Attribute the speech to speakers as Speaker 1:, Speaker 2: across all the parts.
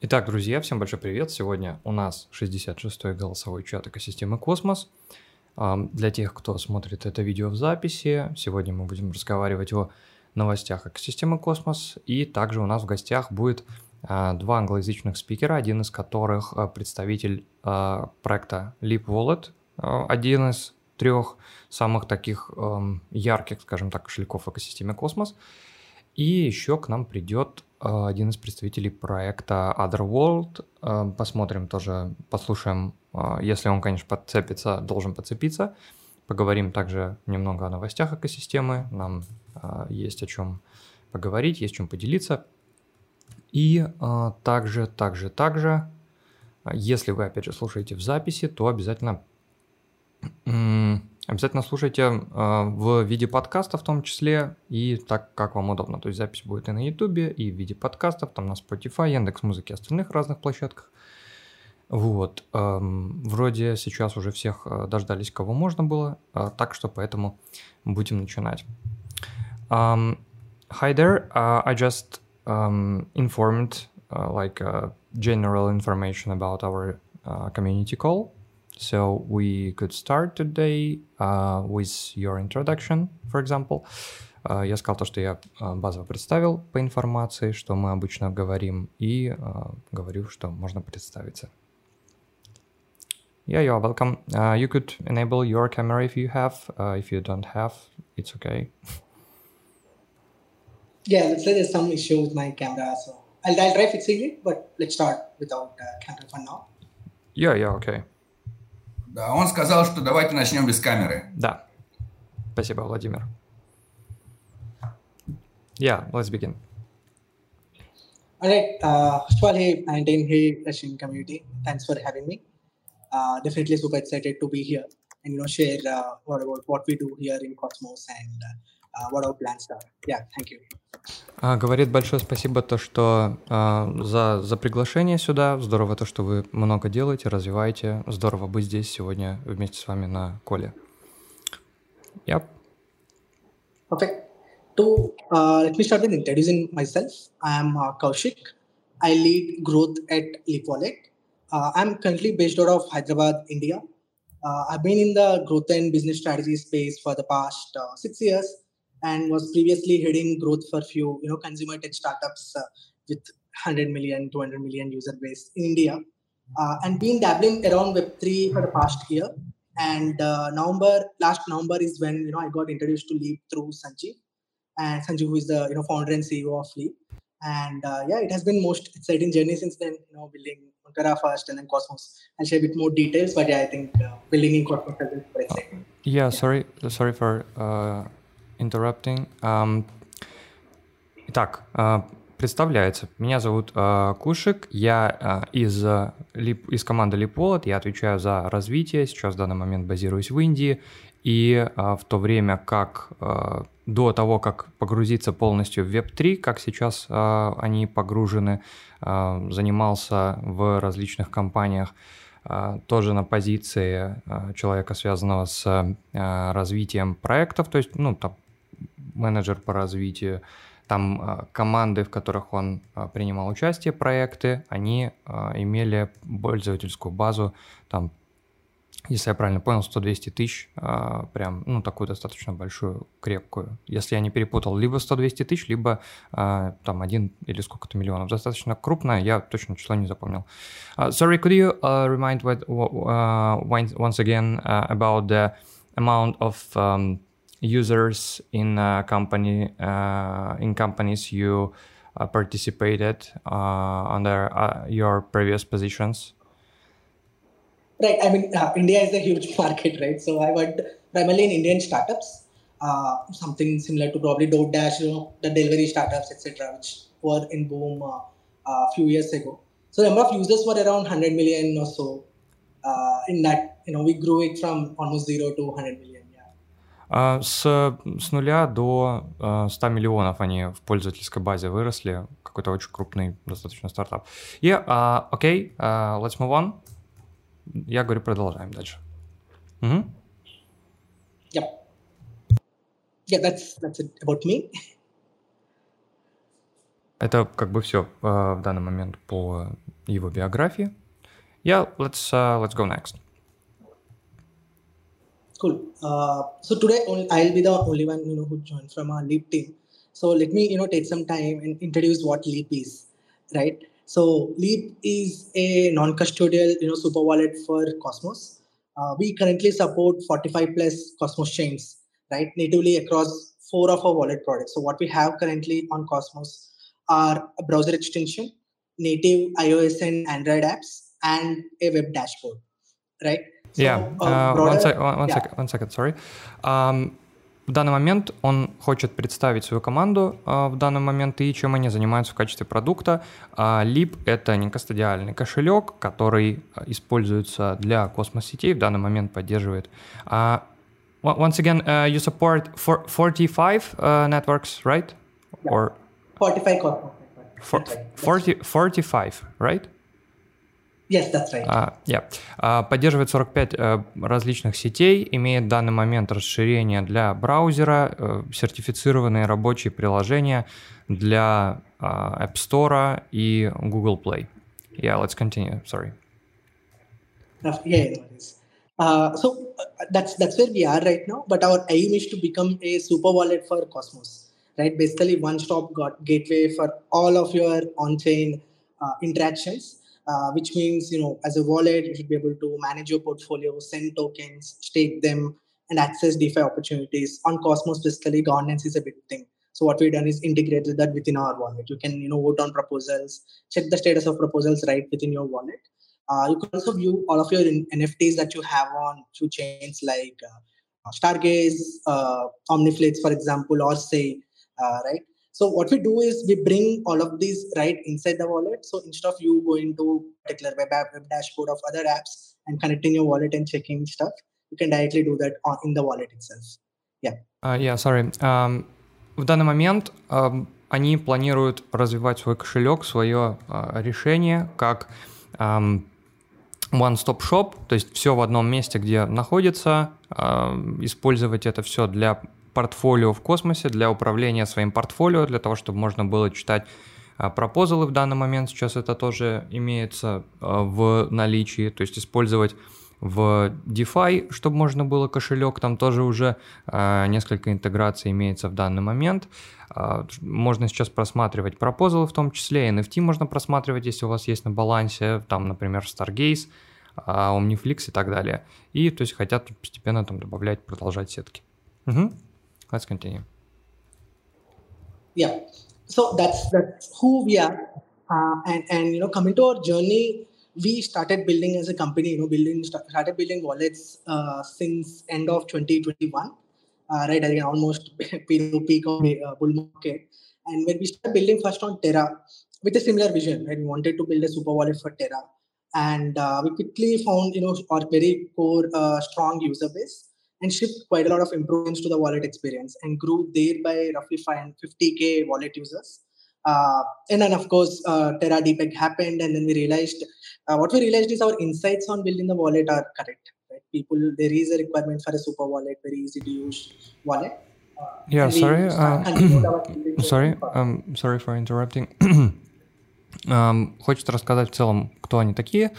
Speaker 1: Итак, друзья, всем большой привет. Сегодня у нас 66-й голосовой чат экосистемы «Космос». Для тех, кто смотрит это видео в записи, сегодня мы будем разговаривать о новостях экосистемы «Космос». И также у нас в гостях будет а, два англоязычных спикера, один из которых а, представитель а, проекта Leap Wallet, один из трех самых таких ярких, скажем так, кошельков в экосистеме «Космос». И еще к нам придет один из представителей проекта Otherworld. Э, посмотрим тоже, послушаем, э, если он, конечно, подцепится, должен подцепиться. Поговорим также немного о новостях экосистемы. Нам есть о чем поговорить, есть чем поделиться. И также, также, также, если вы, опять же, слушаете в записи, то обязательно Обязательно слушайте э, в виде подкаста в том числе и так, как вам удобно. То есть запись будет и на YouTube, и в виде подкастов, там на Spotify, Яндекс Музыки остальных разных площадках. Вот. Эм, вроде сейчас уже всех э, дождались, кого можно было, э, так что поэтому будем начинать. Um, hi there, uh, I just um, informed uh, like uh, general information about our uh, community call. So we could start today uh, with your introduction, for example. Uh, я сказал то, что я uh, базово представил по информации, что мы обычно говорим, и uh, говорю, что можно представиться. Yeah, you're welcome. Uh, you could enable your camera if you have. Uh, if you don't have, it's okay.
Speaker 2: Yeah, looks like there's some issue with my camera, so I'll, I'll try fixing it, but let's start without uh, camera for now.
Speaker 1: Yeah, yeah, okay.
Speaker 3: Да, он сказал, что давайте начнем без камеры.
Speaker 1: Да. Спасибо, Владимир. Yeah, let's begin.
Speaker 2: All right. Uh, first of all, hey, 19, hey, Russian community. Thanks for having me. Uh, definitely super excited to be here and you know share uh, what about what we do here in Cosmos and uh, what our plans are. Yeah, thank you.
Speaker 1: А, говорит большое спасибо то, что а, за, за приглашение сюда. Здорово то, что вы много делаете, развиваете. Здорово быть здесь сегодня вместе с вами на коле. Yep.
Speaker 2: Perfect. To uh, let me start with introducing myself. I am uh, Kaushik. I lead growth at Leap Wallet. Uh, I'm currently based out of Hyderabad, India. Uh, I've been in the growth and business strategy space for the past uh, six years and was previously heading growth for few you know consumer tech startups uh, with 100 million 200 million user base in india. Uh, and been dabbling around web3 for the past year. And uh, november last november is when you know i got introduced to leap through sanjeev. And sanjeev who is the you know founder and ceo of leap. And uh, yeah it has been most exciting journey since then you know building Montera first and then Cosmos. I'll share a bit more details, but yeah, I think uh, building in Cosmos has been very exciting.
Speaker 1: Yeah, yeah, sorry, sorry for uh, interrupting. Um, итак, uh, представляется. Меня зовут uh, Кушик, я uh, из, uh, Leap, из команды LeapWallet, я отвечаю за развитие, сейчас в данный момент базируюсь в Индии, и uh, в то время как uh, до того, как погрузиться полностью в Web3, как сейчас uh, они погружены, занимался в различных компаниях, тоже на позиции человека, связанного с развитием проектов, то есть, ну, там, менеджер по развитию. Там а, команды, в которых он а, принимал участие, проекты, они а, имели пользовательскую базу, там, если я правильно понял, 100-200 тысяч, прям, ну, такую достаточно большую, крепкую. Если я не перепутал, либо 100-200 тысяч, либо там один или сколько-то миллионов. Достаточно крупная, я точно число не запомнил. Uh, sorry, could you uh, remind what, uh, once again uh, about the amount of um, users in a company uh, in companies you uh, participated uh, under uh, your previous positions?
Speaker 2: Right. I mean, uh, India is a huge market, right? So I worked primarily in Indian startups, uh, something similar to probably DoorDash, you know, the delivery startups, etc., which were in boom a few years ago. So the number of users were around 100 million or so. in that, you know, we grew it from almost zero to 100 million.
Speaker 1: А, с, с нуля до 100 а, миллионов они в пользовательской базе выросли. Какой-то очень крупный достаточно стартап. И, окей, uh, okay, uh, let's move on. Я говорю, продолжаем дальше.
Speaker 2: Угу. Yep. Yeah, that's, that's it about me.
Speaker 1: Это как бы все uh, в данный момент по его биографии. Yeah, let's uh, let's go next.
Speaker 2: Cool. Uh, so today I'll be the only one you know who joined from our Leap team. So let me you know take some time and introduce what Leap is, right? So Leap is a non-custodial you know super wallet for Cosmos. Uh, we currently support 45 plus Cosmos chains, right, natively across four of our wallet products. So what we have currently on Cosmos are a browser extension, native iOS and Android apps, and a web dashboard, right?
Speaker 1: So, yeah. Uh, broader, one, sec, one, yeah. Second, one second, sorry. Um, в данный момент он хочет представить свою команду uh, в данный момент и чем они занимаются в качестве продукта. Uh, Leap — это некостадиальный кошелек, который используется для космос-сетей, в данный момент поддерживает. Uh, once again, uh, you support for 45 uh, networks, right?
Speaker 2: Yeah. Or 45 cosmos.
Speaker 1: For, 40, 45, right?
Speaker 2: Yes, that's right. Uh,
Speaker 1: yeah. Uh, поддерживает 45 uh, различных сетей, имеет в данный момент расширение для браузера, uh, сертифицированные рабочие приложения для uh, App Store и Google Play. Yeah, let's continue. Sorry.
Speaker 2: Uh, yeah, uh, so uh, that's that's where we are right now. But our aim is to become a super wallet for Cosmos, right? Basically, one-stop gateway for all of your on-chain uh, interactions uh, which means you know as a wallet you should be able to manage your portfolio send tokens stake them and access defi opportunities. On cosmos basically governance is a big thing. So what we've done is integrated that within our wallet. You can you know vote on proposals check the status of proposals right within your wallet. Uh, you can also view all of your nfts that you have on few chains like uh, stargaze uh, omniflix for example or say uh, right so what we do is we bring all of these right inside the wallet. So instead of you going to particular web app, web dashboard of other apps and connecting your wallet and checking stuff, you can directly do that in the wallet itself. Yeah.
Speaker 1: Uh, yeah, sorry. Um, в данный момент um, они планируют развивать свой кошелек, свое uh, решение как um, one-stop shop, то есть все в одном месте, где находится, uh, использовать это все для портфолио в космосе для управления своим портфолио, для того, чтобы можно было читать а, пропозалы в данный момент. Сейчас это тоже имеется а, в наличии, то есть использовать в DeFi, чтобы можно было кошелек, там тоже уже э, несколько интеграций имеется в данный момент. Э, можно сейчас просматривать пропозалы в том числе, NFT можно просматривать, если у вас есть на балансе, там, например, Stargaze, э, Omniflix и так далее. И то есть хотят постепенно там добавлять, продолжать сетки. Угу. Let's continue.
Speaker 2: Yeah. So that's that's who we are, uh, and and you know, coming to our journey, we started building as a company. You know, building started building wallets uh, since end of 2021. Uh, right, again, almost peak of uh, bull market. And when we started building first on Terra with a similar vision, right, we wanted to build a super wallet for Terra, and uh, we quickly found you know our very core uh, strong user base and shipped quite a lot of improvements to the wallet experience and grew there by roughly 50k wallet users. Uh, and then of course uh, Terra Depeg happened, and then we realized uh, what we realized is our insights on building the wallet are correct. Right? People, there is a requirement for a super wallet, very easy to use wallet.
Speaker 1: Uh, yeah, sorry. Uh, sorry, um, sorry for interrupting. um, хочет рассказать в целом, кто они такие,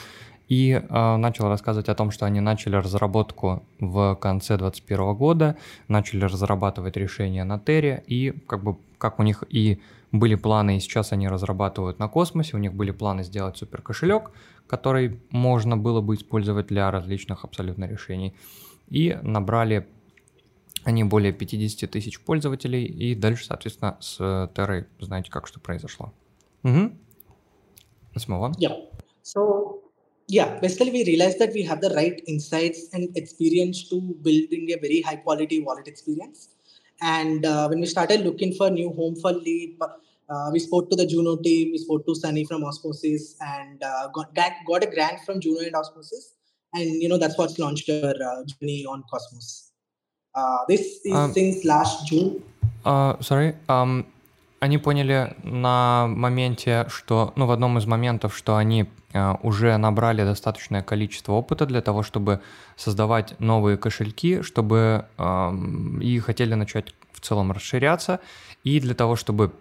Speaker 1: и э, начал рассказывать о том, что они начали разработку в конце 2021 года, начали разрабатывать решения на Терре, и как бы как у них и были планы, и сейчас они разрабатывают на космосе, у них были планы сделать супер кошелек, который можно было бы использовать для различных абсолютно решений. И набрали они более 50 тысяч пользователей, и дальше, соответственно, с Террой знаете, как что произошло. Угу. Let's move on.
Speaker 2: Yeah. So yeah basically we realized that we have the right insights and experience to building a very high quality wallet experience. And uh, when we started looking for new home for leap uh, we spoke to the juno team we spoke to sunny from osmosis and uh, got, got a grant from juno and osmosis. And you know that's what's launched our uh, journey on cosmos. Uh, this is um, since last june.
Speaker 1: uh, sorry um они поняли на моменте, что, ну, в одном из моментов, что они э, уже набрали достаточное количество опыта для того, чтобы создавать новые кошельки, чтобы э, и хотели начать в целом расширяться, и для того, чтобы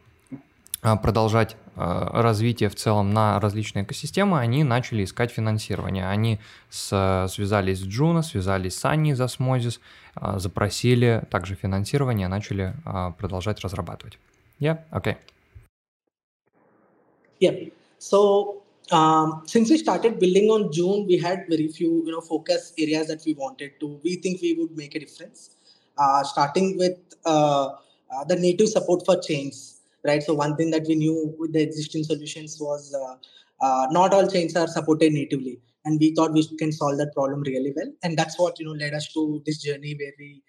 Speaker 1: э, продолжать развития в целом на различные экосистемы, они начали искать финансирование. Они с, связались с Juno, связались с Аней из Osmosis, запросили также финансирование, начали продолжать разрабатывать. Yeah, okay.
Speaker 2: Yeah. So um, since we started building on June, we had very few, you know, focus areas that we wanted to. We think we would make a difference. Uh, starting with uh, uh, the native support for chains, right? So one thing that we knew with the existing solutions was uh, uh, not all chains are supported natively, and we thought we can solve that problem really well. And that's what you know led us to this journey where we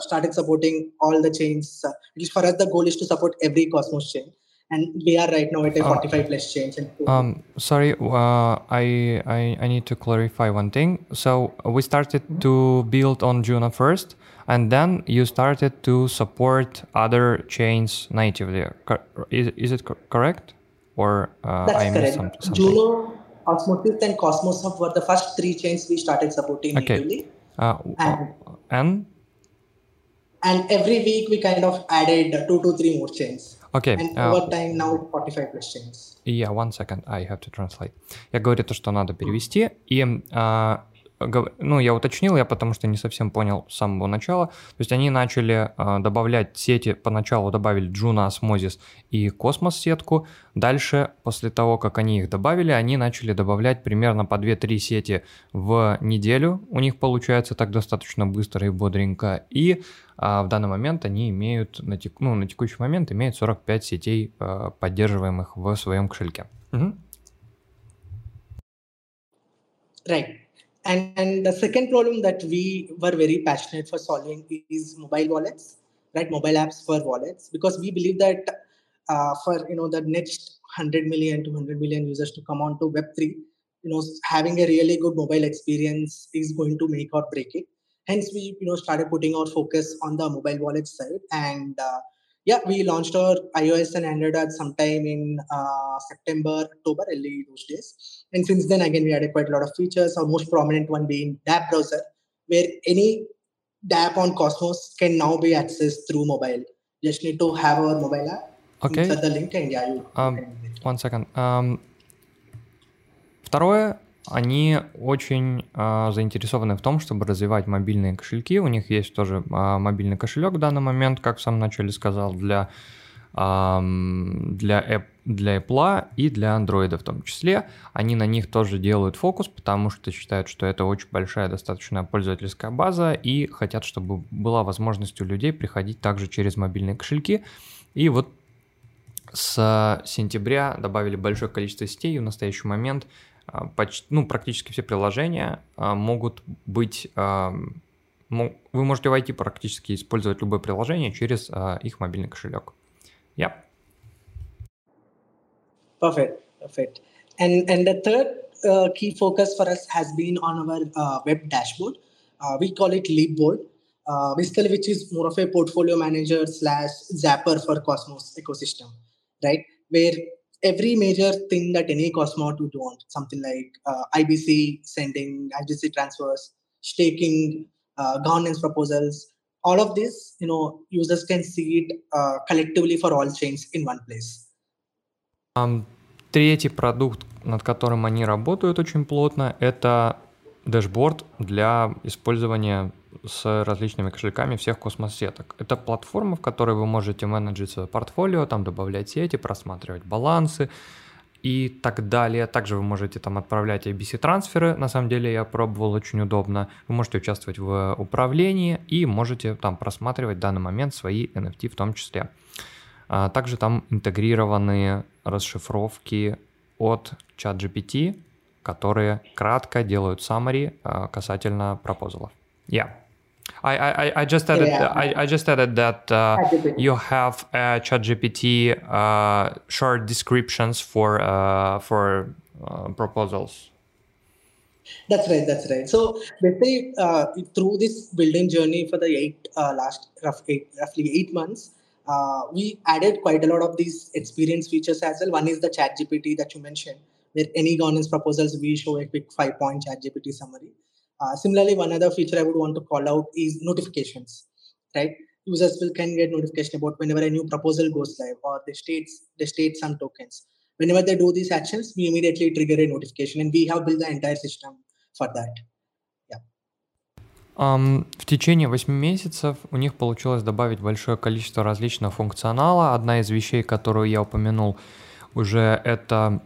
Speaker 2: started supporting all the chains. Uh, at least for us, the goal is to support every Cosmos chain and we are right now at a uh, 45 plus change.
Speaker 1: Um, sorry, uh, I, I I need to clarify one thing. So we started mm-hmm. to build on Juno first, and then you started to support other chains natively. Is, is it correct? Or
Speaker 2: uh, That's I correct. Some, something? Juno, Osmosis, and Cosmos were the first three chains we started supporting okay. natively.
Speaker 1: Uh, and, and
Speaker 2: and every week we kind of added two to three more chains.
Speaker 1: Okay.
Speaker 2: And uh, over time now 45 questions.
Speaker 1: Yeah, one second, I have to translate. Я говорю то, что надо перевести, и uh, ну, я уточнил, я потому что не совсем понял с самого начала. То есть они начали э, добавлять сети, поначалу добавили Juno, Osmosis и Космос сетку. Дальше, после того, как они их добавили, они начали добавлять примерно по 2-3 сети в неделю. У них получается так достаточно быстро и бодренько. И э, в данный момент они имеют, на, тек, ну, на текущий момент имеют 45 сетей, э, поддерживаемых в своем кошельке. Угу.
Speaker 2: Right. And, and the second problem that we were very passionate for solving is mobile wallets, right? Mobile apps for wallets, because we believe that uh, for you know the next 100 million, 200 million users to come on to Web3, you know, having a really good mobile experience is going to make or break it. Hence, we you know started putting our focus on the mobile wallet side and uh, yeah, we launched our iOS and Android ads sometime in uh, September, October, early those days. And since then, again, we added quite a lot of features. Our most prominent one being dApp browser, where any dApp on Cosmos can now be accessed through mobile. You just need to have our mobile app.
Speaker 1: Okay.
Speaker 2: Insert the link and yeah, you.
Speaker 1: Um, one second. Um, второе, они очень э, заинтересованы в том, чтобы развивать мобильные кошельки. У них есть тоже э, мобильный кошелек в данный момент, как в самом начале сказал, для, э, для, App, для Apple и для Android в том числе. Они на них тоже делают фокус, потому что считают, что это очень большая достаточно пользовательская база и хотят, чтобы была возможность у людей приходить также через мобильные кошельки. И вот с сентября добавили большое количество сетей, и в настоящий момент почти, ну, практически все приложения а, могут быть... А, вы можете войти практически использовать любое приложение через их мобильный кошелек. Yeah.
Speaker 2: Perfect, perfect. And and the third uh, key focus for us has been on our uh, web dashboard. Uh, we call it Leapboard, uh, basically, which is more of a portfolio manager slash zapper for Cosmos ecosystem, right? Where every major thing that any cosmonaut would want, something like uh, IBC sending, IBC transfers, staking, uh, governance proposals, all of this, you know, users can see it uh, collectively for all chains in one place.
Speaker 1: Um, третий продукт, над которым они работают очень плотно, это дэшборд для использования с различными кошельками всех космосеток. Это платформа, в которой вы можете менеджить свое портфолио, там добавлять сети, просматривать балансы и так далее. Также вы можете там отправлять ABC-трансферы. На самом деле я пробовал, очень удобно. Вы можете участвовать в управлении и можете там просматривать в данный момент свои NFT в том числе. А также там интегрированы расшифровки от ChatGPT, которые кратко делают summary а, касательно пропозалов. Yeah. I, I, I just added yeah. I, I just added that uh, you have uh, ChatGPT uh, short descriptions for uh, for uh, proposals.
Speaker 2: That's right. That's right. So basically, uh, through this building journey for the eight uh, last rough eight, roughly eight months, uh, we added quite a lot of these experience features as well. One is the Chat GPT that you mentioned, where any governance proposals we show a quick five point Chat GPT summary. Uh, similarly, one other feature I would want to call out is notifications, right? Users will can get notification about whenever a new proposal goes live or they state they state some tokens. whenever they do these actions, we immediately trigger a notification, and we have built the entire system for that.
Speaker 1: Um, в течение 8 месяцев у них получилось добавить большое количество различного функционала. Одна из вещей, которую я упомянул уже, это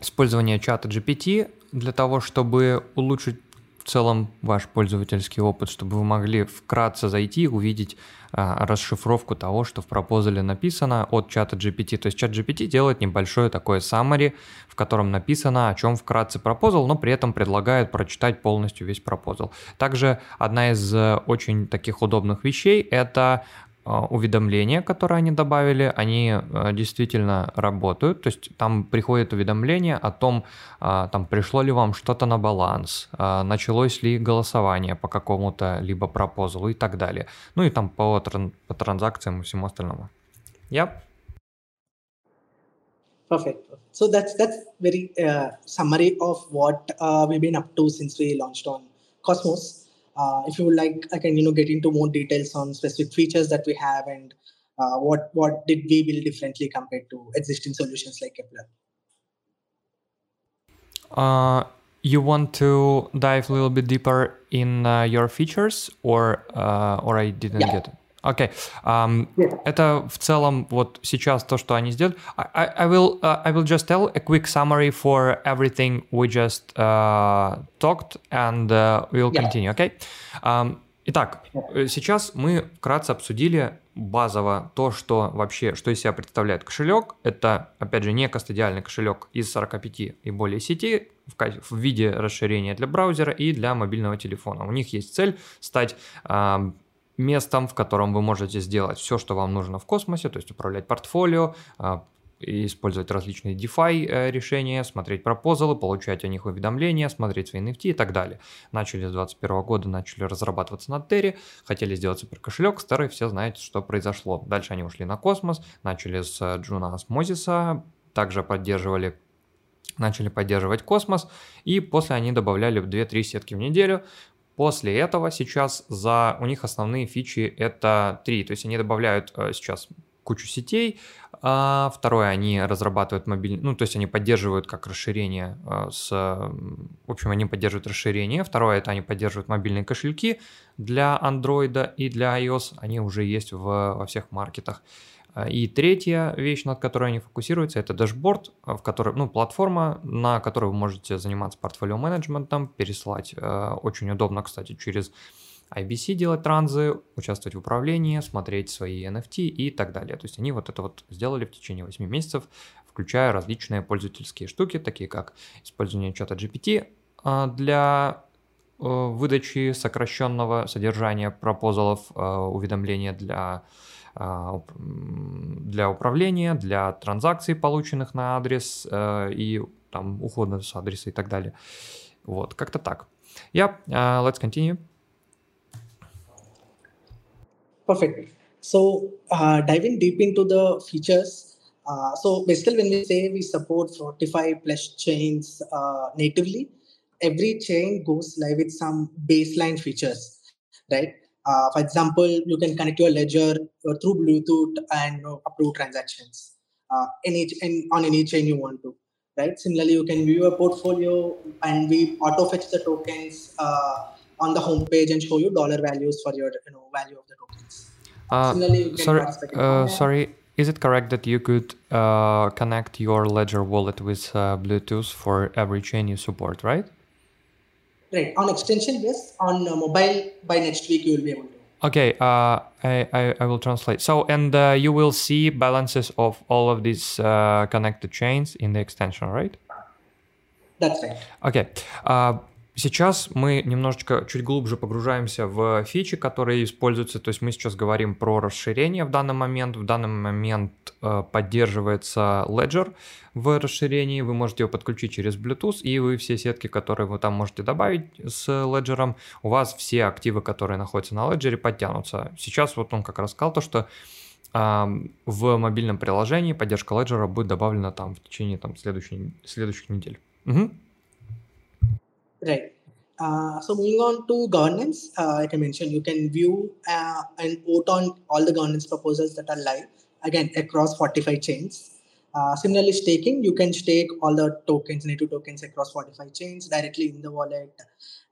Speaker 1: использование чата GPT для того, чтобы улучшить в целом ваш пользовательский опыт, чтобы вы могли вкратце зайти и увидеть а, расшифровку того, что в пропозале написано от чата GPT. То есть чат GPT делает небольшое такое summary, в котором написано, о чем вкратце пропозал, но при этом предлагает прочитать полностью весь пропозал. Также одна из э, очень таких удобных вещей – это уведомления, которые они добавили, они а, действительно работают. То есть там приходит уведомление о том, а, там пришло ли вам что-то на баланс, началось ли голосование по какому-то либо пропозалу и так далее. Ну и там по, по транзакциям и всему остальному.
Speaker 2: Yeah. Perfect. So that's that's very uh, summary of what uh, we've been up to since we launched on Cosmos. Uh, if you would like, I can you know get into more details on specific features that we have and uh, what what did we build differently compared to existing solutions like Kepler.
Speaker 1: Uh, you want to dive a little bit deeper in uh, your features, or uh, or I didn't yeah. get it. Окей. Okay. Um, yeah. Это в целом вот сейчас то, что они сделали. I, I, will, uh, I will just tell a quick summary for everything we just uh, talked and uh, we'll yeah. continue, okay? Um, итак, yeah. сейчас мы вкратце обсудили базово то, что вообще, что из себя представляет кошелек. Это, опять же, не кастодиальный кошелек из 45 и более сетей в, в виде расширения для браузера и для мобильного телефона. У них есть цель стать местом, в котором вы можете сделать все, что вам нужно в космосе, то есть управлять портфолио, а, использовать различные DeFi э, решения, смотреть пропозалы, получать о них уведомления, смотреть свои NFT и так далее. Начали с 2021 года, начали разрабатываться на Терре, хотели сделать суперкошелек, с Террой, все знаете, что произошло. Дальше они ушли на космос, начали с Juno Osmosis а, также поддерживали начали поддерживать космос, и после они добавляли 2-3 сетки в неделю, После этого сейчас за у них основные фичи это три, то есть они добавляют э, сейчас кучу сетей, а второе, они разрабатывают мобильный, ну, то есть они поддерживают как расширение э, с, в общем, они поддерживают расширение. Второе, это они поддерживают мобильные кошельки для Android и для iOS, они уже есть в, во всех маркетах. А, и третья вещь, над которой они фокусируются, это дашборд, а, в которой, ну, платформа, на которой вы можете заниматься портфолио менеджментом, переслать. Э, очень удобно, кстати, через IBC делать транзы, участвовать в управлении, смотреть свои NFT и так далее. То есть они вот это вот сделали в течение 8 месяцев, включая различные пользовательские штуки, такие как использование чата GPT а, для э, выдачи сокращенного содержания пропозалов, уведомления для а, для управления, для транзакций, полученных на адрес э, и там ухода с адреса и так далее. Вот, как-то так. Yeah, uh, let's continue.
Speaker 2: Perfect. So, uh, diving deep into the features. Uh, so, basically, when we say we support 45 plus chains uh, natively, every chain goes live with some baseline features, right? Uh, for example, you can connect your ledger uh, through Bluetooth and uh, approve transactions uh, any in, on any chain you want to. Right. Similarly, you can view a portfolio and we auto fetch the tokens uh, on the homepage and show you dollar values for your you know value of the tokens.
Speaker 1: Uh, Similarly, sorry, sorry. Is it correct that you could connect your Ledger wallet with Bluetooth for every chain you support, right?
Speaker 2: Right. On extension, yes. On uh, mobile, by next week, you will be able to.
Speaker 1: Okay, uh, I, I, I will translate. So, and uh, you will see balances of all of these uh, connected chains in the extension, right?
Speaker 2: That's right.
Speaker 1: Okay. Сейчас мы немножечко чуть глубже погружаемся в фичи, которые используются. То есть мы сейчас говорим про расширение в данный момент. В данный момент э, поддерживается Ledger в расширении. Вы можете его подключить через Bluetooth, и вы все сетки, которые вы там можете добавить с Ledger, у вас все активы, которые находятся на Ledger, подтянутся. Сейчас вот он как раз сказал то, что в мобильном приложении поддержка Ledger будет добавлена там в течение там, следующей, следующих недель. Угу.
Speaker 2: Right. Uh, so moving on to governance, uh, like I mentioned, you can view uh, and vote on all the governance proposals that are live again across 45 chains. Uh, similarly, staking, you can stake all the tokens, native tokens across 45 chains directly in the wallet.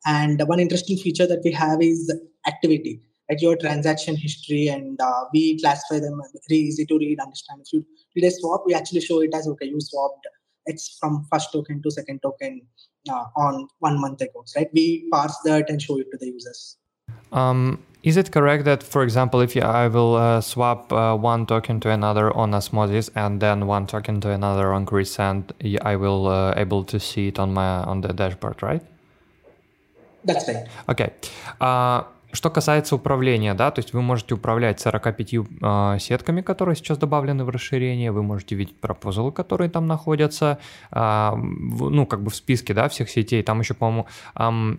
Speaker 2: And one interesting feature that we have is activity, like your transaction history, and uh, we classify them very easy to read, understand. If you did a swap, we actually show it as okay, you swapped X from first token to second token uh, on one month ago, right? We parse that and show it to the users.
Speaker 1: Um, is it correct that, for example, if I will uh, swap uh, one token to another on Osmosis and then one token to another on Crescent, I will uh, able to see it on my on the dashboard, right?
Speaker 2: That's right.
Speaker 1: Okay. Что касается управления, да, то есть вы можете управлять 45 э, сетками, которые сейчас добавлены в расширение, вы можете видеть пропозалы, которые там находятся, э, в, ну, как бы в списке, да, всех сетей, там еще, по-моему, um,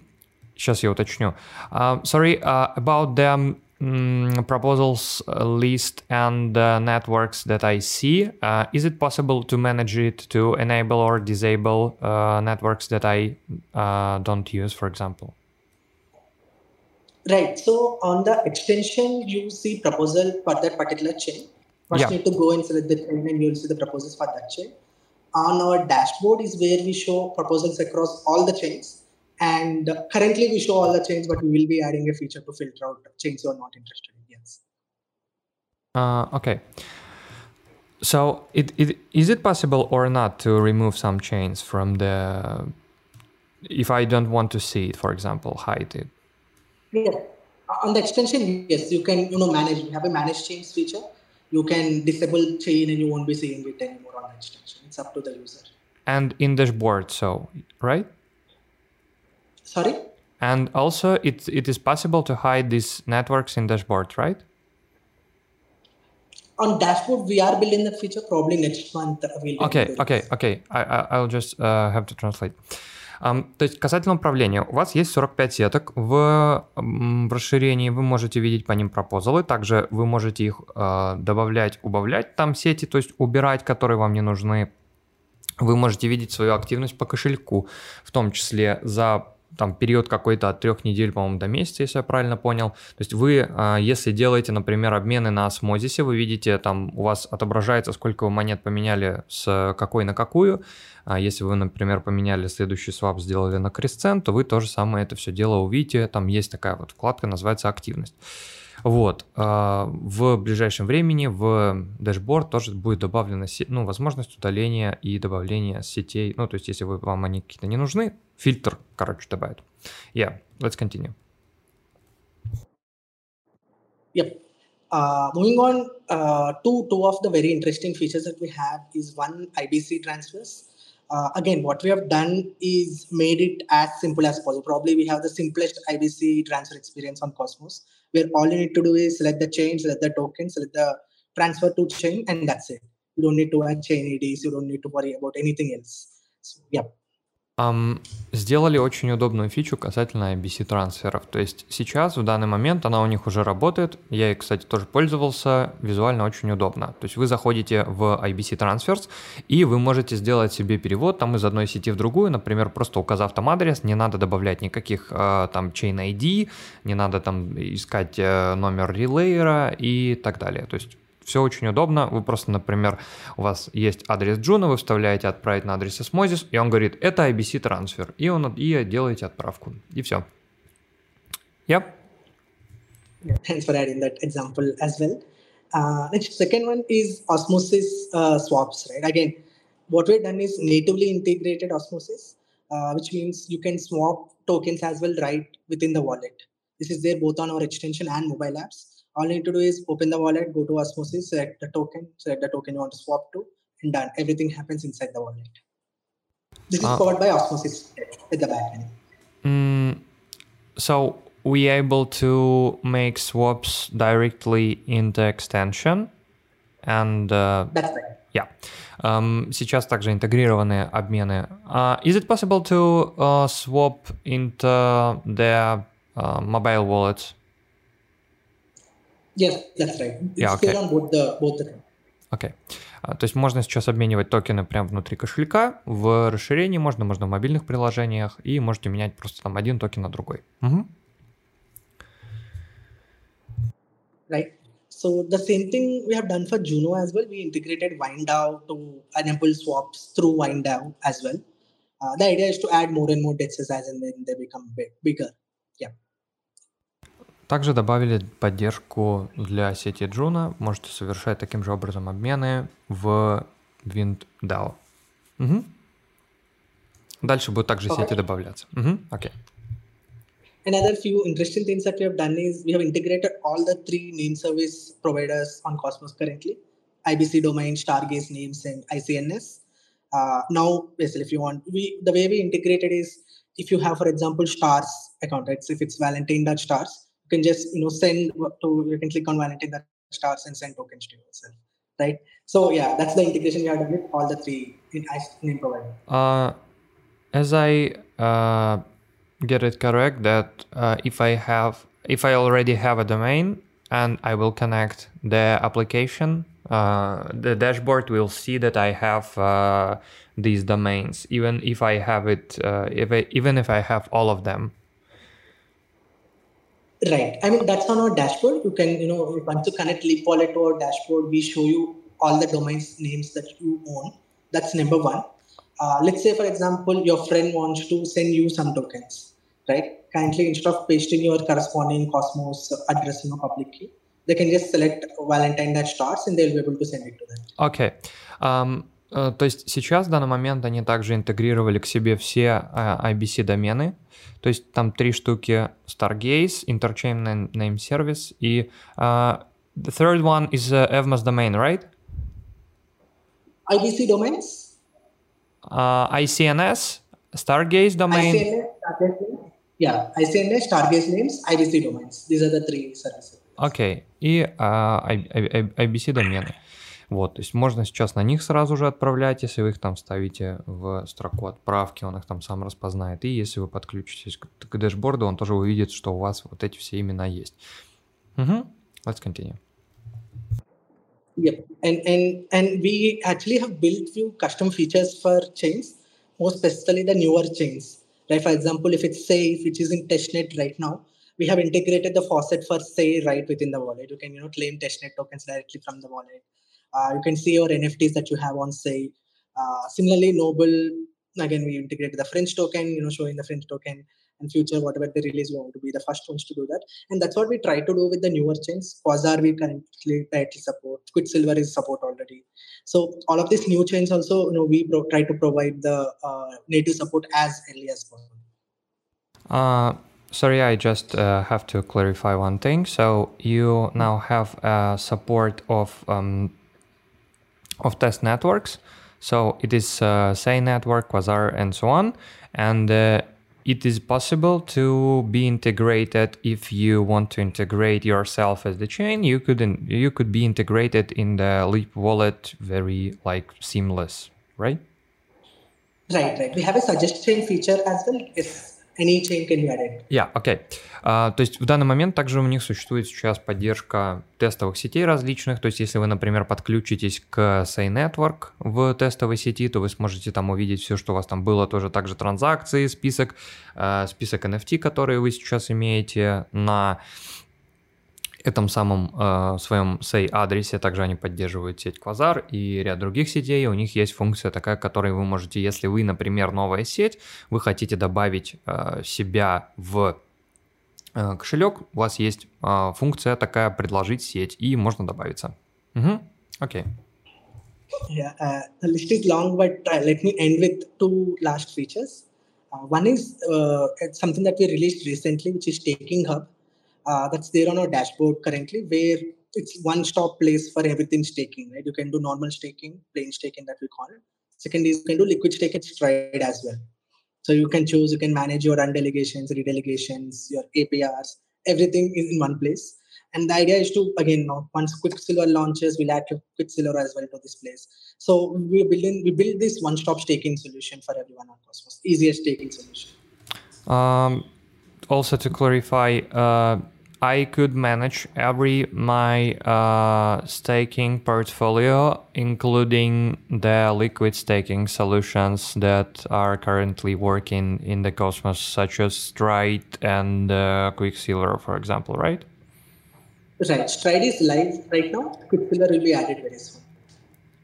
Speaker 1: Сейчас я уточню. Uh, sorry, uh, about the um, proposals list and the networks that I see, uh, is it possible to manage it to enable or disable uh, networks that I uh, don't use, for example?
Speaker 2: Right. So on the extension, you see proposal for that particular chain. First, yeah. you need to go and select the chain, and you'll see the proposals for that chain. On our dashboard is where we show proposals across all the chains and currently we show all the chains, but we will be adding a feature to filter out chains you are not interested in. Yes.
Speaker 1: Uh, okay. So it, it is it possible or not to remove some chains from the if I don't want to see it, for example, hide it?
Speaker 2: Yeah. On the extension, yes, you can you know manage. You have a manage chains feature. You can disable chain and you won't be seeing it anymore on the extension. It's up to the user.
Speaker 1: And in dashboard, so right?
Speaker 2: Sorry?
Speaker 1: And also, it, it is possible to hide these networks in dashboard, right?
Speaker 2: On dashboard, we are building the feature probably next month. We'll
Speaker 1: okay, okay, okay. I, I, I'll just uh, have to translate. То есть касательно управления, у вас есть 45 сеток, в, в расширении вы можете видеть по ним пропозалы, также вы можете их э, добавлять, убавлять там сети, то есть убирать, которые вам не нужны. Вы можете видеть свою активность по кошельку, в том числе за там период какой-то от трех недель, по-моему, до месяца, если я правильно понял. То есть вы, а, если делаете, например, обмены на Osmosis е, вы видите, там у вас отображается, сколько вы монет поменяли с какой на какую. А если вы, например, поменяли следующий свап, сделали на Crescent, то вы то же самое это все дело увидите. Там есть такая вот вкладка, называется активность. Вот. А, в ближайшем времени в дашборд тоже будет добавлена ну, возможность удаления и добавления сетей. Ну, то есть, если вы, вам они какие-то не нужны, фильтр, короче, добавит. Yeah, let's continue.
Speaker 2: Yep. Uh, moving on, uh, two, two of the very interesting features that we have is one IBC transfers. Uh, again, what we have done is made it as simple as possible. Probably we have the simplest IBC transfer experience on Cosmos where all you need to do is select the chain, select the token, select the transfer to chain, and that's it. You don't need to add chain IDs, you don't need to worry about anything else. So, yeah.
Speaker 1: Um, сделали очень удобную фичу касательно IBC трансферов. То есть сейчас, в данный момент, она у них уже работает. Я ей, кстати, тоже пользовался. Визуально очень удобно. То есть вы заходите в IBC Transfers, и вы можете сделать себе перевод там из одной сети в другую, например, просто указав там адрес, не надо добавлять никаких э, там chain ID, не надо там искать э, номер релейера и так далее. То есть все очень удобно. Вы просто, например, у вас есть адрес Джуна, вы вставляете отправить на адрес Osmosis, и он говорит, это IBC трансфер. И, он, и делаете отправку. И все. Yep.
Speaker 2: Yeah, thanks for adding that example as well. Uh, next, second one is osmosis uh, swaps, right? Again, what we've done is natively integrated osmosis, uh, which means you can swap tokens as well right within the wallet. This is there both on our extension and mobile apps. all you need to do is open the wallet, go to Osmosis, select the token, select the token you want to swap to, and done. Everything happens inside the wallet. This is uh, powered by Osmosis at the backend.
Speaker 1: Mm, so we able to make swaps directly in the extension, and uh,
Speaker 2: that's right.
Speaker 1: Yeah. Um, сейчас также интегрированы обмены. Uh, is it possible to uh, swap into the uh, mobile wallets
Speaker 2: Yes, that's right. It's yeah, okay. on both the, both the
Speaker 1: Окей. Okay. А, то есть можно сейчас обменивать токены прямо внутри кошелька, в расширении можно, можно в мобильных приложениях, и можете менять просто там один токен на другой. Угу.
Speaker 2: Right. So the same thing we have done for Juno as well. We integrated WindDAO to enable swaps through WindDAO as well. Uh, the idea is to add more and more DEXs as and when they become big, bigger.
Speaker 1: Также добавили поддержку для сети Juno. Можете совершать таким же образом обмены в WindDAO. Угу. Дальше будут также okay. сети добавляться. Угу. Окей. Okay.
Speaker 2: Another few interesting things that we have done is we have integrated all the three name service providers on Cosmos currently IBC domain, Stargaze names, and ICNS. Uh, now, basically, if you want, we the way we integrated is if you have, for example, stars account, right? So if it's Valentine.stars, you can just you know send to you can click on Valentine.stars and send tokens to yourself, right? So yeah, that's the integration we have with all the three name providers.
Speaker 1: Uh, as I uh, get it correct that uh, if I have if I already have a domain and I will connect the application, uh, the dashboard will see that I have uh, these domains, even if I have it, uh, if I, even if I have all of them.
Speaker 2: Right. I mean that's on our dashboard. You can you know once you connect Leap Wallet to our dashboard, we show you all the domains names that you own. That's number one. Uh, let's say, for example, your friend wants to send you some tokens right? Kindly, instead of pasting your corresponding Cosmos address in a public key, they can just select Valentine that starts and they'll be able to send it to them.
Speaker 1: Okay. Um, то есть сейчас, в данный момент, они также интегрировали к себе все uh, IBC домены. То есть там три штуки Stargaze, Interchain Name Service и uh, the third one is uh, Evmos domain, right?
Speaker 2: IBC domains?
Speaker 1: Uh, ICNS, Stargaze domain. ICNS, Stargaze
Speaker 2: Yeah, ICNS, Stargaze names, IBC domains. These are the three services.
Speaker 1: Okay. И uh, IBC домены. Вот, то есть можно сейчас на них сразу же отправлять, если вы их там ставите в строку отправки, он их там сам распознает. И если вы подключитесь к, к дэшборду, он тоже увидит, что у вас вот эти все имена есть. Угу. Let's continue.
Speaker 2: Yep. And, and, and we actually have built few custom features for chains, more specifically the newer chains. Like for example, if it's Safe, which is in testnet right now, we have integrated the faucet for Say right within the wallet. You can you know claim testnet tokens directly from the wallet. Uh, you can see your NFTs that you have on Say. Uh, similarly, Noble again we integrated the French token, you know, showing the French token and future whatever they release we want to be the first ones to do that. And that's what we try to do with the newer chains. Quasar we currently tightly support. Quicksilver is support already. So all of these new chains also you know we pro- try to provide the uh, native support as early as possible.
Speaker 1: Uh, sorry i just uh, have to clarify one thing. So you now have uh, support of um, of test networks. So it is uh, say network quasar and so on. And uh, it is possible to be integrated if you want to integrate yourself as the chain. You could in, you could be integrated in the leap wallet very like seamless right?
Speaker 2: Right right. We have a suggestion feature as well. If any chain can be added
Speaker 1: yeah okay Uh, то есть в данный момент также у них существует сейчас поддержка тестовых сетей различных. То есть если вы, например, подключитесь к Say Network в тестовой сети, то вы сможете там увидеть все, что у вас там было, тоже также транзакции, список, uh, список NFT, которые вы сейчас имеете на этом самом э, своем say адресе также они поддерживают сеть Quasar и ряд других сетей. У них есть функция такая, которой вы можете, если вы, например, новая сеть, вы хотите добавить э, себя в Э, кошелек, у вас есть э, функция такая «предложить сеть», и можно добавиться. Угу. Окей.
Speaker 2: Yeah, uh, list is long, but uh, let me end with two last features. Uh, one is uh, something that we released recently, which is Staking Hub. Uh, that's there on our dashboard currently, where it's one-stop place for everything staking. Right, you can do normal staking, plain staking that we call it. Second is you can do liquid stake and stride as well. So you can choose, you can manage your undelegations, redelegations, your APRs, everything is in one place. And the idea is to, again, once Quicksilver launches, we'll add Quicksilver as well to this place. So we building we build this one-stop staking solution for everyone on Cosmos, easiest staking solution.
Speaker 1: Um, also to clarify, uh, I could manage every my uh, staking portfolio, including the liquid staking solutions that are currently working in the Cosmos, such as Stride and uh, Quicksilver, for example, right?
Speaker 2: Right. Stride is live right now. Quicksilver will be added very soon.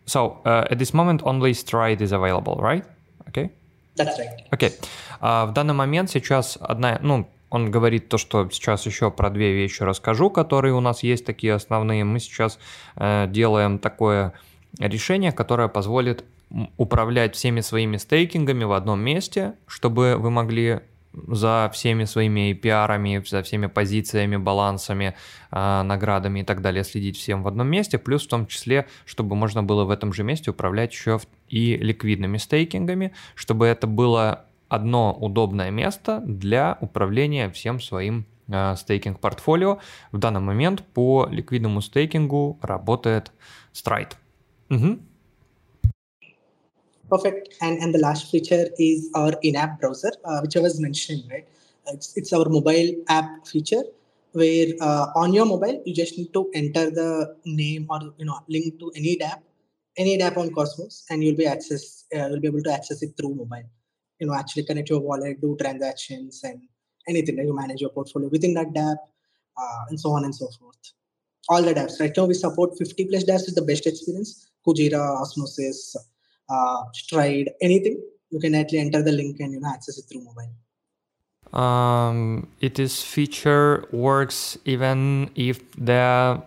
Speaker 1: So uh, at this moment only Stride is available, right? Okay.
Speaker 2: That's right.
Speaker 1: Окей. Okay. Uh, в данный момент сейчас одна, ну, он говорит то, что сейчас еще про две вещи расскажу, которые у нас есть такие основные. Мы сейчас uh, делаем такое решение, которое позволит управлять всеми своими стейкингами в одном месте, чтобы вы могли за всеми своими пиарами, за всеми позициями, балансами, э, наградами и так далее следить всем в одном месте, плюс в том числе, чтобы можно было в этом же месте управлять еще и ликвидными стейкингами, чтобы это было одно удобное место для управления всем своим э, стейкинг-портфолио. В данный момент по ликвидному стейкингу работает Stride. Угу.
Speaker 2: Perfect. And and the last feature is our in-app browser, uh, which I was mentioning, right? It's, it's our mobile app feature where uh, on your mobile you just need to enter the name or you know link to any app, any app on Cosmos, and you'll be access uh, you'll be able to access it through mobile. You know, actually connect your wallet, do transactions, and anything. Right? You manage your portfolio within that app, uh, and so on and so forth. All the apps. Right now we support 50 plus apps with the best experience. Kujira, Osmosis, uh, Stride, anything, you can actually enter the link and you know access it through mobile.
Speaker 1: Um, it is feature works even if the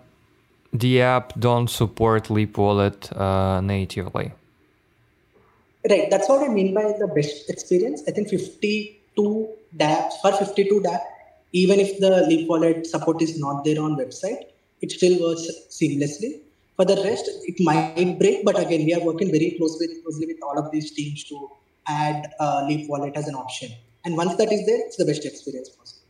Speaker 1: the app don't support Leap Wallet uh, natively.
Speaker 2: Right, that's what I mean by the best experience. I think 52 dApps for 52 dApp, even if the Leap Wallet support is not there on website, it still works seamlessly. For the rest, it might break, but again, we are working very closely, closely with all of these teams to add uh, Leap Wallet as an option. And once that is there, it's the best experience possible.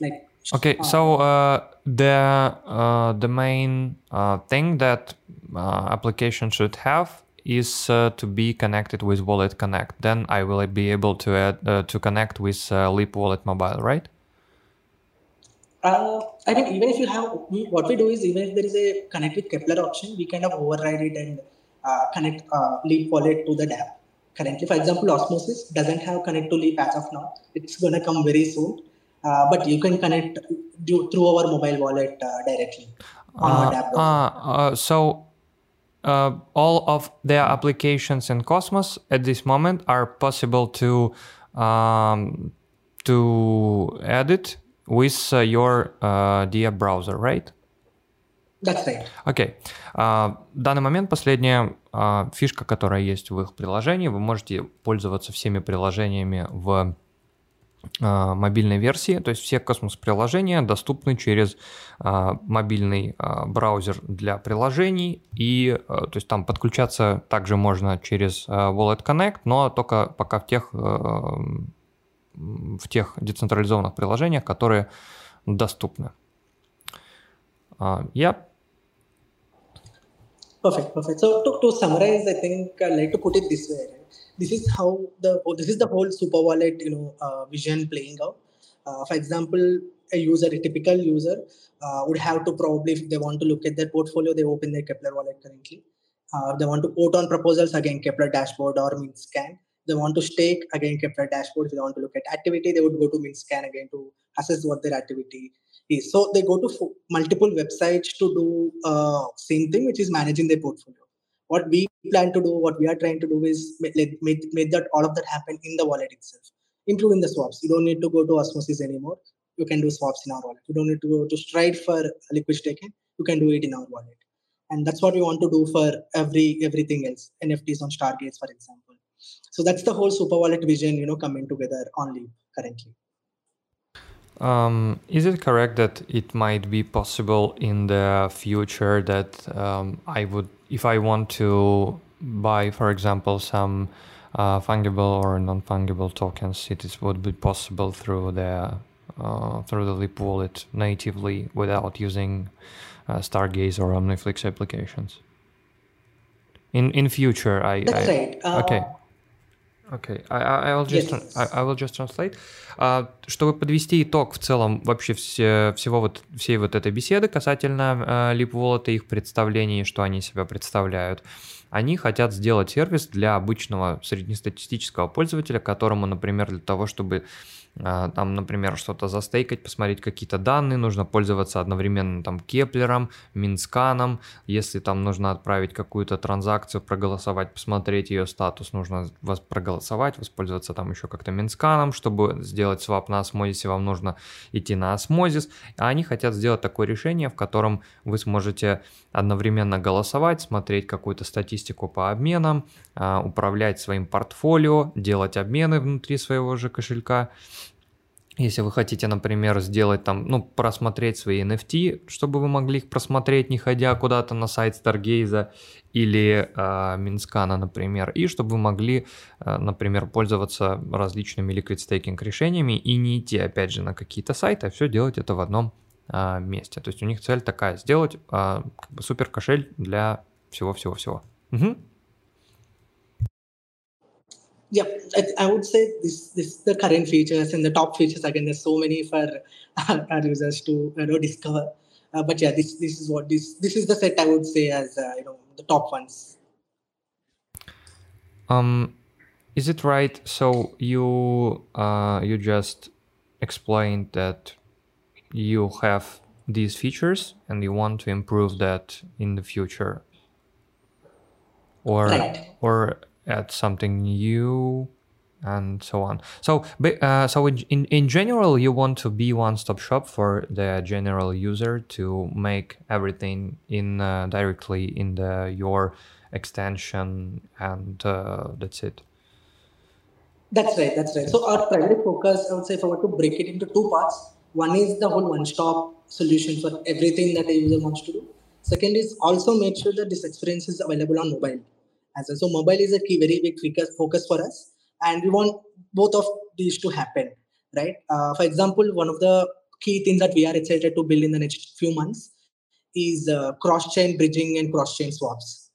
Speaker 2: Like
Speaker 1: okay, uh, so uh, the uh, the main uh, thing that uh, application should have is to be connected with Wallet Connect. Then I will be able to add to connect with Leap Wallet Mobile, right?
Speaker 2: Uh, I mean, even if you have, what we do is even if there is a connect with Kepler option, we kind of override it and uh, connect uh, Leap wallet to the DApp. Currently, for example, Osmosis doesn't have connect to Leap as of now. It's going to come very soon. Uh, but you can connect do, through our mobile wallet uh, directly on our DApp.
Speaker 1: Uh, so uh, all of their applications in Cosmos at this moment are possible to um, to edit with uh, your uh, Dia browser, right?
Speaker 2: That's right.
Speaker 1: Окей. Okay. Uh, в данный момент последняя uh, фишка, которая есть в их приложении, вы можете пользоваться всеми приложениями в uh, мобильной версии, то есть все космос-приложения доступны через uh, мобильный uh, браузер для приложений, и uh, то есть там подключаться также можно через uh, Wallet Connect, но только пока в тех uh, в тех децентрализованных приложениях, которые доступны. Yeah.
Speaker 2: Perfect, perfect. So to, to summarize, I think I like to put it this way. This is how the this is the whole super wallet you know uh, vision playing out. Uh, for example, a user, a typical user, uh, would have to probably if they want to look at their portfolio, they open their Kepler wallet currently. Uh, they want to vote on proposals again, Kepler dashboard or Scan they want to stake again Kepler dashboard. If they want to look at activity, they would go to MintScan again to assess what their activity is. So they go to f- multiple websites to do uh, same thing, which is managing their portfolio. What we plan to do, what we are trying to do is make, make, make that all of that happen in the wallet itself, including the swaps. You don't need to go to Osmosis anymore. You can do swaps in our wallet. You don't need to go to Stride for liquid staking. You can do it in our wallet. And that's what we want to do for every everything else. NFTs on Stargates, for example so that's the whole super wallet vision you know coming together on leap currently
Speaker 1: um, is it correct that it might be possible in the future that um, I would, if I want to buy, for example, some uh, fungible or non-fungible tokens, it is, would be possible through the uh, through the Leap wallet natively without using uh, Stargaze or OmniFlix applications. In in future, I
Speaker 2: that's
Speaker 1: I,
Speaker 2: right. Uh,
Speaker 1: okay Okay, I, I, will just yes. I, I will just translate. Uh, чтобы подвести итог в целом вообще все, всего вот всей вот этой беседы касательно uh, Leap Wallet и их представлений, что они себя представляют. Они хотят сделать сервис для обычного среднестатистического пользователя, которому, например, для того, чтобы а, там, например, что-то застейкать, посмотреть какие-то данные, нужно пользоваться одновременно там Кеплером, Минсканом, если там нужно отправить какую-то транзакцию, проголосовать, посмотреть ее статус, нужно вас проголосовать, воспользоваться там еще как-то Минсканом, чтобы сделать свап на осмозисе, вам нужно идти на осмозис, а они хотят сделать такое решение, в котором вы сможете одновременно голосовать, смотреть какую-то статистику по обменам, а, управлять своим портфолио, делать обмены внутри своего же кошелька. Если вы хотите, например, сделать там, ну, просмотреть свои NFT, чтобы вы могли их просмотреть, не ходя куда-то на сайт Stargaze или э, Минскана, например, и чтобы вы могли, э, например, пользоваться различными liquid staking решениями и не идти, опять же, на какие-то сайты, а все делать это в одном э, месте. То есть у них цель такая, сделать э, как бы супер кошель для всего-всего-всего. Угу.
Speaker 2: Yeah, I, I, would say this this the current features and the top features. Again, there's so many for our users to you know discover. Uh, but yeah, this this is what this this is the set I would say as uh, you know the top ones.
Speaker 1: Um, is it right? So you uh you just explained that you have these features and you want to improve that in the future or right. or add something new and so on. So, uh, so in, in general, you want to be one-stop shop for the general user to make everything in uh, directly in the your extension, and uh, that's it.
Speaker 2: That's right. That's right. So our primary focus, I would say, if I were to break it into two parts, one is the whole one-stop solution for everything that a user wants to do. Second is also make sure that this experience is available on mobile as well. So mobile is a key, very big focus for us, and we want both of these to happen, right? Uh, for example, one of the key things that we are excited to build in the next few months is uh, cross-chain bridging and cross-chain swaps,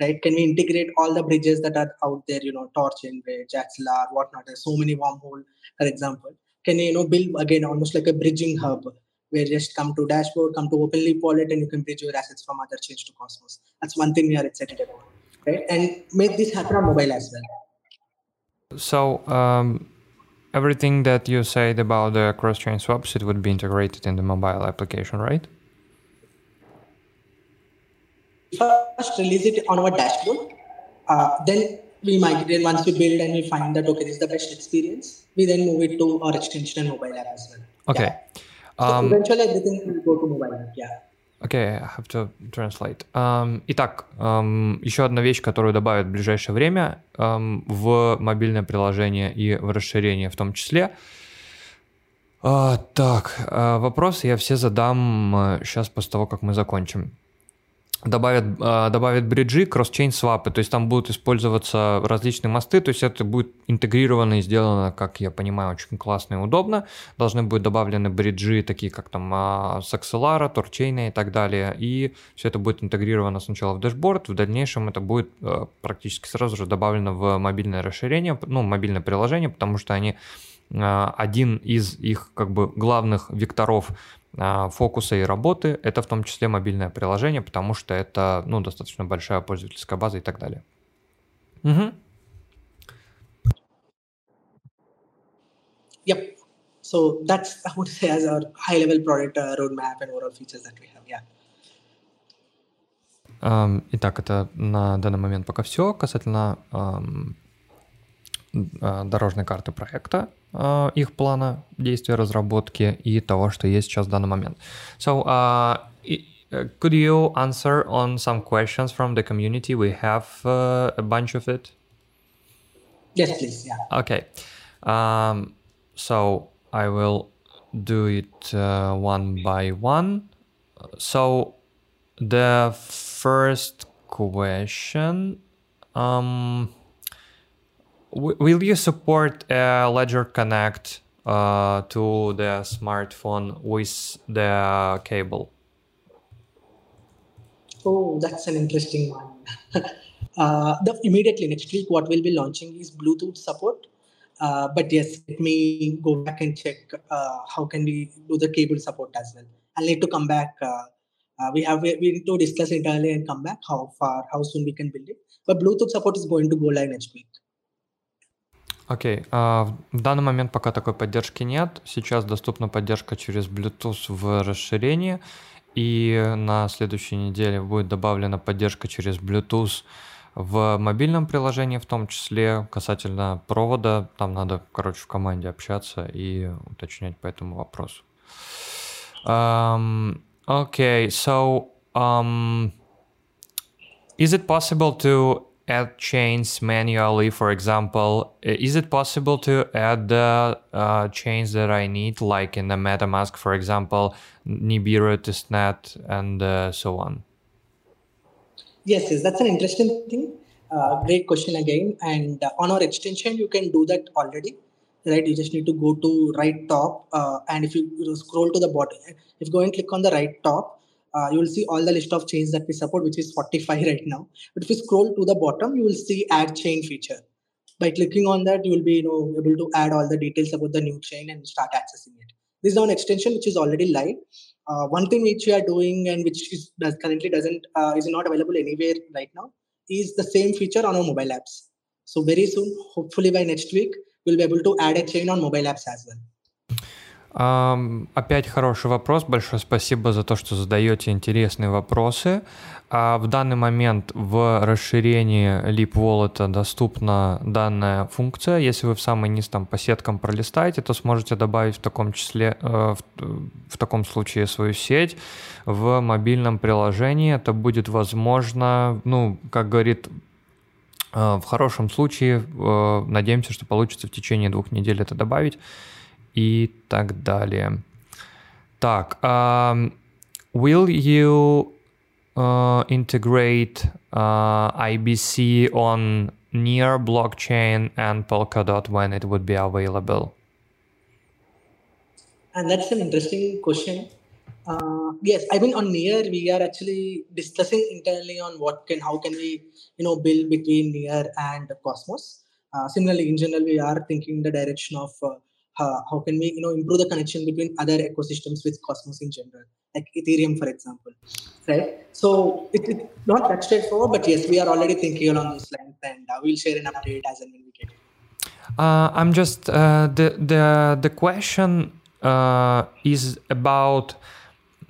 Speaker 2: right? Can we integrate all the bridges that are out there, you know, Torchain Bridge, Axelar, whatnot? There's so many wormhole, for example. Can you, you know, build again almost like a bridging hub where just come to dashboard, come to OpenLeap wallet, and you can bridge your assets from other chains to Cosmos. That's one thing we are excited about right? And make this happen on mobile as well.
Speaker 1: So um, everything that you said about the cross-chain swaps, it would be integrated in the mobile application, right?
Speaker 2: First release it on our dashboard. Uh, then we migrate once we build and we find that okay, this is the best experience. We then move it to our extension and mobile app as well.
Speaker 1: Okay.
Speaker 2: Yeah. So um, eventually everything will go to mobile app. Yeah.
Speaker 1: Okay, I have to translate. Um, итак, um, еще одна вещь, которую добавят в ближайшее время um, в мобильное приложение и в расширение в том числе. Uh, так, uh, вопросы я все задам сейчас после того, как мы закончим добавят, а, добавят бриджи, кросс-чейн свапы, то есть там будут использоваться различные мосты, то есть это будет интегрировано и сделано, как я понимаю, очень классно и удобно. Должны быть добавлены бриджи, такие как там а, с Axelar, Torchain и так далее, и все это будет интегрировано сначала в дэшборд, в дальнейшем это будет а, практически сразу же добавлено в мобильное расширение, ну, мобильное приложение, потому что они один из их как бы главных векторов фокуса и работы, это в том числе мобильное приложение, потому что это ну, достаточно большая пользовательская база и так далее. Угу.
Speaker 2: Yep. So that's I would say as our high-level product uh, roadmap and overall features that we have. Yeah.
Speaker 1: Um, итак, это на данный момент пока все касательно um, дорожной карты проекта. uh, их плана действия разработки и того, что есть сейчас в данный момент. So, uh, could you answer on some questions from the community? We have uh, a bunch of it.
Speaker 2: Yes, please. Yeah.
Speaker 1: Okay. Um, so I will do it uh, one by one. So the first question. Um, will you support uh, Ledger Connect uh, to the smartphone with the cable?
Speaker 2: Oh, that's an interesting one. Uh, the immediately next week, what we'll be launching is Bluetooth support. Uh, but yes, let me go back and check uh, how can we do the cable support as well. I'll need to come back. Uh, uh, we have we need to discuss internally and come back how far, how soon we can build it. But Bluetooth support is going to go live next week.
Speaker 1: Окей. Okay. Uh, в данный момент пока такой поддержки нет. Сейчас доступна поддержка через Bluetooth в расширении. И на следующей неделе будет добавлена поддержка через Bluetooth в мобильном приложении в том числе. Касательно провода, там надо, короче, в команде общаться и уточнять по этому вопросу. Um, okay, so um, is it possible to add chains manually for example is it possible to add the uh, chains that i need like in the metamask for example nibiru testnet and uh, so on?
Speaker 2: Yes yes that's an interesting thing. Uh, great question again and on our extension you can do that already right? You just need to go to right top uh, and if you scroll to the bottom if you go and click on the right top uh, you will see all the list of chains that we support, which is 45 right now. But if you scroll to the bottom, you will see add chain feature. By clicking on that, you will be you know, able to add all the details about the new chain and start accessing it. This is an extension which is already live. Uh, one thing which we are doing and which is does, currently doesn't uh, is not available anywhere right now is the same feature on our mobile apps. So very soon, hopefully by next week, we'll be able to add a chain on mobile apps as well.
Speaker 1: Опять хороший вопрос. Большое спасибо за то, что задаете интересные вопросы. А в данный момент в расширении Leap Wallet доступна данная функция. Если вы в самый низ там по сеткам пролистаете, то сможете добавить в таком числе, э, в, в таком случае свою сеть в мобильном приложении. Это будет возможно, ну, как говорит э, в хорошем случае, э, надеемся, что получится в течение двух недель это добавить и так далее. Так, um, will you uh, integrate uh, IBC on near blockchain and Polkadot when it would be available?
Speaker 2: And that's an interesting question. Uh, yes, I mean on near we are actually discussing internally on what can how can we you know build between near and Cosmos. Uh, similarly, in general, we are thinking the direction of uh, how, how can we you know improve the connection between other ecosystems with cosmos in general? Like ethereum for example right? So it's it, not that straightforward but yes we are already thinking along those lines and uh, we'll share an update as and when we get it.
Speaker 1: Uh, i'm just uh, the the the question uh, is about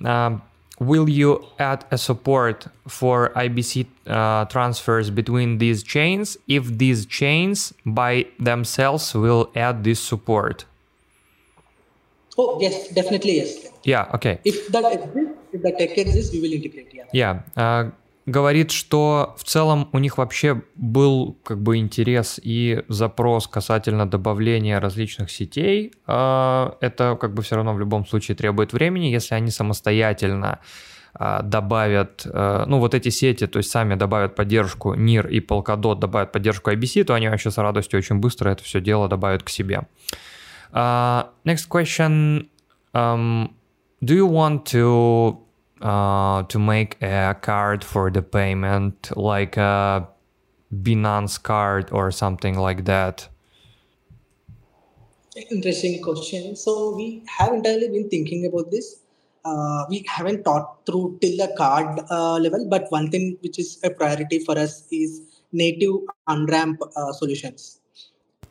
Speaker 1: um, will you add a support for IBC uh, transfers between these chains? If these chains by themselves will add this support?
Speaker 2: Oh, yes, definitely yes.
Speaker 1: Yeah, okay.
Speaker 2: If that exists, if that tech exists, we will integrate, yeah.
Speaker 1: Yeah. Uh, говорит, что в целом у них вообще был как бы интерес и запрос касательно добавления различных сетей. Uh, это как бы все равно в любом случае требует времени, если они самостоятельно uh, добавят, uh, ну вот эти сети, то есть сами добавят поддержку NIR и Polkadot, добавят поддержку IBC, то они вообще с радостью очень быстро это все дело добавят к себе. Uh, next question: um, Do you want to uh, to make a card for the payment, like a Binance card or something like that?
Speaker 2: Interesting question. So we have entirely been thinking about this. Uh, we haven't thought through till the card uh, level, but one thing which is a priority for us is native on-ramp uh, solutions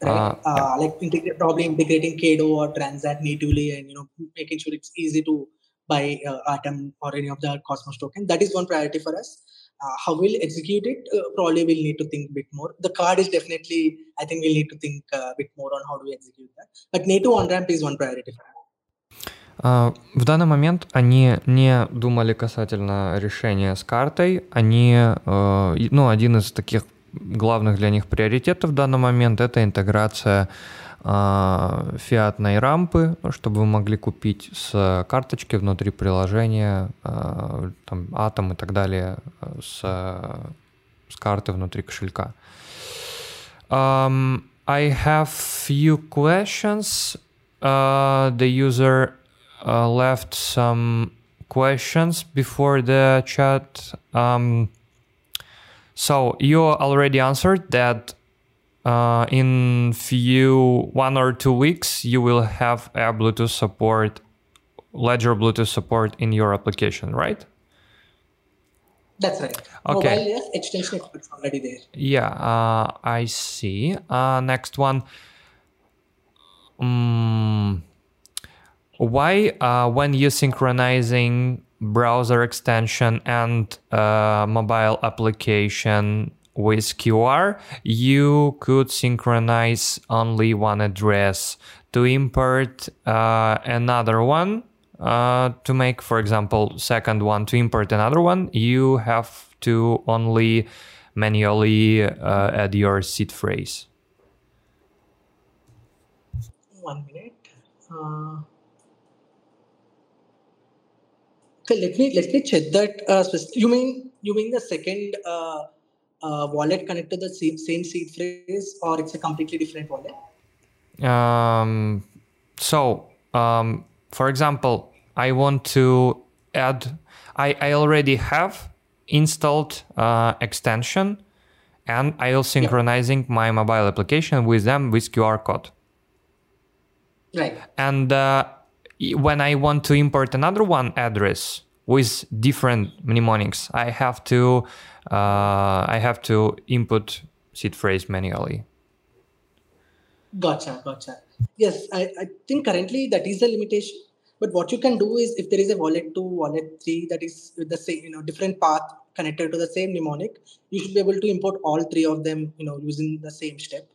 Speaker 2: right? Uh, uh, like integrate, probably integrating Kado or Transact natively, and you know making sure it's easy to buy uh, Atom or any of the Cosmos token. That is one priority for us. Uh, how we'll execute it, uh, probably we'll need to think a bit more. The card is definitely, I think we'll need to think uh, a bit more on how do we execute that. But native on ramp is one priority for us.
Speaker 1: В данный момент они не думали касательно решения с картой. Они, ну, один из таких главных для них приоритетов в данный момент это интеграция э, фиатной рампы, чтобы вы могли купить с карточки внутри приложения, э, там, атом и так далее, с, с карты внутри кошелька. Um, I have few questions. Uh, the user uh, left some questions before the chat. Um, So you already answered that uh, in few one or two weeks you will have a Bluetooth support, Ledger Bluetooth support in your application, right?
Speaker 2: That's right.
Speaker 1: Okay.
Speaker 2: Mobile, yes, extension is already there.
Speaker 1: Yeah, uh, I see. Uh, next one. Um, why, uh, when you synchronizing browser extension and uh, mobile application with QR, you could synchronize only one address. To import uh, another one, uh, to make, for example, second one to import another one, you have to only manually uh, add your seed phrase.
Speaker 2: One minute. Uh, okay, let me let me check that. Uh, you mean you mean the second uh, uh, wallet connected to the same, same seed phrase, or it's a completely different wallet?
Speaker 1: Um, so, um, for example, I want to add, I, I already have installed uh, extension and I will synchronizing my mobile application with them with QR code.
Speaker 2: Right.
Speaker 1: And uh, when I want to import another one address with different mnemonics, I have to uh, I have to input seed phrase manually.
Speaker 2: Gotcha, gotcha. Yes, I, I think currently that is the limitation. But what you can do is if there is a wallet two, wallet three that is with the same, you know, different path connected to the same mnemonic, you should be able to import all three of them, you know, using the same step.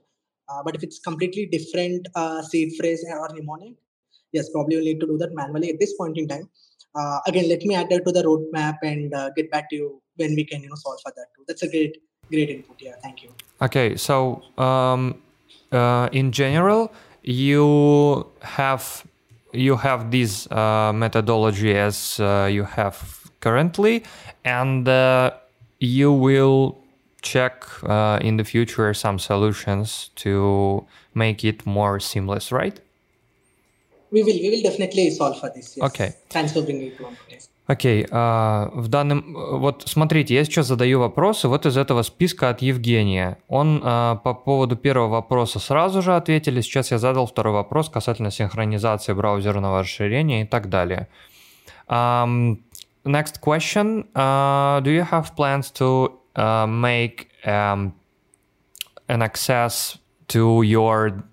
Speaker 2: Uh, but if it's completely different uh, seed phrase or mnemonic, yes, probably you'll need to do that manually at this point in time. Uh, again, let me add that to the roadmap and uh, get back to you when we can, you know, solve for that too. That's a great, great input. Yeah, thank you.
Speaker 1: Okay, so um, uh, in general, you have you have this uh, methodology as uh, you have currently, and uh, you will check in the future some solutions to make it more seamless, right?
Speaker 2: We will, we will definitely solve for this. Yes.
Speaker 1: Okay.
Speaker 2: Thanks for bringing it place.
Speaker 1: Окей, а, в данном... Вот смотрите, я сейчас задаю вопросы вот из этого списка от Евгения. Он а, по поводу первого вопроса сразу же ответили, сейчас я задал второй вопрос касательно синхронизации браузерного расширения и так далее. Um, next question. Uh, do you have plans to uh, make um, an access to your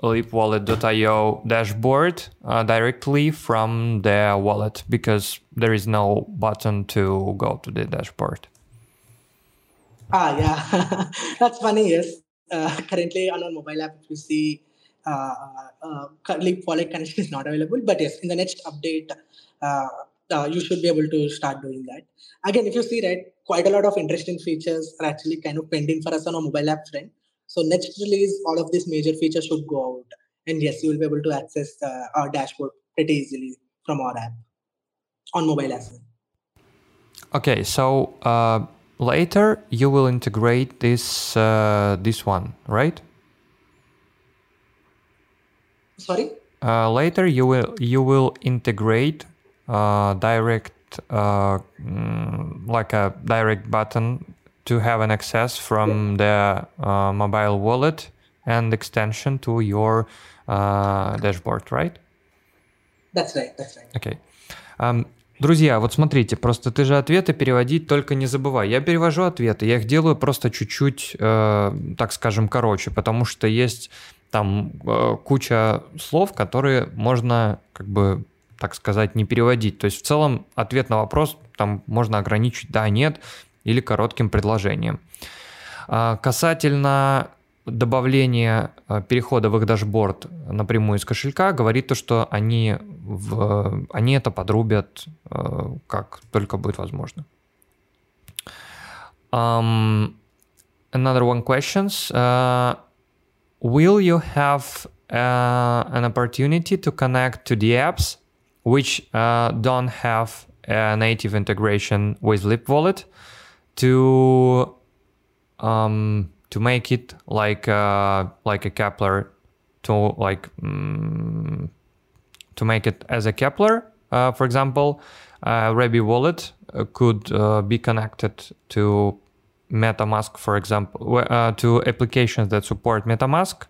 Speaker 1: cosmos.leapwallet.io dashboard uh, directly from the wallet because there is no button to go to the dashboard.
Speaker 2: Ah, yeah, that's funny. Yes, uh, currently on our mobile app, if you see, uh, uh, wallet connection is not available. But yes, in the next update, uh, uh, you should be able to start doing that. Again, if you see, right, quite a lot of interesting features are actually kind of pending for us on our mobile app front. So next release, all of these major features should go out, and yes, you will be able to access uh, our dashboard pretty easily from our app on mobile as well.
Speaker 1: Okay, so uh, later you will integrate this uh, this one, right?
Speaker 2: Sorry.
Speaker 1: Uh, later you will you will integrate uh, direct uh, mm, like a direct button to have an access from the uh, mobile wallet and extension to your uh, dashboard, right?
Speaker 2: That's right. That's right.
Speaker 1: Окей. Ам, друзья, вот смотрите, просто ты же ответы переводить только не забывай. Я перевожу ответы, я их делаю просто чуть-чуть, э, так скажем, короче, потому что есть там э, куча слов, которые можно, как бы, так сказать, не переводить. То есть в целом ответ на вопрос там можно ограничить да, нет или коротким предложением. А, Касательно добавления э, перехода в их дашборд напрямую из кошелька говорит то, что они, в, они это подрубят э, как только будет возможно. Um, another one questions. Uh, will you have uh, an opportunity to connect to the apps which uh, don't have a native integration with Lip Wallet to um, to make it like uh, like a Kepler to like mm, to make it as a Kepler, uh, for example, uh, Wallet uh, could uh, be connected to MetaMask, for example, uh, to applications that support MetaMask,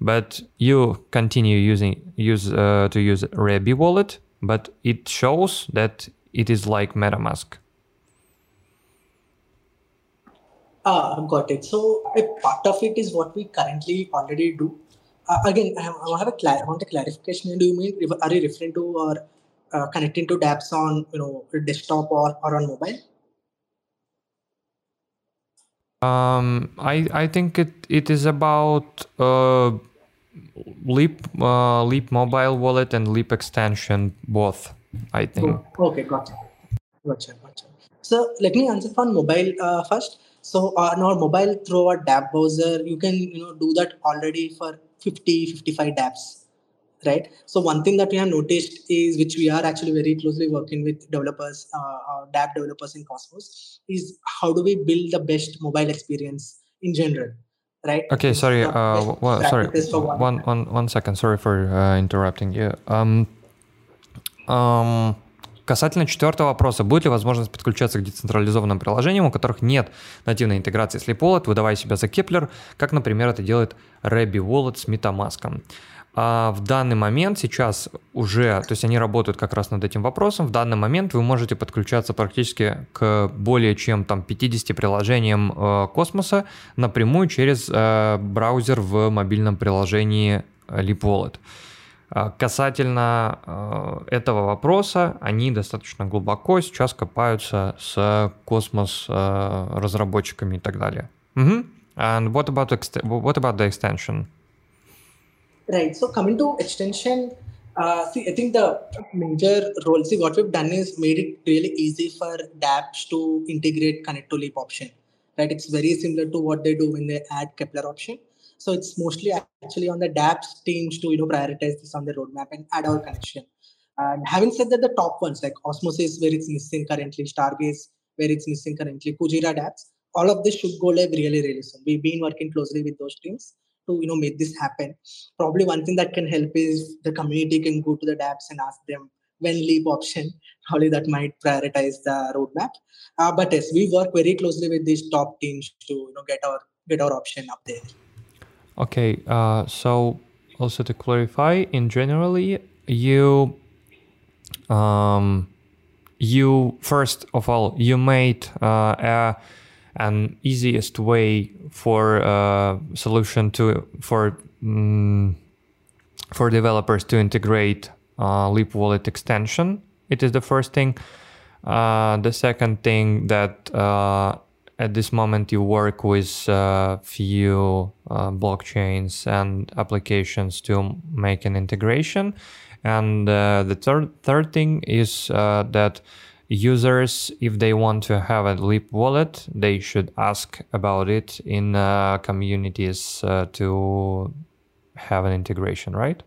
Speaker 1: but you continue using use uh, to use Rebi wallet, but it shows that it is like MetaMask.
Speaker 2: Ah, got it. So a part of it is what we currently already do. Uh, again, I, have, I have a cla- I want a clarification. Do you mean are you referring to or uh, connecting to dApps on you know desktop or, or on mobile?
Speaker 1: Um, I I think it it is about uh, Leap uh, Leap mobile wallet and Leap extension both. I think.
Speaker 2: Oh, okay, gotcha, gotcha, gotcha. So let me answer on mobile uh, first. So on our mobile through our dApp browser, you can you know do that already for 50, 55 dApps right? So one thing that we have noticed is, which we are actually very closely working with developers, uh, uh, dApp developers in Cosmos, is how do we build the best mobile experience in general, right?
Speaker 1: Okay, sorry, uh, well, sorry, one, one, one second, sorry for uh, interrupting you. Um, um, Касательно четвертого вопроса, будет ли возможность подключаться к децентрализованным приложениям, у которых нет нативной интеграции с Leap выдавая себя за Kepler, как, например, это делает Rebby Wallet с MetaMask? А в данный момент сейчас уже, то есть они работают как раз над этим вопросом, в данный момент вы можете подключаться практически к более чем там 50 приложениям э, космоса напрямую через э, браузер в мобильном приложении Leap Wallet. Касательно э, этого вопроса, они достаточно глубоко сейчас копаются с космос э, разработчиками и так далее. Mm-hmm. And what about, what about the extension?
Speaker 2: Right. So coming to extension, uh, see, I think the major role, see, what we've done is made it really easy for dApps to integrate connect to leap option. Right. It's very similar to what they do when they add Kepler option. So it's mostly actually on the dApps teams to you know prioritize this on the roadmap and add our connection. And having said that, the top ones like Osmosis, where it's missing currently, Stargaze, where it's missing currently, Kujira dApps, all of this should go live really, really soon. We've been working closely with those teams to you know make this happen probably one thing that can help is the community can go to the dapps and ask them when leap option probably that might prioritize the roadmap uh, but yes we work very closely with these top teams to you know get our get our option up there
Speaker 1: okay uh, so also to clarify in generally you um you first of all you made uh, a an easiest way for uh, solution to for um, for developers to integrate uh, Leap Wallet extension. It is the first thing. Uh, the second thing that uh, at this moment you work with uh, few uh, blockchains and applications to make an integration. And the third third thing is that users, if they want to have a Leap wallet, they should ask about it in uh, communities uh, to have an integration, right?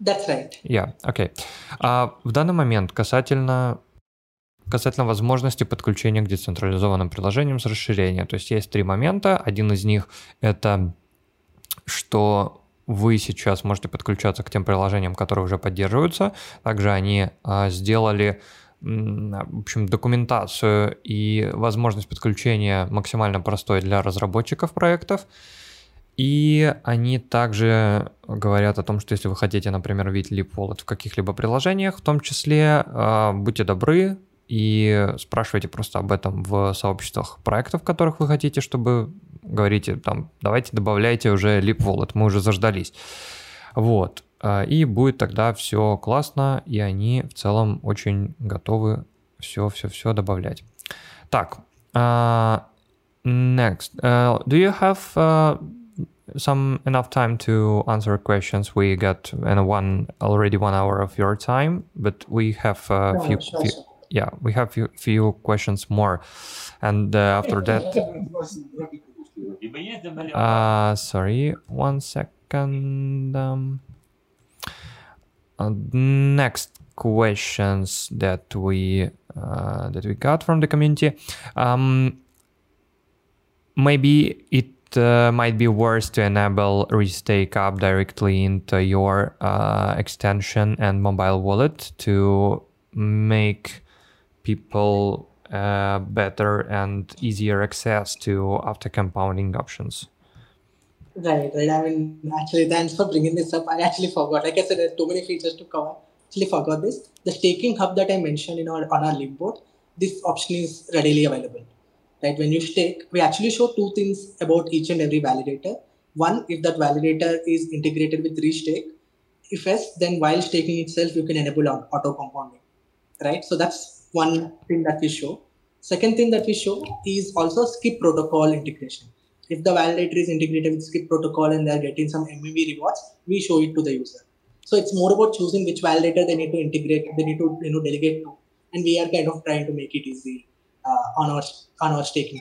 Speaker 2: That's right.
Speaker 1: Yeah, okay. А в данный момент касательно касательно возможности подключения к децентрализованным приложениям с расширением. То есть есть три момента. Один из них это что вы сейчас можете подключаться к тем приложениям, которые уже поддерживаются. Также они а, сделали в общем, документацию и возможность подключения максимально простой для разработчиков проектов. И они также говорят о том, что если вы хотите, например, видеть Wallet в каких-либо приложениях, в том числе, а, будьте добры и спрашивайте просто об этом в сообществах проектов, которых вы хотите, чтобы говорите там, давайте добавляйте уже Leap Wallet, мы уже заждались. Вот. А, и будет тогда все классно, и они в целом очень готовы все-все-все добавлять. Так, uh, next. Uh, do you have uh, some enough time to answer questions? We got uh, one already one hour of your time, but we have a few, few yeah, we have few, few questions more, and uh, after that. Uh, sorry, one second. Um, uh, next questions that we uh, that we got from the community. Um, maybe it uh, might be worse to enable Restake up directly into your uh, extension and mobile wallet to make people uh, better and easier access to after compounding options.
Speaker 2: Right, right. I mean, actually, thanks for bringing this up. I actually forgot. Like I said, there's too many features to cover. Actually, forgot this. The staking hub that I mentioned in our on our link board, this option is readily available. Right, when you stake, we actually show two things about each and every validator. One, if that validator is integrated with restake. If yes, then while staking itself, you can enable auto compounding. Right, so that's one thing that we show. Second thing that we show is also skip protocol integration if the validator is integrated with skip protocol and they're getting some MEV rewards, we show it to the user. So it's more about choosing which validator they need to integrate, they need to you know delegate to, and we are kind of trying to make it easy uh, on our on our staking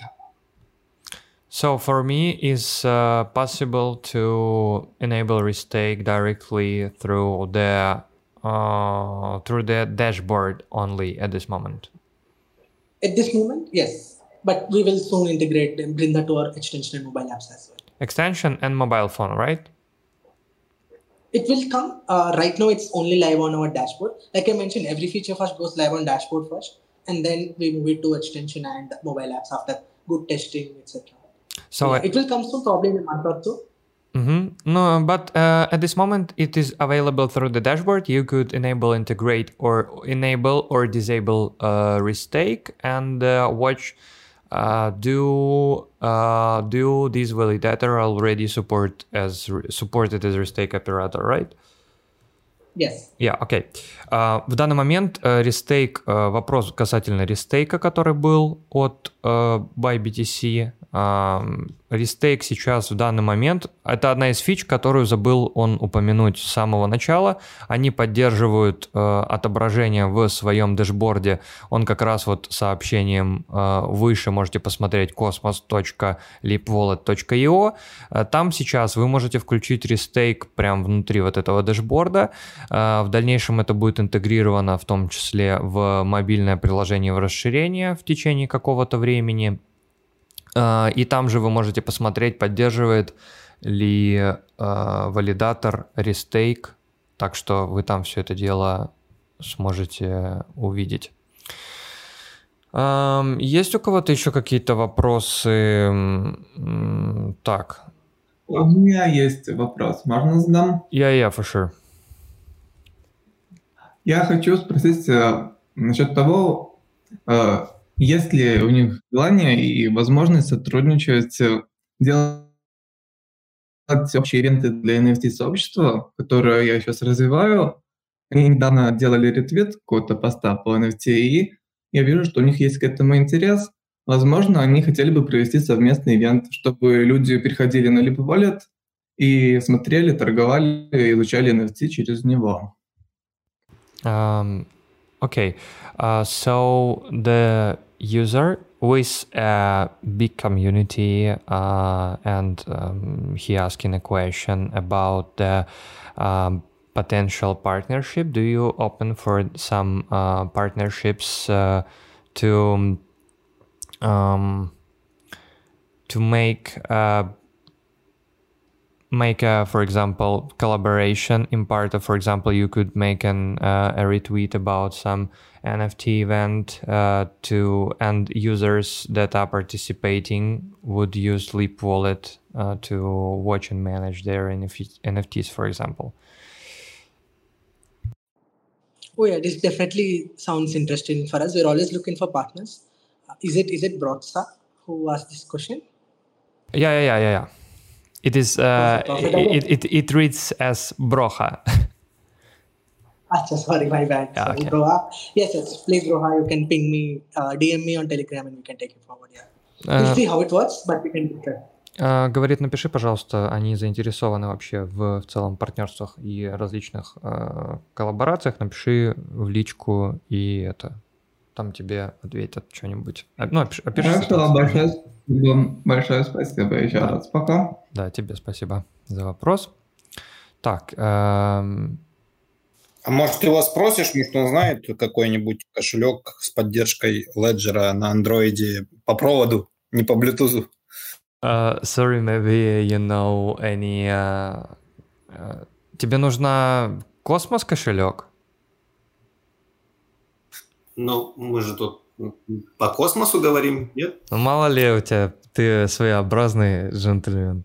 Speaker 1: So for me, is uh, possible to enable restake directly through the uh, through the dashboard only at this moment?
Speaker 2: At this moment, yes but we will soon integrate and bring that to our extension and mobile apps as well.
Speaker 1: Extension and mobile phone, right?
Speaker 2: It will come. Uh, right now, it's only live on our dashboard. Like I mentioned, every feature first goes live on dashboard first, and then we move it to extension and mobile apps after good testing, etc. So yeah, it will come soon, probably in a month or two.
Speaker 1: Mm-hmm. No, but uh, at this moment it is available through the dashboard. You could enable integrate or enable or disable uh, restake and uh, watch. Uh, do uh, do this validator already support as supported as restake operator, right?
Speaker 2: Yes.
Speaker 1: Yeah. Okay. Uh, в данный момент uh, рестейк, uh, вопрос касательно рестейка, который был от uh, ByBTC, Restake сейчас в данный момент, это одна из фич, которую забыл он упомянуть с самого начала. Они поддерживают э, отображение в своем дэшборде. Он как раз вот сообщением э, выше можете посмотреть cosmos.leapwallet.io. Э, там сейчас вы можете включить restake прямо внутри вот этого дэшборда. Э, в дальнейшем это будет интегрировано в том числе в мобильное приложение в расширение в течение какого-то времени. А, и там же вы можете посмотреть, поддерживает ли э, валидатор Restake, так что вы там все это дело сможете увидеть. Есть у кого-то еще какие-то вопросы? Так.
Speaker 4: У меня есть вопрос. Можно задам?
Speaker 1: Я, я, for sure.
Speaker 4: Я хочу спросить э, насчет того, э, есть ли у них желание и возможность сотрудничать, э, делать общие ивенты для NFT-сообщества, которое я сейчас развиваю. Они недавно делали ретвит какого-то поста по NFT, и я вижу, что у них есть к этому интерес. Возможно, они хотели бы провести совместный ивент, чтобы люди переходили на Lip Wallet и смотрели, торговали, изучали NFT через него.
Speaker 1: Um, okay, uh, so the user with a big community uh, and um, he asking a question about the um, potential partnership do you open for some uh, partnerships uh, to um, to make uh, make a, for example, collaboration in part of, for example, you could make an uh, a retweet about some NFT event uh, to and users that are participating would use Leap Wallet uh, to watch and manage their NFTs, for example.
Speaker 2: Oh yeah, this definitely sounds interesting for us. We're always looking for partners. Uh, is it is it Broadsa who asked this question?
Speaker 1: Yeah, yeah, yeah, yeah, yeah. It is. Uh, it, it it reads as Broja.
Speaker 2: Achha, sorry, my bad. Yeah, sorry, okay. Broha. Yes, yes, please, Broha, you can ping me, uh, DM me on Telegram, and we can take it forward. Yeah, we'll uh, see how it works, but we can do that.
Speaker 1: Uh, говорит, напиши, пожалуйста, они заинтересованы вообще в, в целом партнерствах и различных э, коллаборациях. Напиши в личку и это там тебе ответят что-нибудь. Ну, опиши.
Speaker 4: Хорошо, большое, большое спасибо еще да. раз. Пока.
Speaker 1: Да, тебе спасибо за вопрос. Так, эм,
Speaker 5: а может, ты его спросишь, может, он знает какой-нибудь кошелек с поддержкой Ledger на андроиде по проводу, не по Bluetooth?
Speaker 1: Uh, sorry, maybe you know any... Uh, uh, тебе нужна космос кошелек?
Speaker 5: Ну, мы же тут по космосу говорим, нет?
Speaker 1: Ну, мало ли у тебя, ты своеобразный джентльмен.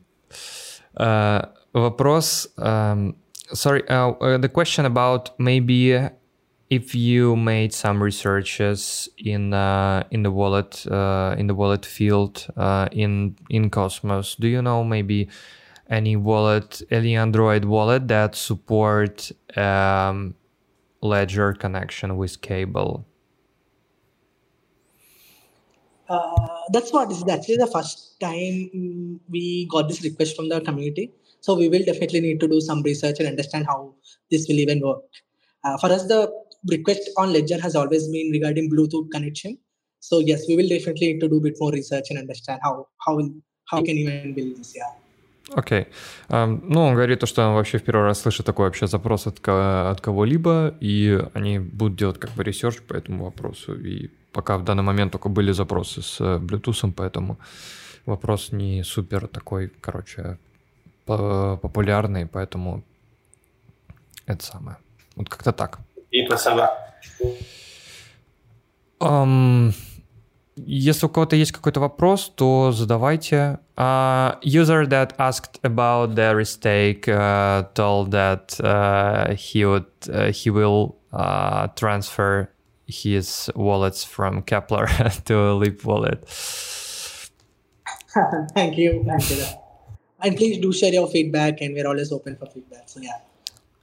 Speaker 1: Uh, вопрос, um, sorry, uh, the question about maybe if you made some researches in uh, in the wallet uh, in the wallet field uh, in in Cosmos, do you know maybe any wallet, any Android wallet that support um, Ledger connection with cable?
Speaker 2: Uh, that's what is actually the first time we got this request from the community. So we will definitely need to do some research and understand how this will even work. Uh, for us, the request on Ledger has always been regarding Bluetooth connection. So yes, we will definitely need to do a bit more research and understand how how how we can even build this. Yeah.
Speaker 1: Окей. Okay. Um, ну, он говорит, то, что он вообще в первый раз слышит такой вообще запрос от, от кого-либо, и они будут делать как бы ресерч по этому вопросу. И пока в данный момент только были запросы с Bluetooth, поэтому вопрос не супер такой, короче, популярный, поэтому это самое. Вот как-то так.
Speaker 5: И спасибо.
Speaker 1: Um, если у кого-то есть какой-то вопрос, то задавайте. Uh, user that asked about the restake uh, told that uh, he would uh, he will uh, transfer his wallets from Kepler to Leap Wallet.
Speaker 2: Thank you. Thank you. And please do share your feedback, and we're always open for feedback. So yeah.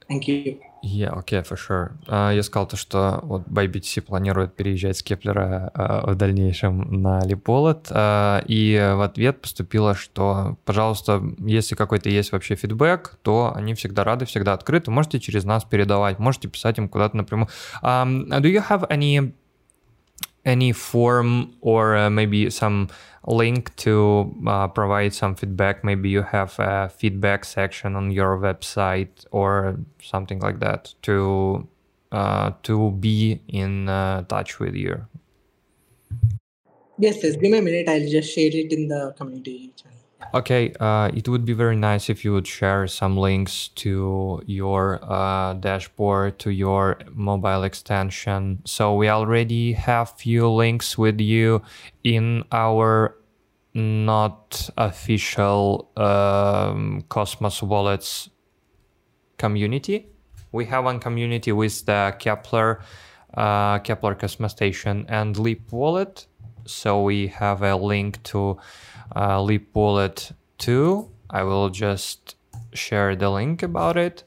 Speaker 2: Thank you.
Speaker 1: Yeah, okay, for sure. Uh, я сказал то, что вот ByBTC планирует переезжать с Кеплера uh, в дальнейшем на Липолот, uh, и в ответ поступило, что, пожалуйста, если какой-то есть вообще фидбэк, то они всегда рады, всегда открыты, можете через нас передавать, можете писать им куда-то напрямую. Um, do you have any any form or uh, maybe some link to uh, provide some feedback. Maybe you have a feedback section on your website or something like that to uh, to be in uh, touch with you.
Speaker 2: Yes yes. Give me a minute. I'll just share it in the community channel
Speaker 1: Okay, uh, it would be very nice if you would share some links to your uh, dashboard, to your mobile extension. So we already have few links with you in our not official um, Cosmos Wallets community. We have one community with the Kepler, uh, Kepler Cosmos Station and Leap Wallet. So we have a link to uh, Leap Wallet 2. I will just share the link about it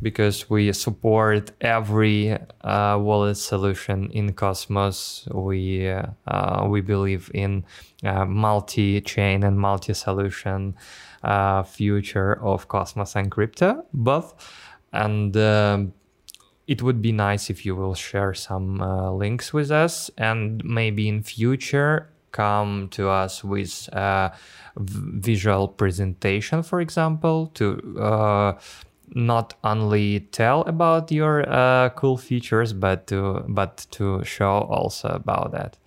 Speaker 1: because we support every uh, wallet solution in Cosmos. We uh, we believe in uh, multi-chain and multi-solution uh, future of Cosmos and crypto, both. And um, it would be nice if you will share some uh, links with us, and maybe in future come to us with a visual presentation, for example, to uh, not only tell about your uh, cool features, but to but to show also about that.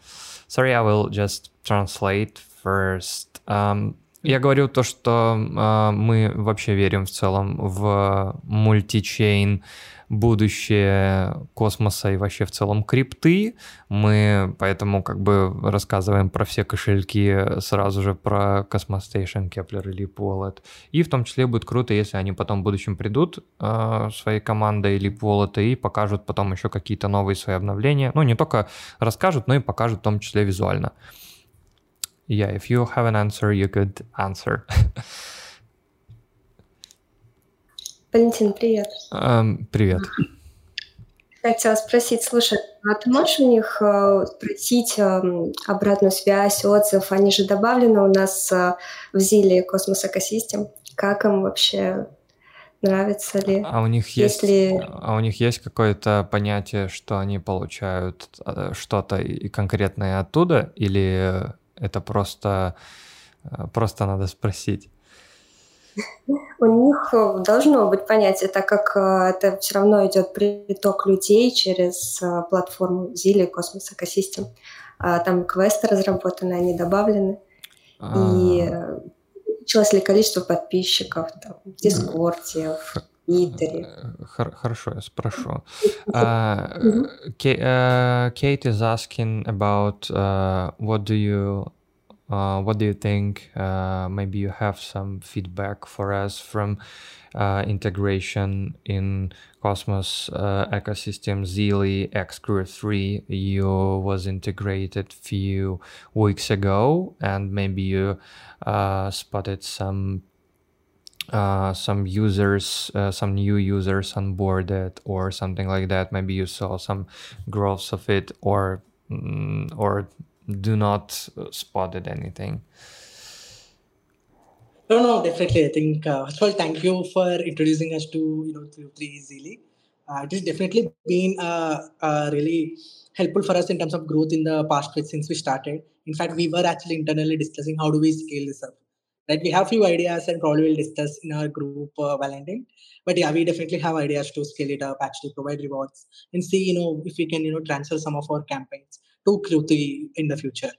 Speaker 1: Sorry, I will just translate first. Um, я говорил то, что э, мы вообще верим в целом в мультичейн будущее космоса и вообще в целом крипты. Мы поэтому как бы рассказываем про все кошельки сразу же про Cosmos Station, Kepler или Wallet. И в том числе будет круто, если они потом в будущем придут э, своей командой или Wallet и покажут потом еще какие-то новые свои обновления. Ну, не только расскажут, но и покажут в том числе визуально. Yeah, if you have an answer, you could answer.
Speaker 6: Валентин, привет.
Speaker 1: Um, привет.
Speaker 6: Хотела спросить, слушай, а ты можешь у них э, спросить э, обратную связь, отзыв? Они же добавлены у нас э, в Зиле Космос Экосистем. Как им вообще нравится ли?
Speaker 1: А у них есть, Если... а у них есть какое-то понятие, что они получают э, что-то и конкретное оттуда, или это просто просто надо спросить?
Speaker 6: У них э, должно быть понятие, так как э, это все равно идет приток людей через э, платформу Zili Cosmos Ecosystem. А там квесты разработаны, они добавлены. И увеличилось ли количество подписчиков там, в Дискорде, в Твиттере.
Speaker 1: Хорошо, я спрошу. Uh, Kate is asking about uh, what do you uh, what do you think? Uh, maybe you have some feedback for us from uh, integration in Cosmos uh, ecosystem. Zeely Xcrew 3 you was integrated few weeks ago, and maybe you uh, spotted some uh, some users, uh, some new users onboarded, or something like that. Maybe you saw some growth of it, or mm, or do not spotted anything.
Speaker 2: No, no, definitely. I think uh, first of all, thank you for introducing us to you know three easily. Uh, it has definitely been uh, uh, really helpful for us in terms of growth in the past since we started. In fact, we were actually internally discussing how do we scale this up. Right, we have few ideas and probably will discuss in our group uh, Valentine. But yeah, we definitely have ideas to scale it up, actually provide rewards, and see you know if we can you know transfer some of our campaigns to Qt in the future.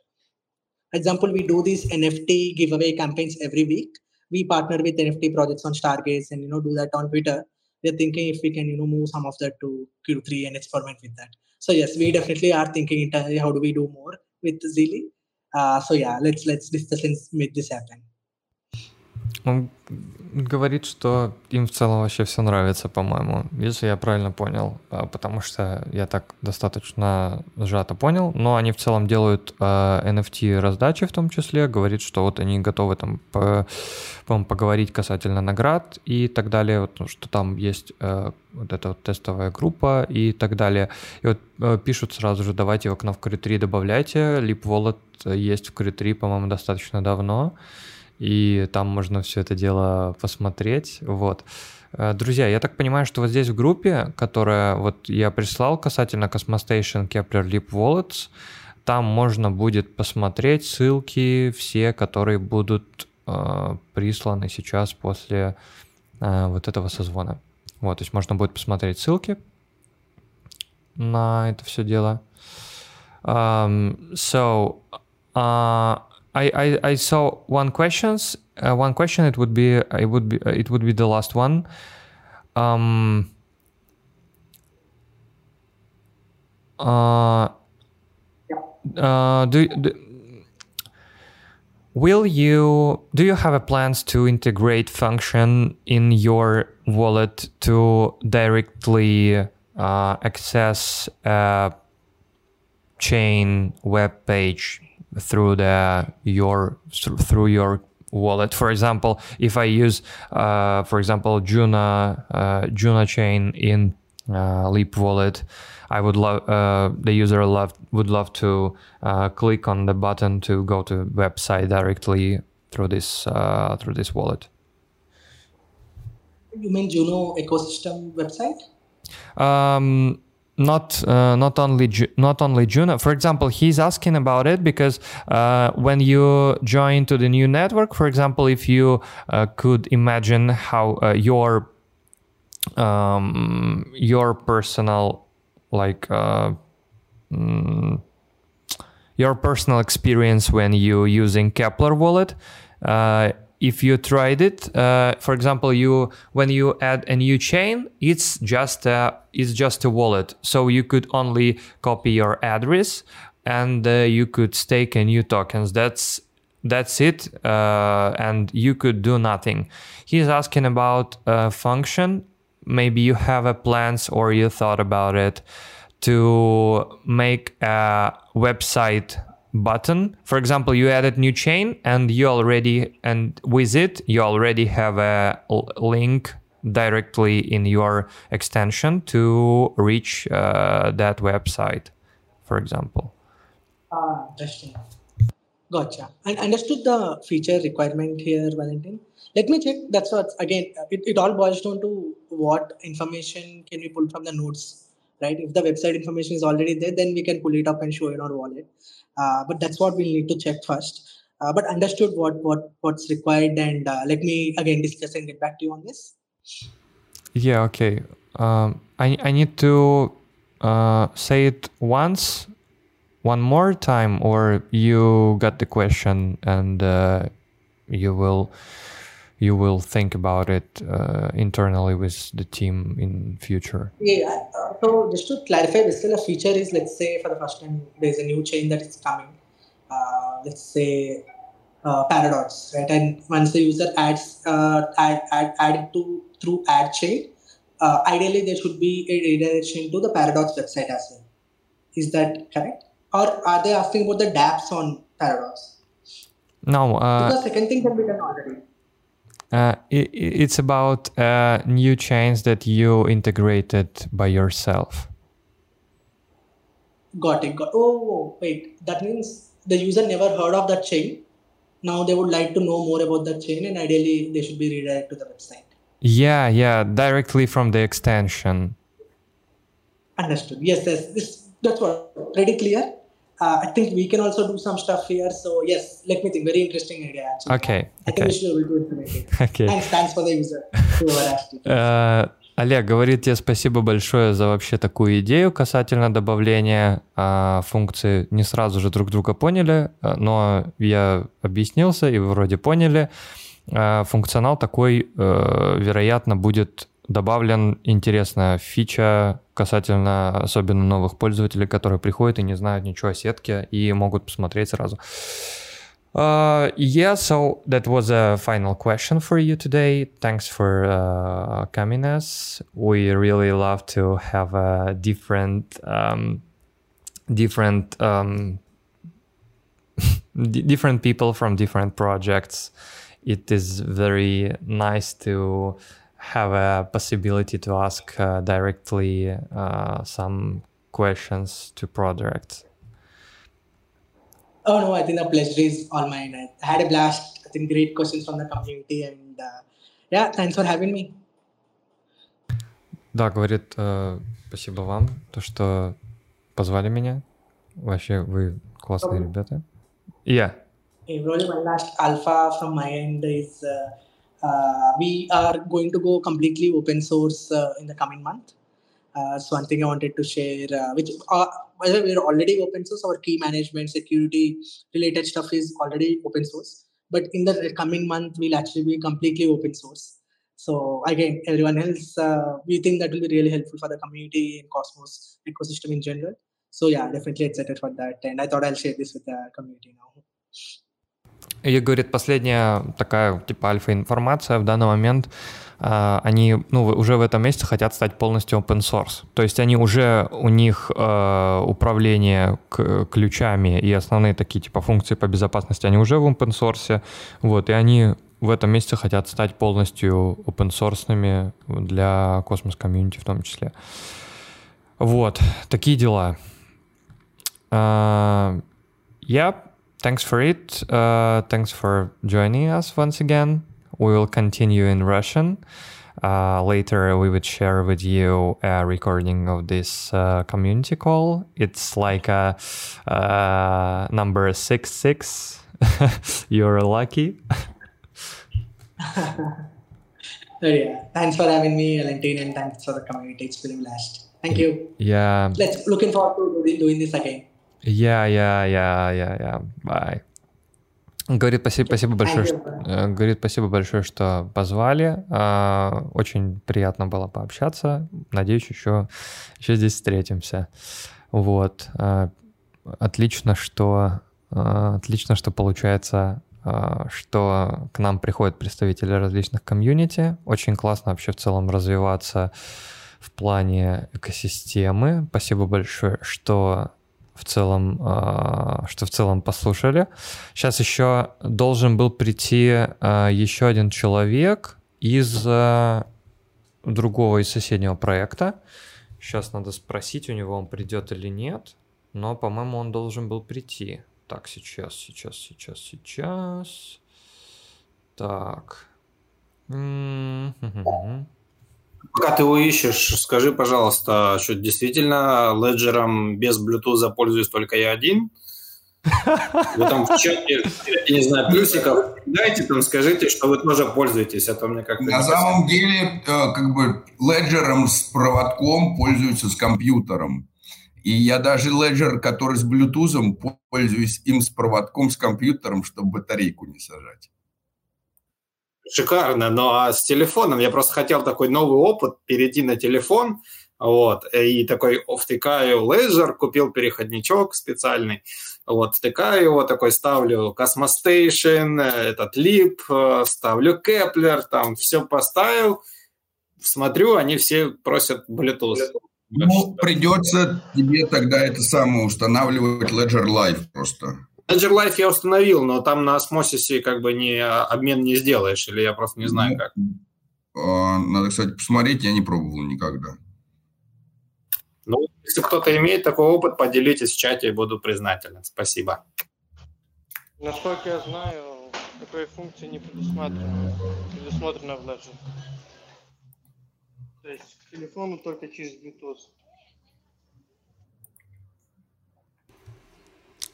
Speaker 2: Example, we do these NFT giveaway campaigns every week. We partner with NFT projects on Stargaze and you know do that on Twitter. We're thinking if we can you know move some of that to Q3 and experiment with that. So yes, we definitely are thinking internally how do we do more with Zeely. Uh, so yeah, let's let's discuss and make this happen.
Speaker 1: Он говорит, что им в целом вообще все нравится, по-моему, если я правильно понял, а, потому что я так достаточно сжато понял, но они в целом делают NFT а, раздачи в том числе, говорит, что вот они готовы там, по, по поговорить касательно наград и так далее, вот, ну, что там есть а, вот эта вот тестовая группа и так далее. И вот пишут сразу же, давайте в окно в Core 3 добавляйте, Leap Wallet есть в Core 3, по-моему, достаточно давно, и там можно все это дело посмотреть, вот. Э, друзья, я так понимаю, что вот здесь в группе, которая вот я прислал касательно Cosmostation Kepler Leap Wallets, там можно будет посмотреть ссылки все, которые будут э, присланы сейчас после э, вот этого созвона. Вот, то есть можно будет посмотреть ссылки на это все дело. Um, so, uh, I, I, I saw one questions. Uh, one question. It would be. It would be. It would be the last one. Um. Uh. Uh. Do, do will you do you have a plans to integrate function in your wallet to directly uh, access a chain web page through the your through your wallet. For example, if I use, uh, for example, Juna uh, Juna chain in uh, Leap Wallet, I would love uh, the user love would love to uh, click on the button to go to website directly through this uh, through this wallet.
Speaker 2: You mean Juno ecosystem website?
Speaker 1: Um, not uh, not only not only Juno. For example, he's asking about it because uh, when you join to the new network, for example, if you uh, could imagine how uh, your um, your personal like uh, mm, your personal experience when you using Kepler wallet uh, if you tried it, uh, for example, you when you add a new chain, it's just a, it's just a wallet. So you could only copy your address and uh, you could stake a new tokens. That's that's it, uh, and you could do nothing. He's asking about a function. Maybe you have a plans or you thought about it to make a website button. For example, you added new chain and you already, and with it, you already have a link directly in your extension to reach uh, that website, for example.
Speaker 2: Ah, interesting. Gotcha. I understood the feature requirement here, Valentin. Let me check. That's what, again, it, it all boils down to what information can we pull from the nodes, right? If the website information is already there, then we can pull it up and show in our wallet. Uh, but that's what we'll need to check first. Uh, but understood what what what's required, and uh, let me again discuss and get back to you on this.
Speaker 1: Yeah. Okay. Um, I I need to uh, say it once, one more time, or you got the question and uh, you will you will think about it uh, internally with the team in future?
Speaker 2: Yeah. Uh, so just to clarify, basically a feature is let's say for the first time there's a new chain that is coming. Uh, let's say uh, Paradox, right? And once the user adds uh, add, add, add it to through add chain, uh, ideally there should be a redirection to the Paradox website as well. Is that correct? Or are they asking about the dApps on Paradox?
Speaker 1: No. Uh,
Speaker 2: because second thing can be done already.
Speaker 1: Uh, it, it's about uh, new chains that you integrated by yourself.
Speaker 2: Got it. Got. Oh, wait. That means the user never heard of that chain. Now they would like to know more about that chain, and ideally they should be redirected to the website.
Speaker 1: Yeah, yeah, directly from the extension.
Speaker 2: Understood. Yes, yes. This that's what pretty clear. Uh, I think we can also do some stuff here. So yes, let me think. Very interesting idea. Actually.
Speaker 1: Okay.
Speaker 2: I think we should implement it.
Speaker 1: Okay.
Speaker 2: Thanks, thanks for the user.
Speaker 1: Э, Олег говорит тебе спасибо большое за вообще такую идею касательно добавления а, функций. Не сразу же друг друга поняли, а, но я объяснился, и вроде поняли. А, функционал такой, а, вероятно, будет добавлен интересная фича касательно особенно новых пользователей, которые приходят и не знают ничего о сетке и могут посмотреть сразу. Uh, yeah, so that was a final question for you today. Thanks for uh, coming us. We really love to have a different, um, different, um, different people from different projects. It is very nice to have a possibility to ask uh, directly uh, some questions to projects.
Speaker 2: Oh no, I think the pleasure is all mine. I had a blast. I think great questions from the community, and uh, yeah, thanks for having me.
Speaker 1: Да, говорит, э, спасибо вам, то, что позвали меня. Вообще, вы классные
Speaker 2: Okay.
Speaker 1: ребята. Yeah.
Speaker 2: Hey, probably one last alpha from my end is uh, uh, we are going to go completely open source uh, in the coming month. Uh, so one thing I wanted to share, uh, which uh, we're already open source. Our key management, security related stuff is already open source. But in the coming month, we'll actually be completely open source. So again, everyone else, uh, we think that will be really helpful for the community and Cosmos ecosystem in general. So yeah, definitely excited for that. And I thought I'll share this with the community now.
Speaker 1: И говорит, последняя такая типа альфа-информация в данный момент, а, они ну, уже в этом месяце хотят стать полностью open source. То есть они уже, у них э, управление к- ключами и основные такие типа функции по безопасности, они уже в open source. Вот, и они в этом месяце хотят стать полностью open source для космос комьюнити в том числе. Вот, такие дела. Uh, yeah, thanks for it. Uh, thanks for joining us once again. We will continue in Russian. Uh, later, we would share with you a recording of this uh, community call. It's like a, uh, number six six. You're lucky.
Speaker 2: So yeah, thanks for having me, Valentine, and thanks for the community. It's been a blast. Thank you.
Speaker 1: Yeah,
Speaker 2: Let's looking forward to doing this again.
Speaker 1: Yeah, yeah, yeah, yeah, yeah. Bye. Говорит, спасибо, спасибо большое, что, э, говорит, спасибо большое, что позвали. А, Очень приятно было пообщаться. Надеюсь, еще, еще здесь встретимся. Вот. А, Отлично, что а, отлично, что получается, что к нам приходят представители различных комьюнити. Очень классно вообще в целом развиваться в плане экосистемы. Спасибо большое, что в целом, а, что в целом послушали. Сейчас еще должен был прийти а, еще один человек из а, другого, из соседнего проекта. Сейчас надо спросить у него, он придет или нет. Но, по-моему, он должен был прийти. Так, сейчас, сейчас, сейчас, сейчас. Так. М-м-м-м.
Speaker 5: Пока ты его ищешь, скажи, пожалуйста, что действительно леджером без Bluetooth пользуюсь только я один? Вы там в чате, я не знаю, плюсиков дайте, там скажите, что вы тоже пользуетесь, а то мне как-то...
Speaker 3: На самом деле, э, как бы леджером с проводком пользуются с компьютером. И я даже леджер, который с Bluetooth, пользуюсь им с проводком, с компьютером, чтобы батарейку не сажать.
Speaker 5: Шикарно, но а с телефоном я просто хотел такой новый опыт, перейти на телефон, вот, и такой втыкаю лейзер, купил переходничок специальный, вот, втыкаю его, такой ставлю Cosmostation, этот Leap, э, ставлю Kepler, там все поставил, смотрю, они все просят Bluetooth.
Speaker 3: Ну, придется тебе тогда это самое устанавливать Ledger Live просто.
Speaker 5: Ledger Live я установил, но там на осмосисе как бы не обмен не сделаешь, или я просто не знаю ну, как.
Speaker 3: А, надо, кстати, посмотреть, я не пробовал никогда.
Speaker 5: Ну, если кто-то имеет такой опыт, поделитесь в чате, я буду признателен. Спасибо.
Speaker 7: Насколько я знаю, такой функции не предусмотрено. Предусмотрено в Ledger. То есть к телефону только через Bluetooth.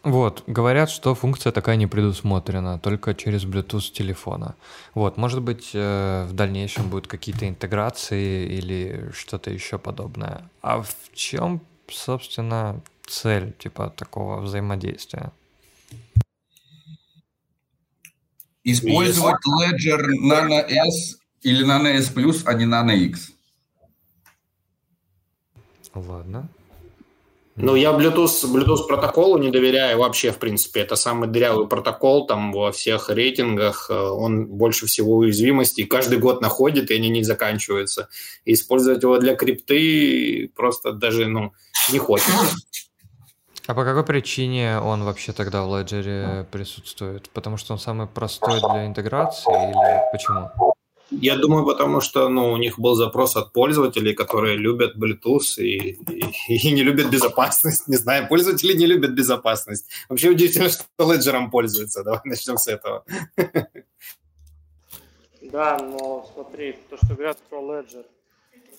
Speaker 1: Вот, говорят, что функция такая не предусмотрена, только через Bluetooth телефона. Вот, может быть, э, в дальнейшем будут какие-то интеграции или что-то еще подобное. А в чем, собственно, цель типа такого взаимодействия?
Speaker 3: Использовать Ledger Nano S или Nano S Plus, а не Nano X.
Speaker 1: Ладно.
Speaker 5: Ну, я Bluetooth, Bluetooth протоколу не доверяю вообще, в принципе. Это самый дырявый протокол там во всех рейтингах. Э, он больше всего уязвимости. Каждый год находит, и они не заканчиваются. И использовать его для крипты просто даже ну, не хочется.
Speaker 1: А по какой причине он вообще тогда в Ledger присутствует? Потому что он самый простой для интеграции или почему?
Speaker 5: Я думаю, потому что ну, у них был запрос от пользователей, которые любят Bluetooth и, и, и не любят безопасность. Не знаю, пользователи не любят безопасность. Вообще удивительно, что Ledger пользуются. Давай начнем с этого.
Speaker 7: Да, но смотри, то, что говорят про Ledger,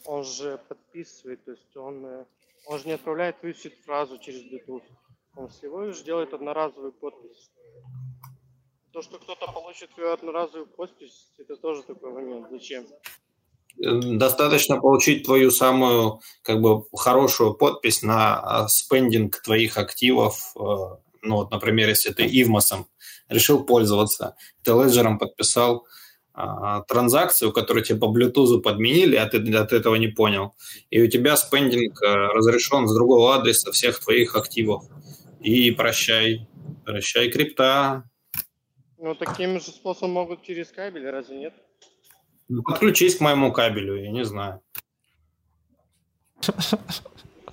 Speaker 7: он же подписывает, то есть он, э, он же не отправляет твою фразу через Bluetooth. Он всего лишь делает одноразовую подпись. То, что кто-то получит твою одноразовую подпись, это тоже такой момент. Зачем?
Speaker 5: Достаточно получить твою самую как бы хорошую подпись на а, спендинг твоих активов. Э, ну вот, например, если ты Ивмосом решил пользоваться, ты леджером подписал а, транзакцию, которую тебе по Bluetooth подменили, а ты от этого не понял, и у тебя спендинг э, разрешен с другого адреса всех твоих активов. И прощай, прощай крипта,
Speaker 7: ну, таким же способом могут через кабель, разве нет?
Speaker 5: Ну, подключись к моему кабелю, я не знаю.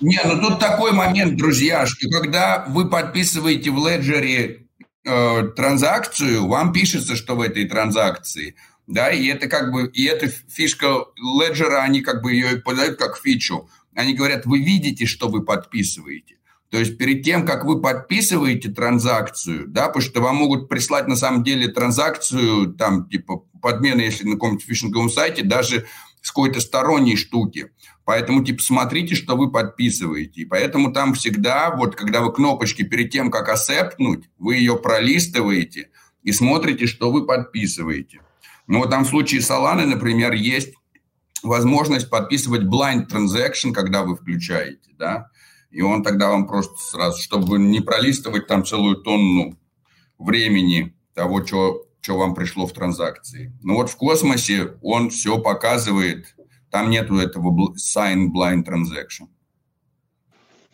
Speaker 3: Не, ну тут такой момент, друзья, что когда вы подписываете в Ledger э, транзакцию, вам пишется, что в этой транзакции, да, и это как бы, и эта фишка Ledger, они как бы ее подают как фичу. Они говорят, вы видите, что вы подписываете. То есть перед тем, как вы подписываете транзакцию, да, потому что вам могут прислать на самом деле транзакцию, там, типа, подмены, если на каком-нибудь фишинговом сайте, даже с какой-то сторонней штуки. Поэтому, типа, смотрите, что вы подписываете. И поэтому там всегда, вот, когда вы кнопочки перед тем, как осептнуть, вы ее пролистываете и смотрите, что вы подписываете. Ну, вот там в случае Solana, например, есть возможность подписывать blind transaction, когда вы включаете, да, и он тогда вам просто сразу, чтобы не пролистывать там целую тонну времени того, что, что вам пришло в транзакции. Но вот в космосе он все показывает, там нету этого sign blind transaction.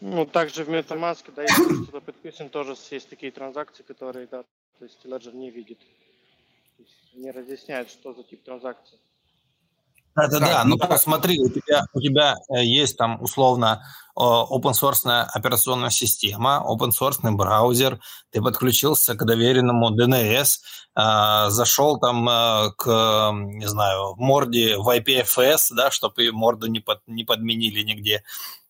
Speaker 7: Ну, также в MetaMask, да, если кто-то подписан, тоже есть такие транзакции, которые, да, то есть Ledger не видит. То есть не разъясняет, что за тип транзакции.
Speaker 5: Да-да-да, ну посмотри, у тебя, у тебя э, есть там условно open source операционная система, open source браузер, ты подключился к доверенному DNS, э, зашел там э, к, не знаю, морде в IPFS, да, чтобы морду не, под, не подменили нигде.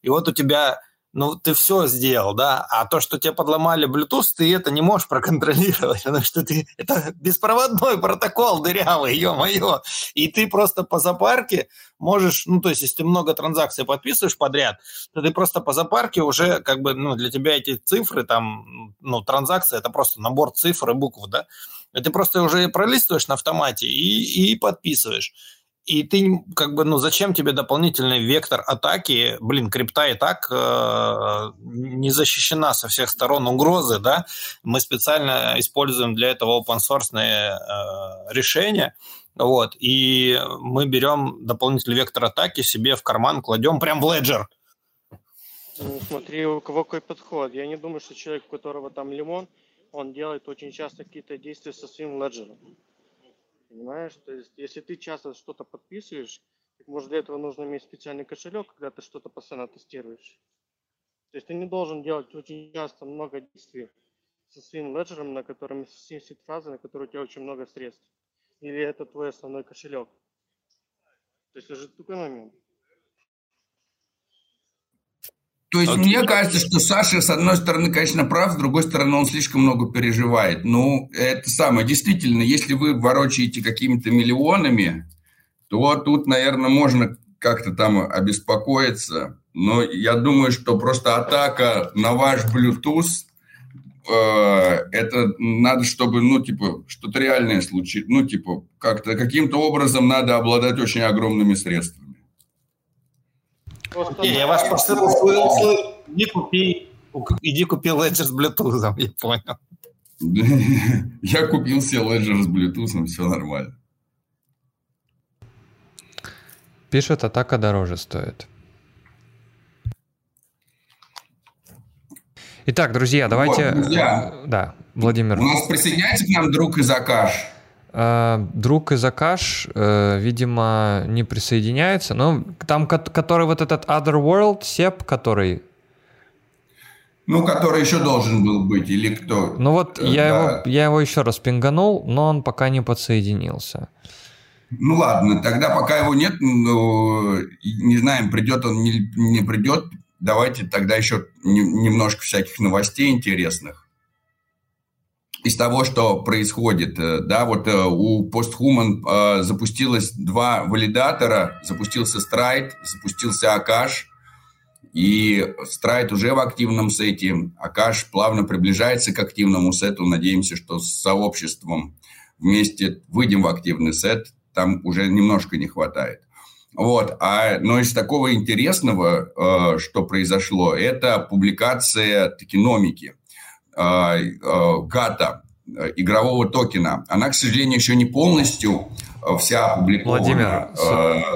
Speaker 5: И вот у тебя ну, ты все сделал, да, а то, что тебе подломали Bluetooth, ты это не можешь проконтролировать, потому что ты, это беспроводной протокол дырявый, ё-моё, и ты просто по запарке можешь, ну, то есть, если ты много транзакций подписываешь подряд, то ты просто по запарке уже, как бы, ну, для тебя эти цифры, там, ну, транзакции, это просто набор цифр и букв, да, и ты просто уже пролистываешь на автомате и, и подписываешь и ты как бы, ну, зачем тебе дополнительный вектор атаки? Блин, крипта и так э, не защищена со всех сторон угрозы, да? Мы специально используем для этого open source э, решения, Вот, и мы берем дополнительный вектор атаки себе в карман, кладем прям в леджер.
Speaker 7: Ну, смотри, у кого какой подход. Я не думаю, что человек, у которого там лимон, он делает очень часто какие-то действия со своим леджером. Понимаешь? То есть, если ты часто что-то подписываешь, так может для этого нужно иметь специальный кошелек, когда ты что-то постоянно тестируешь. То есть ты не должен делать очень часто много действий со своим леджером, на котором сидит фразы, на которой у тебя очень много средств. Или это твой основной кошелек. То есть это же такой момент.
Speaker 3: То есть okay. мне кажется, что Саша, с одной стороны, конечно, прав, с другой стороны, он слишком много переживает. Ну, это самое. Действительно, если вы ворочаете какими-то миллионами, то тут, наверное, можно как-то там обеспокоиться. Но я думаю, что просто атака на ваш Bluetooth, э, это надо, чтобы, ну, типа, что-то реальное случилось. Ну, типа, как-то каким-то образом надо обладать очень огромными средствами.
Speaker 5: Не, я ваш посыл усвоил. Иди купи, иди купи Ledger с Bluetooth, я понял.
Speaker 3: Я купил себе Ledger с Bluetooth, все нормально.
Speaker 1: Пишет, атака дороже стоит. Итак, друзья, давайте... Вот, друзья, да, Владимир.
Speaker 3: У нас присоединяется к нам друг из Акаш.
Speaker 1: Э, друг из Акаш, э, видимо, не присоединяется. Но там, который вот этот Otherworld, Сеп, который...
Speaker 3: Ну, который еще должен был быть, или кто?
Speaker 1: Ну вот э, я, да. его, я его еще раз пинганул, но он пока не подсоединился.
Speaker 3: Ну ладно, тогда пока его нет, ну, не знаем, придет он, не, не придет, давайте тогда еще немножко всяких новостей интересных из того, что происходит. Э, да, вот э, у Posthuman э, запустилось два валидатора, запустился Stride, запустился Акаш, и Stride уже в активном сете, Акаш плавно приближается к активному сету, надеемся, что с сообществом вместе выйдем в активный сет, там уже немножко не хватает. Вот. А, но из такого интересного, что произошло, это публикация токеномики – гата э, игрового токена, она, к сожалению, еще не полностью э, вся опубликована.
Speaker 1: Владимир,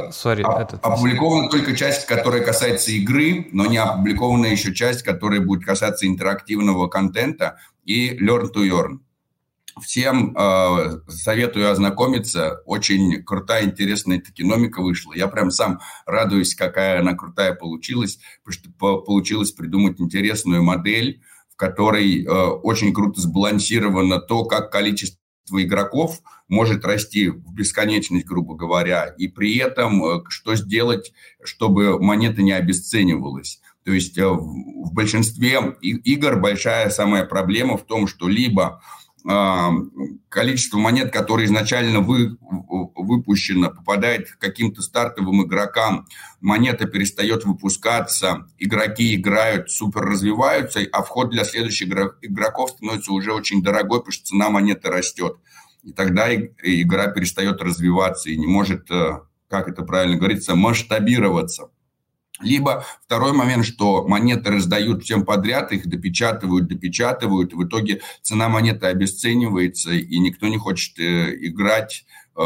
Speaker 1: э, сори,
Speaker 3: а, этот... опубликована только часть, которая касается игры, но не опубликована еще часть, которая будет касаться интерактивного контента и learn to earn. Всем э, советую ознакомиться. Очень крутая, интересная токеномика вышла. Я прям сам радуюсь, какая она крутая получилась, потому что получилось придумать интересную модель, в которой э, очень круто сбалансировано то, как количество игроков может расти в бесконечность, грубо говоря, и при этом э, что сделать, чтобы монета не обесценивалась. То есть э, в большинстве игр большая самая проблема в том, что либо количество монет, которые изначально вы, выпущено, попадает к каким-то стартовым игрокам, монета перестает выпускаться, игроки играют, супер развиваются, а вход для следующих игроков становится уже очень дорогой, потому что цена монеты растет. И тогда игра перестает развиваться и не может, э, как это правильно говорится, масштабироваться. Либо второй момент, что монеты раздают всем подряд, их допечатывают, допечатывают, и в итоге цена монеты обесценивается, и никто не хочет э, играть, э,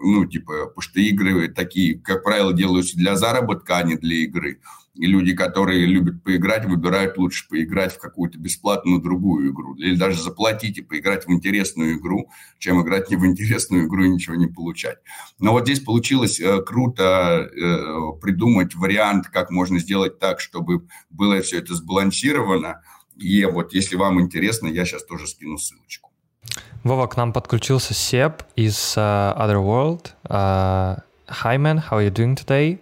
Speaker 3: ну, типа, потому что игры такие, как правило, делаются для заработка, а не для игры. И люди, которые любят поиграть, выбирают лучше поиграть в какую-то бесплатную другую игру. Или даже заплатить и поиграть в интересную игру, чем играть не в интересную игру и ничего не получать. Но вот здесь получилось э, круто э, придумать вариант, как можно сделать так, чтобы было все это сбалансировано. И вот если вам интересно, я сейчас тоже скину ссылочку.
Speaker 1: Вова, к нам подключился Сеп из uh, Otherworld. Uh, hi, man, how are you doing today?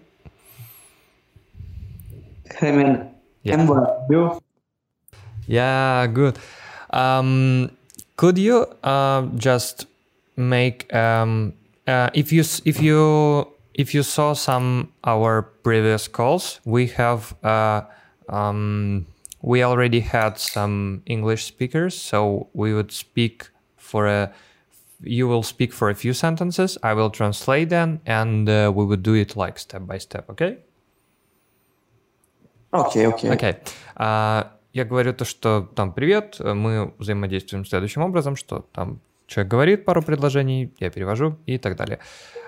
Speaker 8: Hey man, yeah. I'm well. You?
Speaker 1: Yeah, good. Um, could you uh, just make um, uh, if you if you if you saw some our previous calls, we have uh, um, we already had some English speakers, so we would speak for a you will speak for a few sentences. I will translate them, and uh, we would do it like step by step. Okay.
Speaker 8: Окей, окей.
Speaker 1: Окей. А, я говорю то, что там привет, мы взаимодействуем следующим образом, что там человек говорит пару предложений, я перевожу и так далее.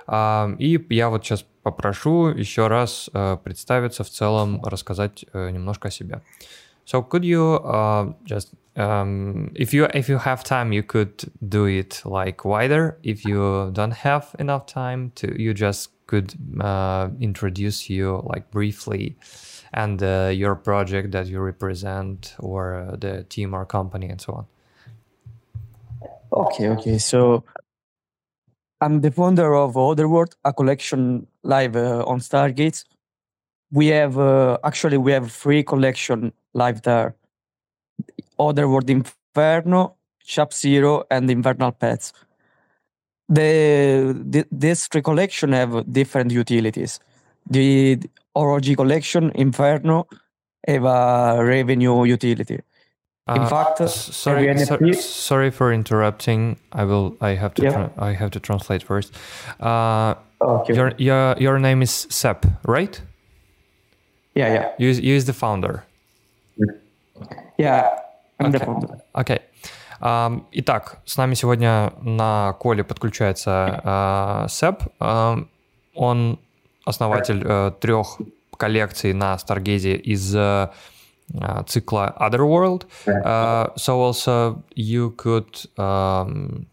Speaker 1: А, и я вот сейчас попрошу еще раз э, представиться в целом, рассказать э, немножко о себе. So could you uh, just um, if you if you have time you could do it like wider if you don't have enough time to you just could uh, introduce you like briefly and uh, your project that you represent or uh, the team or company and so on
Speaker 8: Okay, okay. So I'm the founder of Otherworld, a collection live uh, on Stargates. We have uh, actually we have three collection live there. Otherworld Inferno, Sharp Zero, and Infernal Pets. The, the these three collection have different utilities. The ORG collection Inferno have a revenue utility. In
Speaker 1: Uh,
Speaker 8: fact,
Speaker 1: s- sorry,
Speaker 8: every
Speaker 1: so-
Speaker 8: NFT
Speaker 1: sorry for interrupting. I will. I have to.
Speaker 8: Yeah.
Speaker 1: Tra- I have to translate first. Uh,
Speaker 8: Okay.
Speaker 1: your your your name is Sep, right?
Speaker 8: yeah, yeah,
Speaker 1: You is, you is the founder.
Speaker 8: yeah. I'm the
Speaker 1: Okay.
Speaker 8: founder.
Speaker 1: Окей. Ам, итак, с нами сегодня на коле подключается а, Сэп. Ам, он основатель э, трех коллекций на Stargaze из э, а, цикла Otherworld. Uh, so also you could um,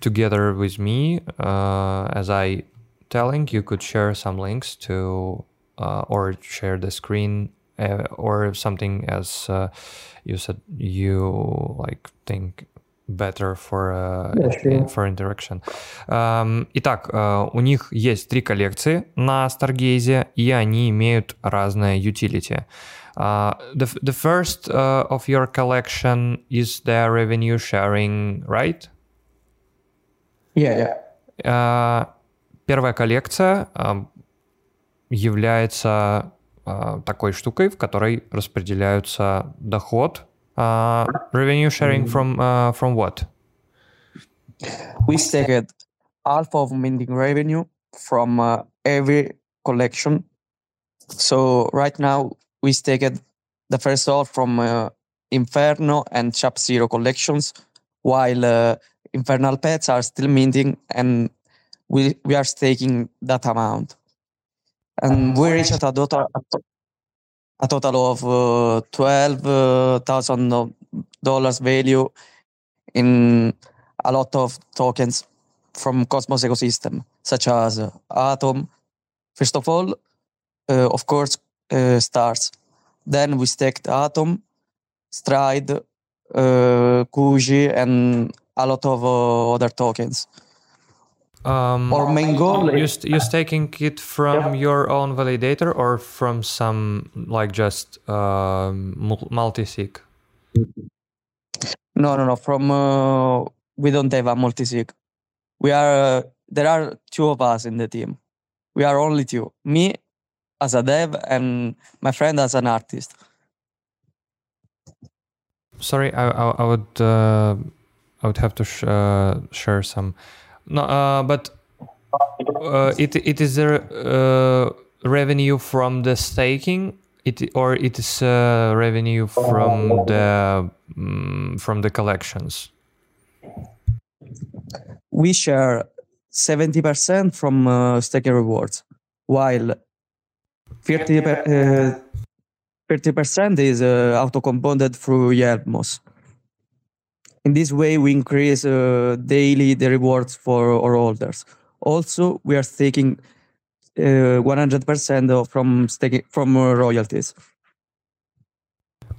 Speaker 1: together with me, uh, as I telling, you could share some links to uh, or share the screen uh, or something as uh, you said you like think better for uh,
Speaker 8: sure.
Speaker 1: for interaction. Um, итак, uh, у них есть три коллекции на Stargaze, и они имеют разное utility. Uh, the, the first uh, of your collection is the revenue sharing, right?
Speaker 8: Yeah, yeah.
Speaker 1: Uh, первая коллекция um, является uh, такой штукой, в которой распределяются доход. Uh, revenue sharing from uh, from what?
Speaker 8: We staked half of minting revenue from uh, every collection. So right now we staked the first half from uh, Inferno and Chap Zero collections, while uh, Infernal Pets are still minting, and we we are staking that amount. And we reached a total a total of uh, twelve thousand dollars value in a lot of tokens from Cosmos ecosystem, such as uh, Atom. First of all, uh, of course, uh, stars. Then we staked Atom, Stride, uh, Kuji, and a lot of uh, other tokens.
Speaker 1: Um,
Speaker 8: Our main goal
Speaker 1: you
Speaker 8: is
Speaker 1: st- you staking it from your own validator or from some like just um, mul- multi-sig?
Speaker 8: no, no, no. From uh, we don't have a multi-sig. We are uh, there are two of us in the team. We are only two. Me as a dev and my friend as an artist.
Speaker 1: Sorry, I I, I would uh, I would have to sh- uh, share some. No, uh, but uh, it it is a uh, revenue from the staking. It or it is uh, revenue from the mm, from the collections.
Speaker 8: we share 70% from uh, staking rewards, while 30 per, uh, 30% is uh, auto-compounded through Yelmos. In this way, we increase uh, daily the rewards for our holders. Also, we are staking uh, 100% of from staking from uh, royalties.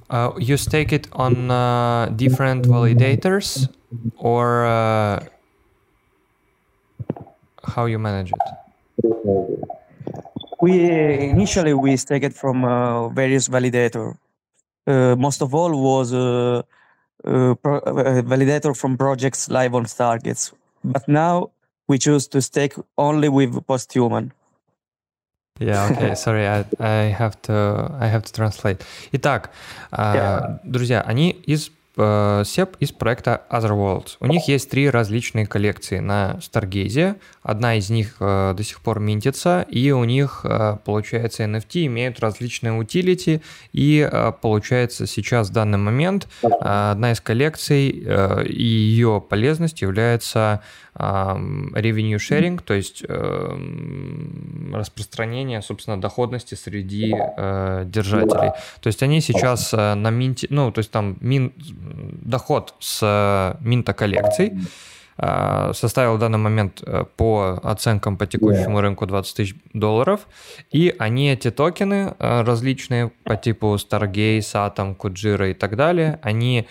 Speaker 1: Uh, you stake it on uh, different validators, or uh, how you manage it?
Speaker 8: We initially we stake it from uh, various validator. Uh, most of all was uh, uh, pro- uh, validator from projects live on Stargates. But now we choose to stake only with posthuman.
Speaker 1: Yeah, okay, sorry, I, I have to I have to translate. Итак, а, друзья, они из э, SEP из проекта Otherworlds. У них есть три различные коллекции на Stargaze. Одна из них э, до сих пор минтится, и у них, э, получается, NFT имеют различные утилити, и э, получается сейчас в данный момент э, одна из коллекций э, и ее полезность является э, revenue sharing, то есть э, распространение, собственно, доходности среди э, держателей. То есть они сейчас э, на минте, ну, то есть там мин, доход с э, минта коллекций, составил в данный момент э, по оценкам по текущему рынку 20 тысяч долларов, и они эти токены э, различные по типу Stargaze, Atom, Kujira и так далее, они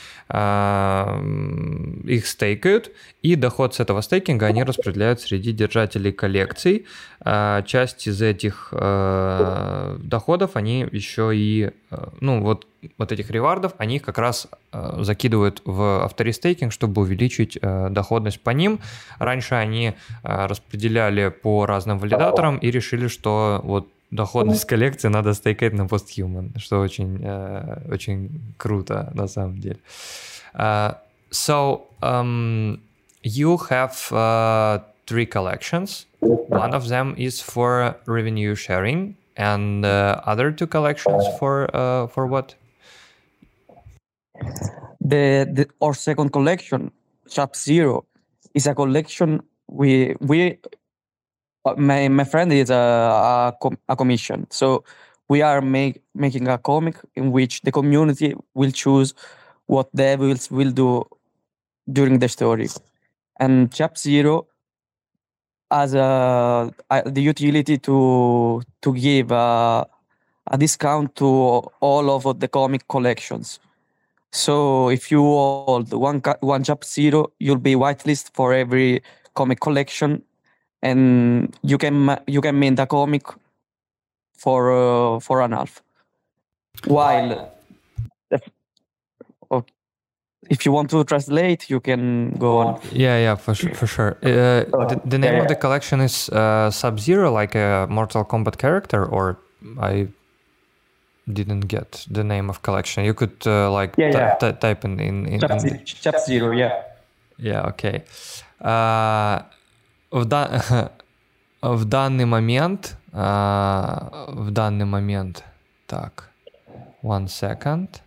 Speaker 1: их стейкают, и доход с этого стейкинга они распределяют среди держателей коллекций. Часть из этих доходов они еще и, ну вот вот этих ревардов, они их как раз э, закидывают в автористейкинг, чтобы увеличить э, доходность по ним. Раньше они э, распределяли по разным валидаторам и решили, что вот доходность коллекции надо стейкать на постhuman, что очень, э, очень круто на самом деле. Uh, so, um, you have uh, three collections. One of them is for revenue sharing, and uh, other two collections for uh, for what?
Speaker 8: The, the our second collection, Chap Zero, is a collection we we uh, my my friend is a a, com- a commission, so we are make, making a comic in which the community will choose what devils will do during the story, and Chap Zero has a, the utility to to give a, a discount to all of the comic collections. So if you hold one one chap zero, you'll be whitelist for every comic collection, and you can you can mint a comic for uh, for an half. While if you want to translate, you can go on.
Speaker 1: Yeah, yeah, for sure, for sure. Uh, the, the, name yeah, of the collection is uh, Sub Zero, like a Mortal Kombat character, or I didn't get the name of collection. You could uh, like
Speaker 8: yeah, yeah.
Speaker 1: T- type in in, in,
Speaker 8: Chap, in Chap Zero, yeah.
Speaker 1: Yeah, okay. Uh, в, да... в данный момент, uh, в данный момент, так, one second.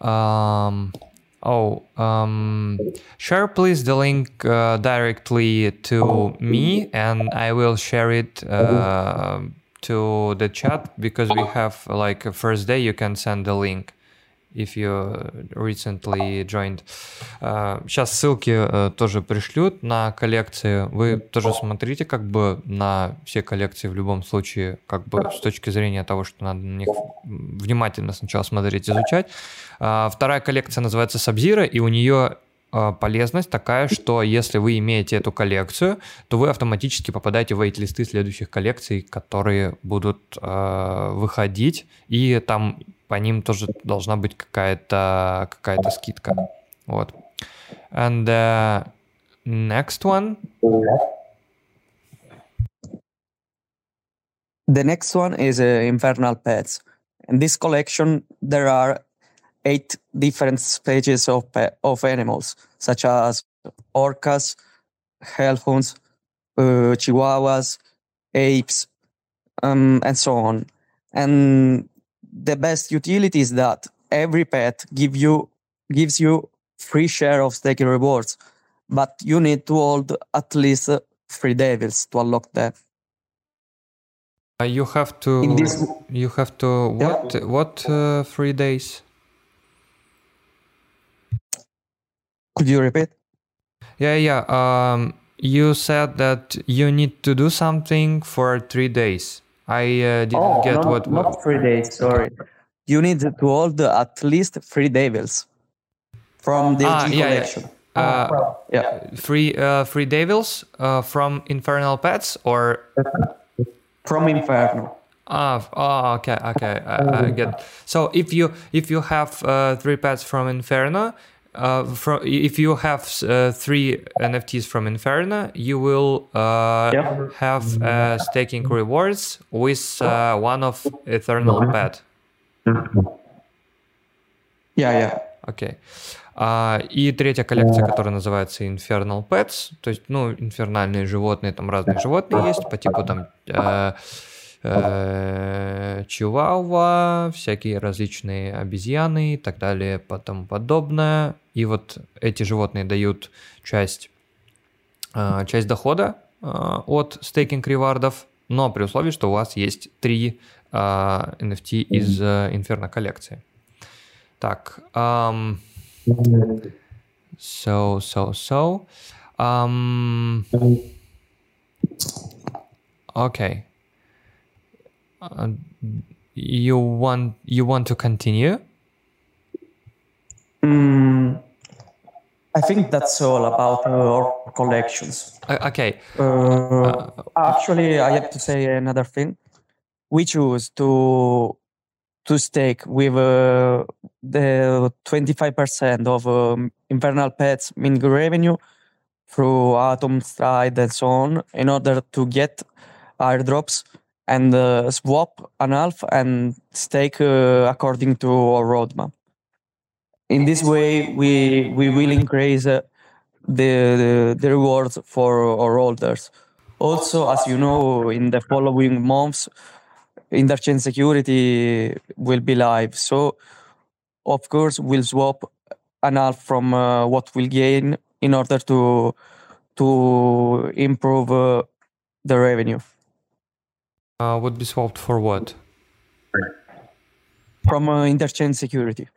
Speaker 1: Um, oh, um, share please the link uh, directly to me, and I will share it. Uh, to the chat because we have like a first day you can send the link if you recently joined. Сейчас ссылки тоже пришлют на коллекции. Вы тоже смотрите как бы на все коллекции в любом случае, как бы с точки зрения того, что надо на них внимательно сначала смотреть, изучать. Вторая коллекция называется Сабзира, и у нее а, полезность такая, что если вы имеете эту коллекцию, то вы автоматически попадаете в вейт-листы следующих коллекций, которые будут э, выходить, и там по ним тоже должна быть какая-то какая скидка. Вот. And uh, next one.
Speaker 8: The next one is uh, Infernal Pets. In this collection, there are eight different species of, of animals, such as orcas, hellhounds, uh, chihuahuas, apes, um, and so on. And the best utility is that every pet give you gives you free share of staking rewards, but you need to hold at least three devils to unlock them.
Speaker 1: Uh, you have to. This, you have to. What? Yeah. What? Uh, three days?
Speaker 8: Could you repeat?
Speaker 1: Yeah, yeah. Um, you said that you need to do something for three days. I uh, didn't
Speaker 8: oh,
Speaker 1: get
Speaker 8: not,
Speaker 1: what.
Speaker 8: Not three days. Sorry. You need to hold at least three devils from the ah, yeah, collection.
Speaker 1: Yeah. Uh, yeah. Three, uh, three devils uh, from Infernal Pets or
Speaker 8: from Inferno.
Speaker 1: Ah, oh, okay, okay, I, I get. So if you if you have uh, three pets from Inferno, uh, from if you have uh, three NFTs from Inferno, you will uh, yep. have uh, staking rewards with uh, one of Eternal Pet.
Speaker 8: Yeah, yeah.
Speaker 1: Okay. А, и третья коллекция, которая называется Infernal Pets, то есть, ну, инфернальные животные, там разные животные есть, по типу там э, чивауа, всякие различные обезьяны и так далее, потом подобное. И вот эти животные дают часть, э, часть дохода э, от стейкинг ревардов, но при условии, что у вас есть три э, NFT из э, Inferno коллекции. Так, um, so, so, so. Um, okay. Uh, you want you want to continue?
Speaker 8: Mm, I think that's all about uh, our collections.
Speaker 1: Uh, okay.
Speaker 8: Uh, actually, I have to say another thing. We choose to to stake with uh, the 25% of um, Infernal Pets mint revenue through Atom, Stride, and so on in order to get airdrops and uh, swap an half and stake uh, according to our roadmap. In this way, we we will increase uh, the, the the rewards for our holders. Also, as you know, in the following months, interchain security will be live. So, of course, we'll swap an half from uh, what we'll gain in order to to improve uh, the revenue.
Speaker 1: Uh, would be swapped for what?
Speaker 8: From uh, interchain security,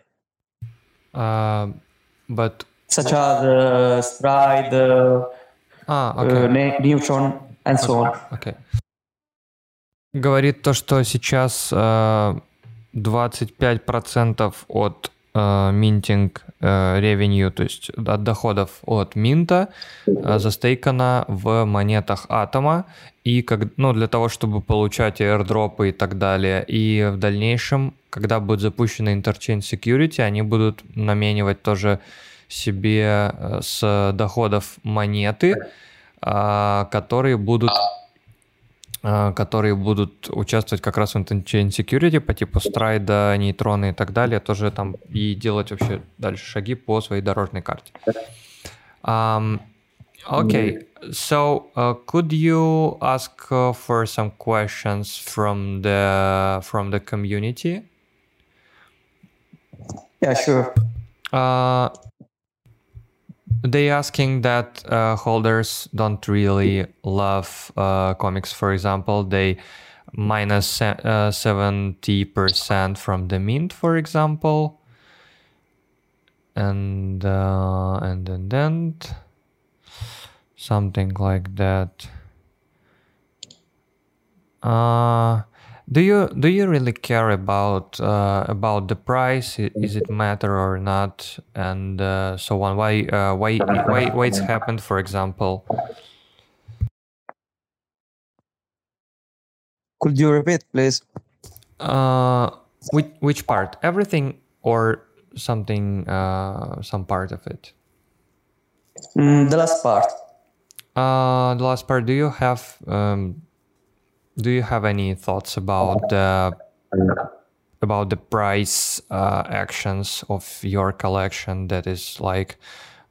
Speaker 1: Uh, but
Speaker 8: such as uh, Stride, uh,
Speaker 1: а,
Speaker 8: uh,
Speaker 1: окей.
Speaker 8: Ne- Neutron, and so on.
Speaker 1: Окей. Говорит то, что сейчас э, 25% от э, минтинг э, revenue, то есть от доходов от минта э, застейкано в монетах атома, и как, ну, для того, чтобы получать airdropы и так далее. И в дальнейшем, когда будет запущена Interchain Security, они будут наменивать тоже себе э, с доходов монеты, которые будут которые будут участвовать как раз в Interchain Security по типу страйда, нейтрона и так далее, тоже там и делать вообще дальше шаги по своей дорожной карте. Um, okay, so uh, could you ask uh, for some questions from the from the community?
Speaker 8: Yeah, sure.
Speaker 1: Uh, they asking that uh, holders don't really love uh, comics. For example, they minus uh, seventy percent from the mint, for example, and uh, and and then something like that. Uh, do you do you really care about uh, about the price? Is it matter or not, and uh, so on? Why uh, why why why it's happened? For example,
Speaker 8: Could you repeat, please?
Speaker 1: uh, which which part? Everything or something? Uh, some part of it.
Speaker 8: Mm, the last part.
Speaker 1: Uh, the last part. Do you have um, do you have any thoughts about the about the price uh, actions of your collection that is like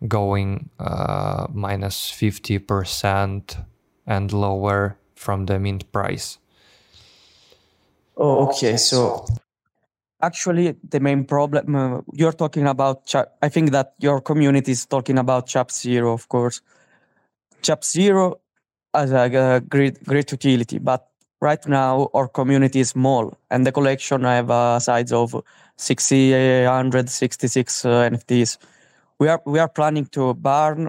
Speaker 1: going uh, minus fifty percent and lower from the mint price?
Speaker 8: Oh, okay. So actually, the main problem uh, you're talking about, I think that your community is talking about Chap Zero, of course. Chap Zero has a, uh, great great utility, but right now our community is small, and the collection I have a size of 666 uh, NFTs. We are we are planning to burn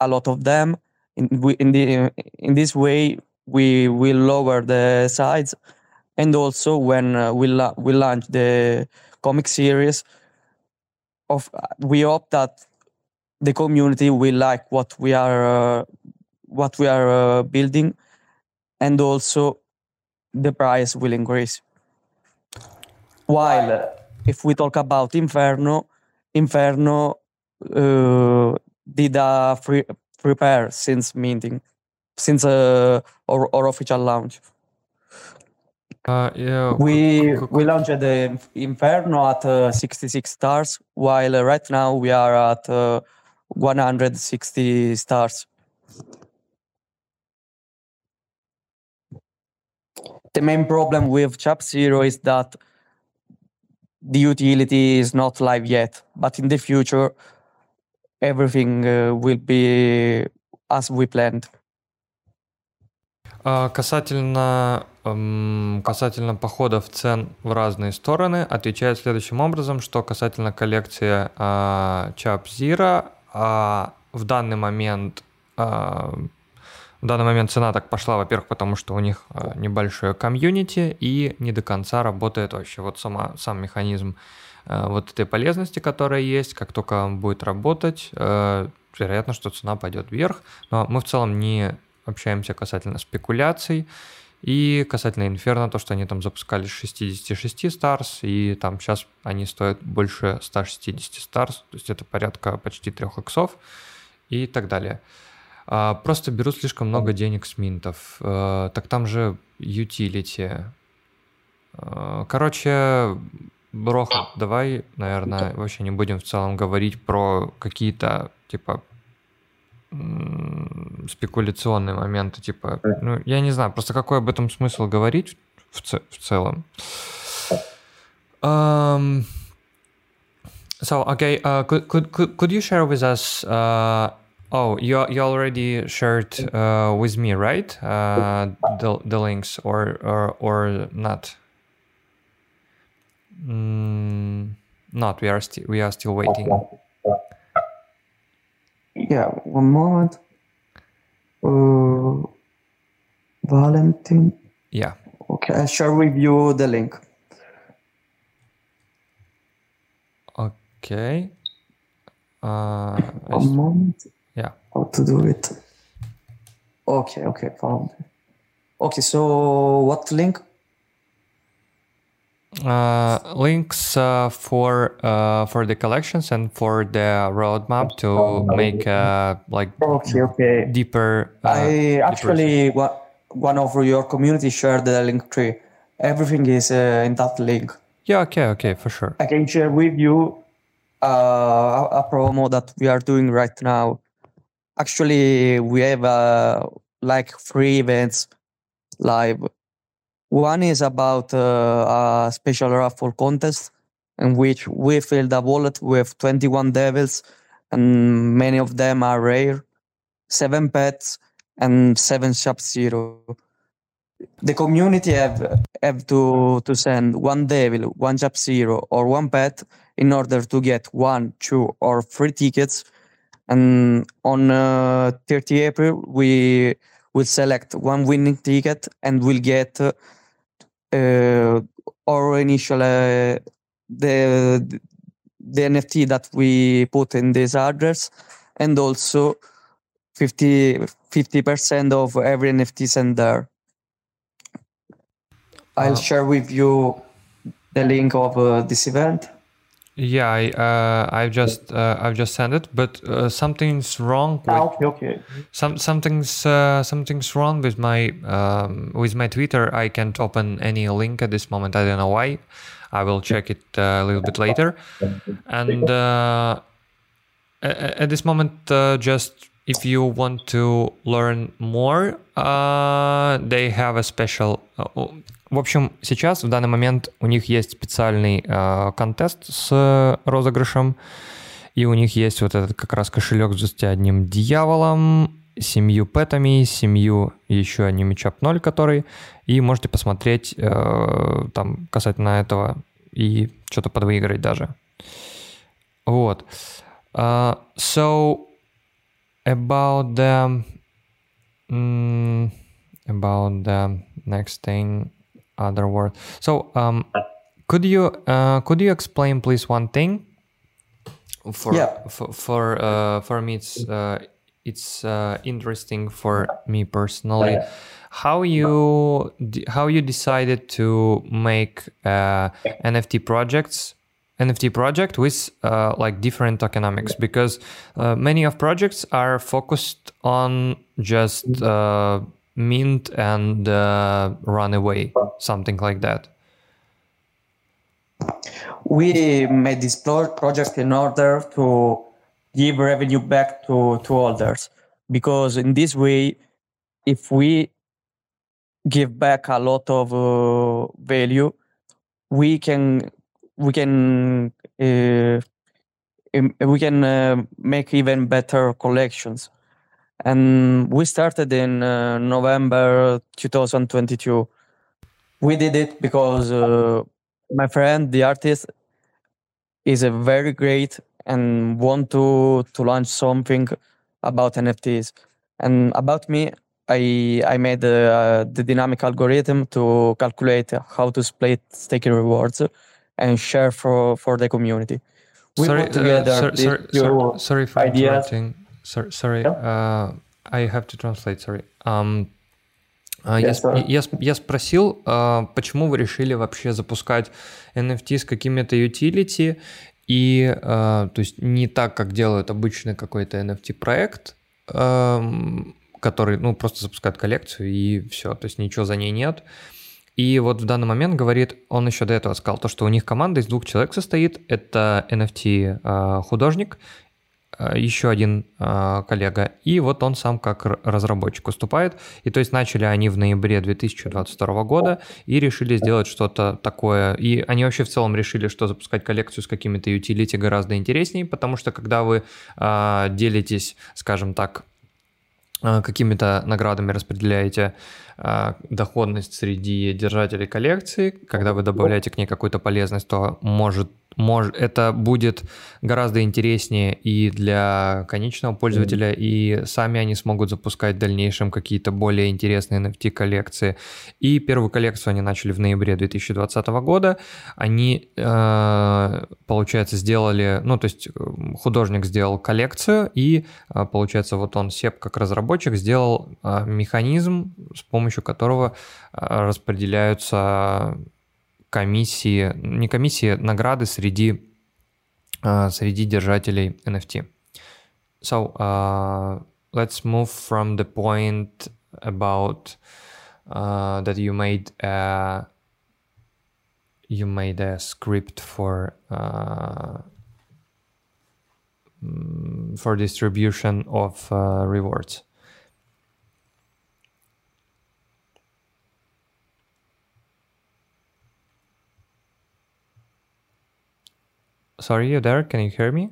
Speaker 8: a lot of them. In in the in this way, we will lower the size and also when uh, we la- we launch the comic series of we hope that the community will like what we are uh, what we are uh, building and also the price will increase. While if we talk about inferno inferno uh, did a free prepare since minting since uh, our, our official launch.
Speaker 1: Uh, yeah,
Speaker 8: We
Speaker 1: c- c-
Speaker 8: we launched the Inferno at uh, 66 stars, while uh, right now we are at uh, 160 stars. The main problem with Chap Zero is that the utility is not live yet, but in the future, everything uh, will be as we planned.
Speaker 1: А, Касательно, эм, касательно походов цен в разные стороны, отвечаю следующим образом, что касательно коллекции а, Chap Zero, а, в данный момент а, в данный момент цена так пошла, во-первых, потому что у них а, небольшое комьюнити и не до конца работает вообще вот сама, сам механизм а, вот этой полезности, которая есть, как только он будет работать, э, вероятно, что цена пойдет вверх, но мы в целом не общаемся касательно спекуляций и касательно Inferno, то, что они там запускали с 66 Stars, и там сейчас они стоят больше 160 Stars, то есть это порядка почти 3 иксов и так далее. А, Просто берут слишком много денег с минтов. Э, Так там же utility. Э, Короче, Броха, давай, наверное, вообще не будем в целом говорить про какие-то, типа, спекуляционные моменты, типа, ну, я не знаю, просто какой об этом смысл говорить в, ц- в целом. Um, so, okay, uh, could, could, could, could you share with us, uh, oh, you, you already shared uh, with me, right, uh, the, the links, or, or, or not? Mm, not, we are, sti- we are still waiting.
Speaker 8: Yeah, one moment. Uh, Valentin.
Speaker 1: Yeah.
Speaker 8: Okay, I'll share with you the link.
Speaker 1: Okay. Uh,
Speaker 8: One moment. How to do it? Okay, okay, found. Okay, so what link?
Speaker 1: Uh, links uh, for uh, for the collections and for the roadmap to make uh, like
Speaker 8: Okay, okay.
Speaker 1: deeper. Uh,
Speaker 8: I actually one one of your community shared the link tree. Everything is uh, in that link.
Speaker 1: Yeah. Okay. Okay. For sure.
Speaker 8: I can share with you uh, a promo that we are doing right now. Actually, we have uh, like three events live. One is about uh, a special raffle contest in which we filled a wallet with 21 devils, and many of them are rare, seven pets, and seven shop zero. The community have have to to send one devil, one shop zero, or one pet in order to get one, two, or three tickets. And on uh, 30 April, we will select one winning ticket and we'll get uh, uh, our initial uh, the the NFT that we put in this address, and also 50 percent of every NFT sent there. I'll
Speaker 1: Uh,
Speaker 8: share with you the link of uh, this event.
Speaker 1: Yeah. I uh, I've just uh, I've just sent it, but uh, something's wrong with
Speaker 8: Ah, okay, okay.
Speaker 1: some something's uh, something's wrong with my um, with my Twitter. I can't open any link at this moment. I don't know why. I will check it uh, a little bit later. And uh, at this moment, uh, just if you want to learn more, uh, they have a special. В общем, сейчас в данный момент у них есть специальный э, контест с розыгрышем, и у них есть вот этот как раз кошелек с 21 дьяволом, семью пэтами, семью еще одним чап 0, который, и можете посмотреть э, там касательно этого и что-то подвыиграть даже. Вот. Uh, so about the mm, about the next thing, other word. So um, could you uh, could you explain please one thing? For
Speaker 8: Yeah.
Speaker 1: for for, uh, for me, it's uh, it's uh, interesting for me personally. How you how you decided to make uh, NFT projects NFT project with uh, like different tokenomics because uh, many of projects are focused on just uh, mint and uh, run away, something like that?
Speaker 8: We made this pro- project in order to give revenue back to, to holders because in this way, if we give back a lot of uh, value, we can we can uh, we can uh, make even better collections. And we started in uh, November 2022. We did it because uh, my friend, the artist, is a very great and want to to launch something about NFTs. And about me, I I made uh, the dynamic algorithm to calculate how to split staking rewards and share for for the community. We
Speaker 1: sorry,
Speaker 8: put together
Speaker 1: uh,
Speaker 8: these
Speaker 1: sorry, sorry, sorry for
Speaker 8: ideas.
Speaker 1: interrupting. Sorry, sorry. Uh, I have to translate. Sorry. Um, я,
Speaker 8: Yes,
Speaker 1: я, сп- я спросил, а, почему вы решили вообще запускать NFT с какими-то utility и, а, то есть не так, как делают обычный какой-то NFT проект, ам, который, ну, просто запускает коллекцию и все, то есть ничего за ней нет. И вот в данный момент говорит, он еще до этого сказал, то, что у них команда из двух человек состоит. Это NFT художник, а, еще один а, коллега, и вот он сам как разработчик выступает. И то есть начали они в ноябре 2022 года и решили сделать что-то такое. И они вообще в целом решили, что запускать коллекцию с какими-то utility гораздо интереснее, потому что когда вы а, делитесь, скажем так, а, какими-то наградами распределяете доходность среди держателей коллекции, когда вы добавляете к ней какую-то полезность, то может, может это будет гораздо интереснее и для конечного пользователя, и сами они смогут запускать в дальнейшем какие-то более интересные NFT коллекции. И первую коллекцию они начали в ноябре 2020 года. Они, э, получается, сделали, ну, то есть э, художник сделал коллекцию, и, э, получается, вот он, Сеп, как разработчик, сделал механизм, с помощью которого э, распределяются комиссии, не комиссии, награды среди, э, среди держателей NFT. So, uh, let's move from the point about uh, that you made a, you made a script for uh, mm, for distribution of uh, rewards. Sorry, you there? Can you hear me?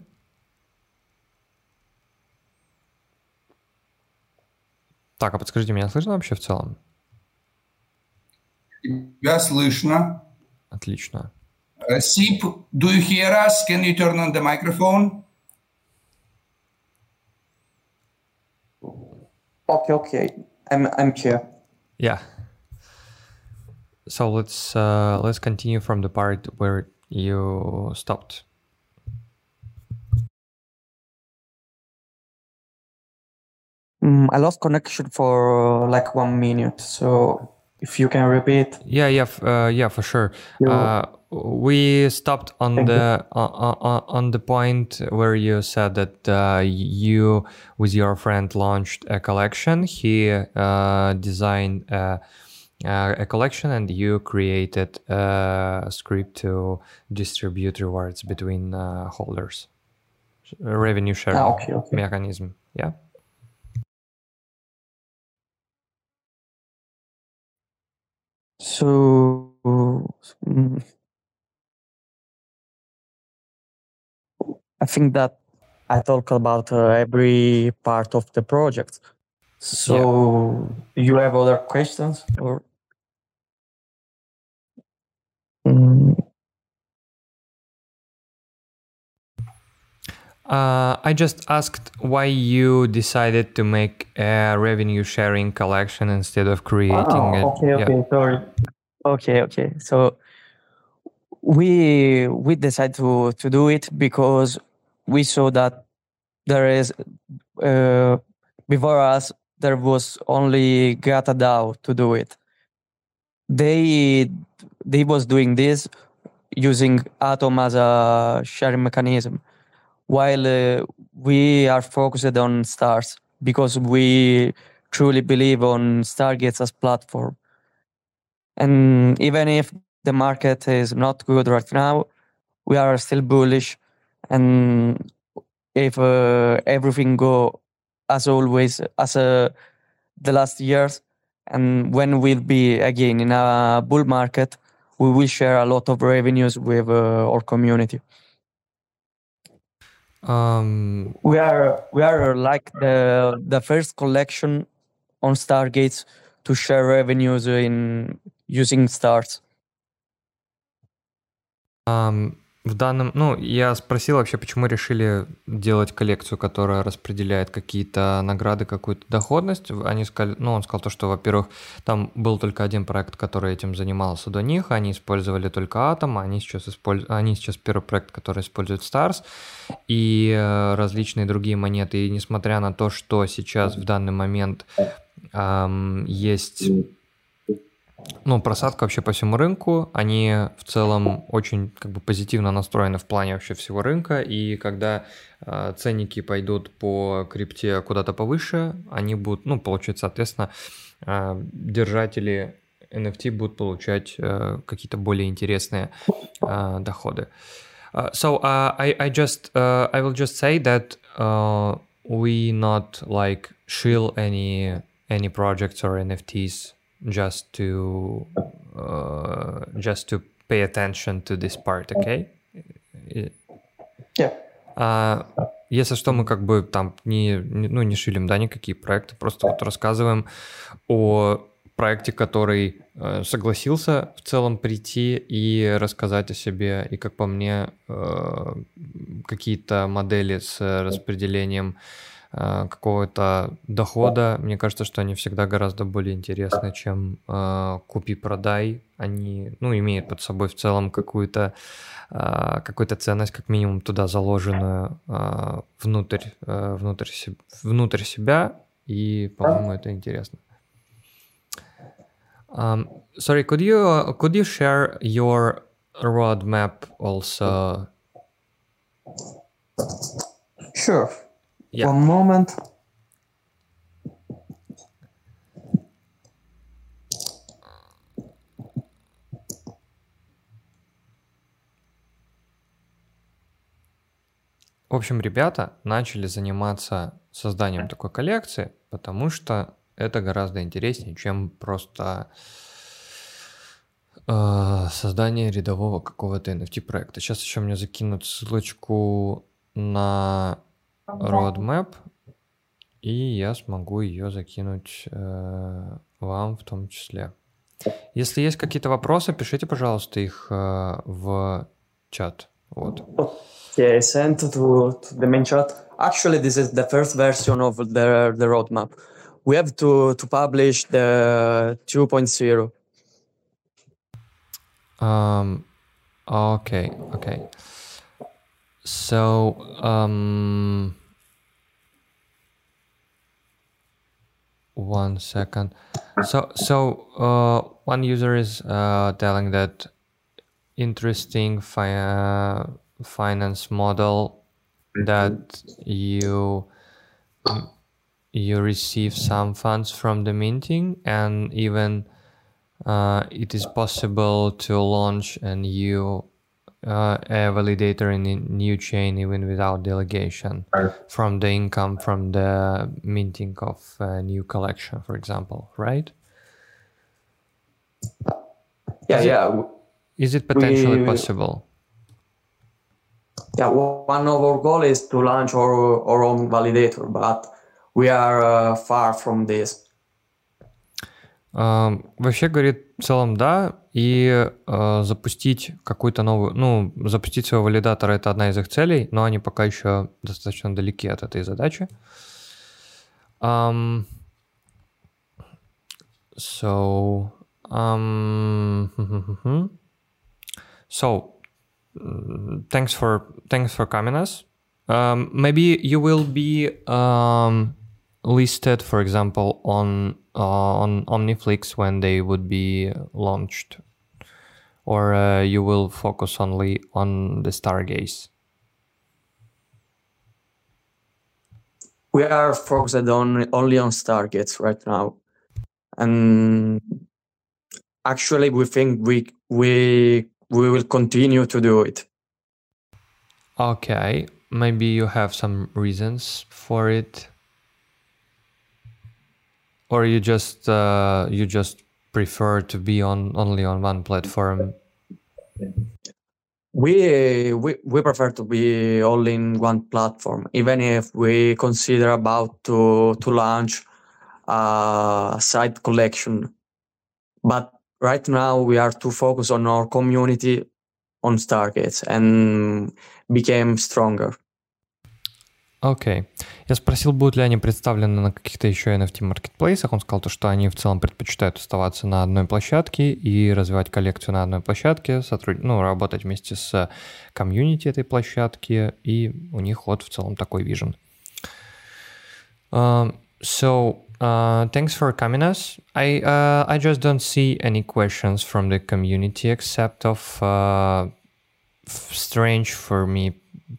Speaker 1: Так, а подскажите, меня слышно вообще в целом?
Speaker 3: Тебя слышно.
Speaker 1: Отлично.
Speaker 3: Uh, Sip, do you hear us? Can you turn on the microphone?
Speaker 8: Okay, okay. I'm I'm here.
Speaker 1: Yeah. So let's uh, let's continue from the part where you stopped.
Speaker 8: Mm, I lost connection for uh, like one minute, so if you can repeat.
Speaker 1: Yeah, yeah, uh, yeah, for sure. Uh, we stopped on
Speaker 8: Thank
Speaker 1: the uh, uh, on the point where you said that uh, you, with your friend, launched a collection. He uh, designed a, uh, a collection, and you created a script to distribute rewards between uh, holders. Revenue sharing
Speaker 8: Ah, okay, okay.
Speaker 1: mechanism. Yeah.
Speaker 8: So, I think that I talk about uh, every part of the project. So, you have other questions or?
Speaker 1: Uh, I just asked why you decided to make a revenue sharing collection instead of creating it.
Speaker 8: Ah, okay,
Speaker 1: Yeah.
Speaker 8: okay, sorry. Okay, okay. So we we decided to to do it because we saw that there is uh, before us there was only Gata DAO to do it. They they was doing this using Atom as a sharing mechanism, while uh, we are focused on stars because we truly believe on Stargates as platform. And even if the market is not good right now, we are still bullish. And if uh, everything go as always as uh, the last years, and when we'll be again in a bull market, we will share a lot of revenues with uh, our community.
Speaker 1: Um,
Speaker 8: We are we are like the the first collection on Stargates to share revenues in using stars.
Speaker 1: ам, в данном, ну, я спросил вообще, почему решили делать коллекцию, которая распределяет какие-то награды, какую-то доходность. Они сказали, ну, он сказал то, что, во-первых, там был только один проект, который этим занимался до них, они использовали только Atom, они сейчас используют, они сейчас первый проект, который использует Stars и э, различные другие монеты. И несмотря на то, что сейчас в данный момент ам, есть ну, просадка вообще по всему рынку. Они в целом очень как бы позитивно настроены в плане вообще всего рынка. И когда э, ценники пойдут по крипте куда-то повыше, они будут, ну, получать, соответственно, э, держатели NFT будут получать э, какие-то более интересные э, доходы. Uh, so uh, I, I just uh, I will just say that uh, we not like shill any any projects or NFTs just to uh, just to pay attention to this part, okay?
Speaker 8: Yeah.
Speaker 1: А, если что, мы как бы там не, ну, не шилим, да, никакие проекты, просто вот рассказываем о проекте, который э, согласился в целом прийти и рассказать о себе, и, как по мне, э, какие-то модели с распределением какого-то дохода, мне кажется, что они всегда гораздо более интересны, чем э, купи-продай. Они, ну, имеют под собой в целом какую-то э, какую-то ценность, как минимум, туда заложенную э, внутрь, э, внутрь, внутрь себя, и, по-моему, это интересно. Um, sorry, could you could you share your roadmap also?
Speaker 8: Sure.
Speaker 1: Yeah.
Speaker 8: One moment.
Speaker 1: В общем, ребята начали заниматься созданием такой коллекции, потому что это гораздо интереснее, чем просто э, создание рядового какого-то NFT проекта. Сейчас еще мне закинут ссылочку на roadmap, и я смогу ее закинуть э, вам в том числе. Если есть какие-то вопросы, пишите, пожалуйста, их э, в чат. Вот.
Speaker 8: I sent to, to the main chat. Actually, this is the first version of the, the roadmap. We have to, to publish the 2.0.
Speaker 1: Um, okay, okay. So, um, one second. So, so uh, one user is uh, telling that interesting fi- uh, finance model that you you receive some funds from the minting and even uh, it is possible to launch a new uh, a validator in a new chain even without delegation from the income from the minting of a new collection, for example, right?
Speaker 8: Yeah,
Speaker 1: Is it-
Speaker 8: yeah. w-
Speaker 1: Is it potentially
Speaker 8: We-
Speaker 1: possible?
Speaker 8: Yeah, one of our goal is to launch our, our own validator, but we are uh, far from this.
Speaker 1: Ам, Вообще, говорит, в целом да, и э, запустить какую-то новую, ну, запустить своего валидатора это одна из их целей, но они пока еще достаточно далеки от этой задачи. Ам, so, um, so, thanks for thanks for coming us. Um, maybe you will be um, listed, for example, on uh, on Omniflix when they would be launched, or uh, you will focus only on the Stargaze.
Speaker 8: we are focused on only on Stargates right now, and actually, we think we we we will continue to do it.
Speaker 1: Okay, maybe you have some reasons for it, or you just uh, you just prefer to be on only on one platform.
Speaker 8: We we we prefer to be all in one platform, even if we consider about to to launch a side collection. But right now we are too focused on our community on Stargates and became stronger.
Speaker 1: Окей. Okay. Я спросил, будут ли они представлены на каких-то еще NFT-маркетплейсах. Он сказал, то, что они в целом предпочитают оставаться на одной площадке и развивать коллекцию на одной площадке, сотруд... ну, работать вместе с комьюнити этой площадки, и у них вот в целом такой вижен. Um, so, uh, thanks for coming us. I, uh, I just don't see any questions from the community except of uh, strange for me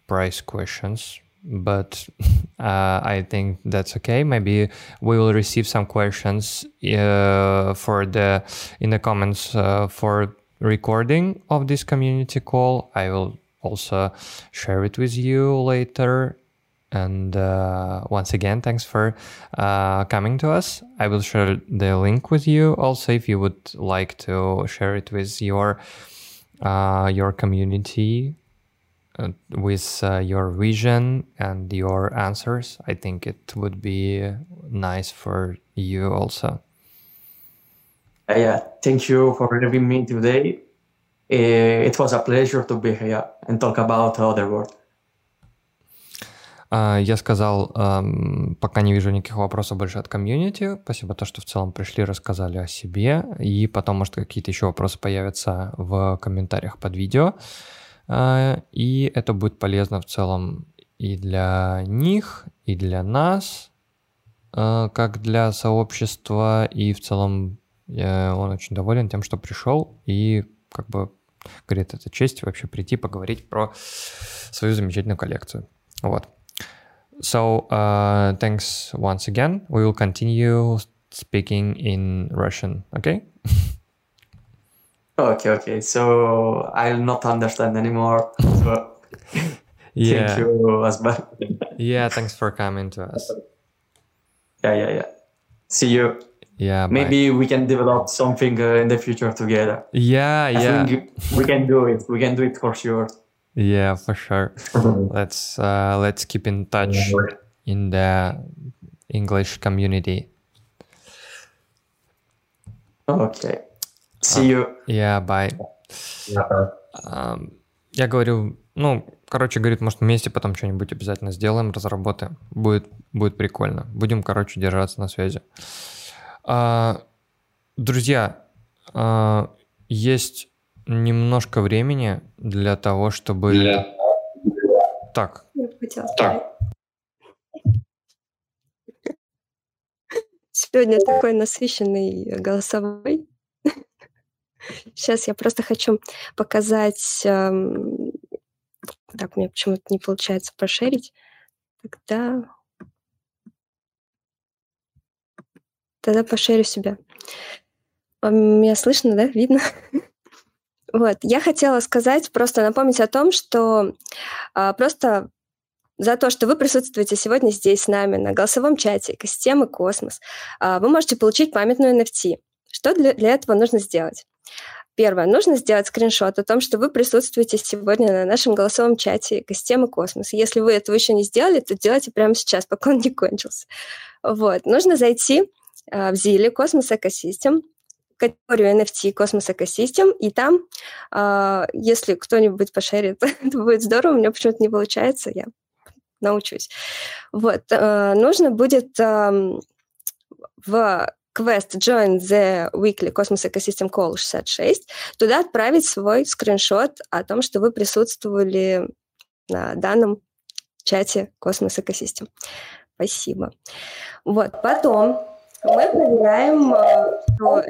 Speaker 1: price questions but uh, I think that's okay. Maybe we will receive some questions uh, for the in the comments uh, for recording of this community call. I will also share it with you later. And uh, once again, thanks for uh, coming to us. I will share the link with you also if you would like to share it with your uh, your community with uh, your vision and your answers. I think it would be nice for you also.
Speaker 8: Uh, yeah, thank you for having me today. Uh, it was a pleasure to be here and talk about other world.
Speaker 1: Я сказал, пока не вижу никаких вопросов больше от комьюнити. Спасибо то, что в целом пришли, рассказали о себе. И потом, может, какие-то еще вопросы появятся в комментариях под видео. И это будет полезно в целом и для них, и для нас, а, как для сообщества, и в целом он очень доволен тем, что пришел, и как бы говорит, это честь вообще прийти поговорить про свою замечательную коллекцию. Вот. So, uh, thanks once again. We will continue speaking in Russian, okay?
Speaker 8: Okay, okay. So I'll not understand anymore. So
Speaker 1: yeah.
Speaker 8: thank you as well.
Speaker 1: yeah, thanks for coming to us.
Speaker 8: Yeah, yeah, yeah. See you.
Speaker 1: Yeah.
Speaker 8: Maybe we can develop something uh, in the future together.
Speaker 1: Yeah,
Speaker 8: I
Speaker 1: yeah.
Speaker 8: think we can do it. We can do it for sure.
Speaker 1: Yeah, for sure. let's uh, let's keep in touch in the English community.
Speaker 8: Okay. See you.
Speaker 1: Yeah, bye. Я говорю, ну, короче, говорит, может, вместе потом что-нибудь обязательно сделаем, разработаем. Будет, будет прикольно. Будем, короче, держаться на связи. А, друзья, а, есть немножко времени для того, чтобы... Для... Так.
Speaker 6: Так. Сегодня такой насыщенный голосовой. Сейчас я просто хочу показать... Эм... Так, мне почему-то не получается пошерить. Тогда... Тогда пошерю себя. Меня слышно, да? Видно? Вот. Я хотела сказать, просто напомнить о том, что а, просто за то, что вы присутствуете сегодня здесь с нами на голосовом чате экосистемы «Космос», а, вы можете получить памятную NFT. Что для, для этого нужно сделать? Первое. Нужно сделать скриншот о том, что вы присутствуете сегодня на нашем голосовом чате «Экосистемы Космос». Если вы этого еще не сделали, то делайте прямо сейчас, пока он не кончился. Вот. Нужно зайти э, в Zealy «Cosmos Ecosystem», категорию NFT «Cosmos Ecosystem», и там, э, если кто-нибудь пошерит, это будет здорово, у меня почему-то не получается, я научусь. Вот. Э, нужно будет э, в квест Join the Weekly Cosmos Ecosystem Call 66, туда отправить свой скриншот о том, что вы присутствовали на данном чате Cosmos Ecosystem. Спасибо. Вот, потом мы проверяем, э, что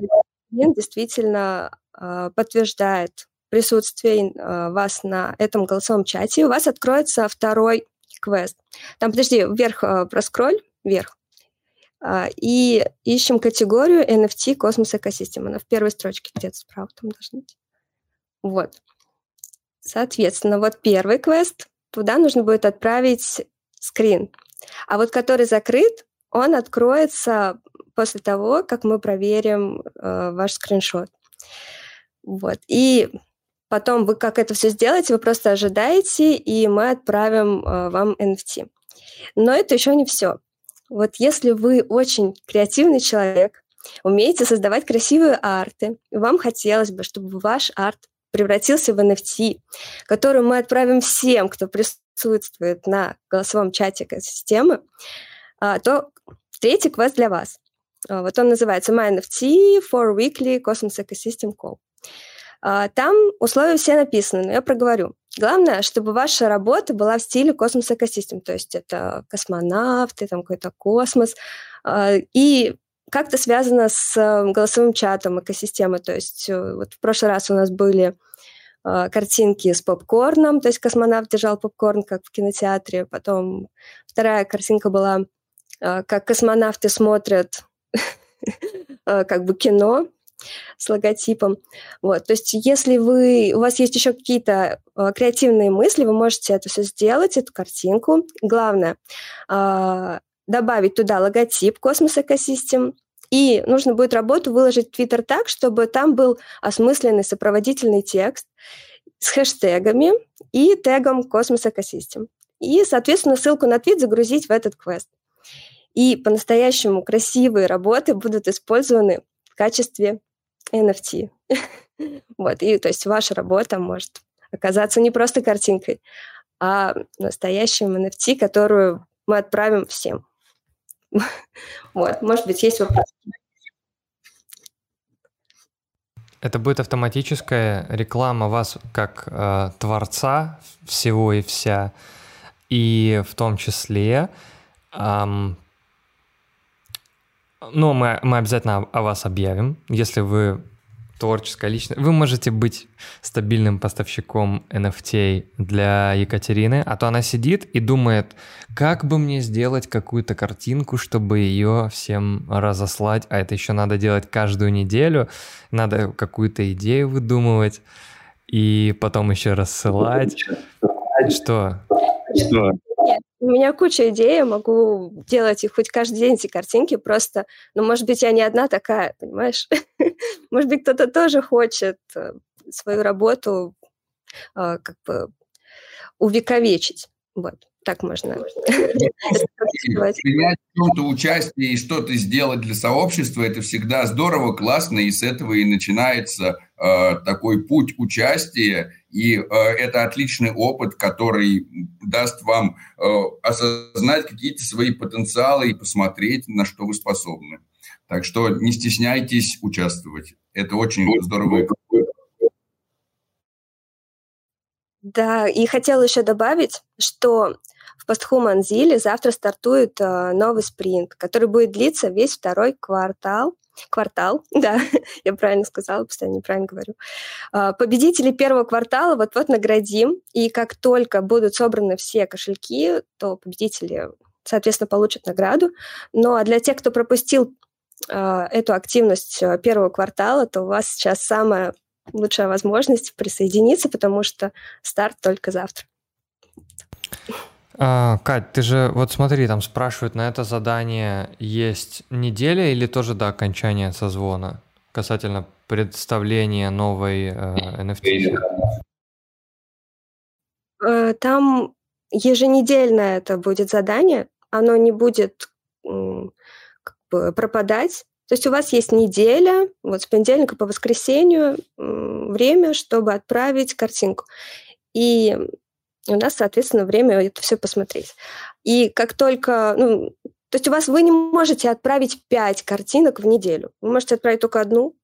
Speaker 6: клиент действительно э, подтверждает присутствие э, вас на этом голосовом чате. У вас откроется второй квест. Там, подожди, вверх проскроль, вверх. Э, и ищем категорию NFT Космос Экосистем. Она в первой строчке где-то справа там должна быть. Вот. Соответственно, вот первый квест, туда нужно будет отправить скрин. А вот который закрыт, он откроется после того, как мы проверим э, ваш скриншот. Вот. И потом вы как это все сделаете, вы просто ожидаете, и мы отправим э, вам NFT. Но это еще не все. Вот если вы очень креативный человек, умеете создавать красивые арты, и вам хотелось бы, чтобы ваш арт превратился в NFT, который мы отправим всем, кто присутствует на голосовом чате системы, а, то третий квест для вас. А, вот он называется My NFT for Weekly Cosmos Ecosystem Call. А, там условия все написаны, но я проговорю. Главное, чтобы ваша работа была в стиле космос экосистем, то есть это космонавты, там какой-то космос, а, и как-то связано с э, голосовым чатом экосистемы. То есть э, вот в прошлый раз у нас были а, картинки с попкорном, то есть космонавт держал попкорн, как в кинотеатре. Потом вторая картинка была, как космонавты смотрят как бы кино, с логотипом. Вот. То есть если вы, у вас есть еще какие-то э, креативные мысли, вы можете это все сделать, эту картинку. Главное, э, добавить туда логотип Cosmos Ecosystem, и нужно будет работу выложить в Твиттер так, чтобы там был осмысленный сопроводительный текст с хэштегами и тегом Cosmos Ecosystem. И, соответственно, ссылку на твит загрузить в этот квест. И по-настоящему красивые работы будут использованы в качестве NFT. вот, и то есть ваша работа может оказаться не просто картинкой, а настоящим NFT, которую мы отправим всем. вот, может быть, есть вопрос.
Speaker 1: Это будет автоматическая реклама вас как э, творца всего и вся, и в том числе эм, но мы, мы обязательно о вас объявим, если вы творческая личность. Вы можете быть стабильным поставщиком NFT для Екатерины, а то она сидит и думает, как бы мне сделать какую-то картинку, чтобы ее всем разослать, а это еще надо делать каждую неделю, надо какую-то идею выдумывать и потом еще рассылать. Что?
Speaker 6: Что? У меня куча идей, я могу делать их хоть каждый день, эти картинки, просто, ну, может быть, я не одна такая, понимаешь? может быть, кто-то тоже хочет э, свою работу э, как бы увековечить. Вот так можно.
Speaker 3: Принять в чем-то участие и что-то сделать для сообщества, это всегда здорово, классно, и с этого и начинается такой путь участия, и э, это отличный опыт, который даст вам э, осознать какие-то свои потенциалы и посмотреть, на что вы способны. Так что не стесняйтесь участвовать. Это очень здорово
Speaker 6: да, и хотела еще добавить, что в Zile завтра стартует э, новый спринт, который будет длиться весь второй квартал. Квартал, да, я правильно сказала, постоянно неправильно говорю. Э, победители первого квартала вот-вот наградим, и как только будут собраны все кошельки, то победители, соответственно, получат награду. Ну а для тех, кто пропустил э, эту активность э, первого квартала, то у вас сейчас самая лучшая возможность присоединиться, потому что старт только завтра.
Speaker 1: А, Кать, ты же, вот смотри, там спрашивают, на это задание есть неделя или тоже до окончания созвона касательно представления новой э, NFT?
Speaker 6: Э, там еженедельно это будет задание, оно не будет как бы, пропадать. То есть у вас есть неделя, вот с понедельника по воскресенью время, чтобы отправить картинку. И у нас, соответственно, время это все посмотреть. И как только, ну, то есть у вас вы не можете отправить пять картинок в неделю. Вы можете отправить только одну.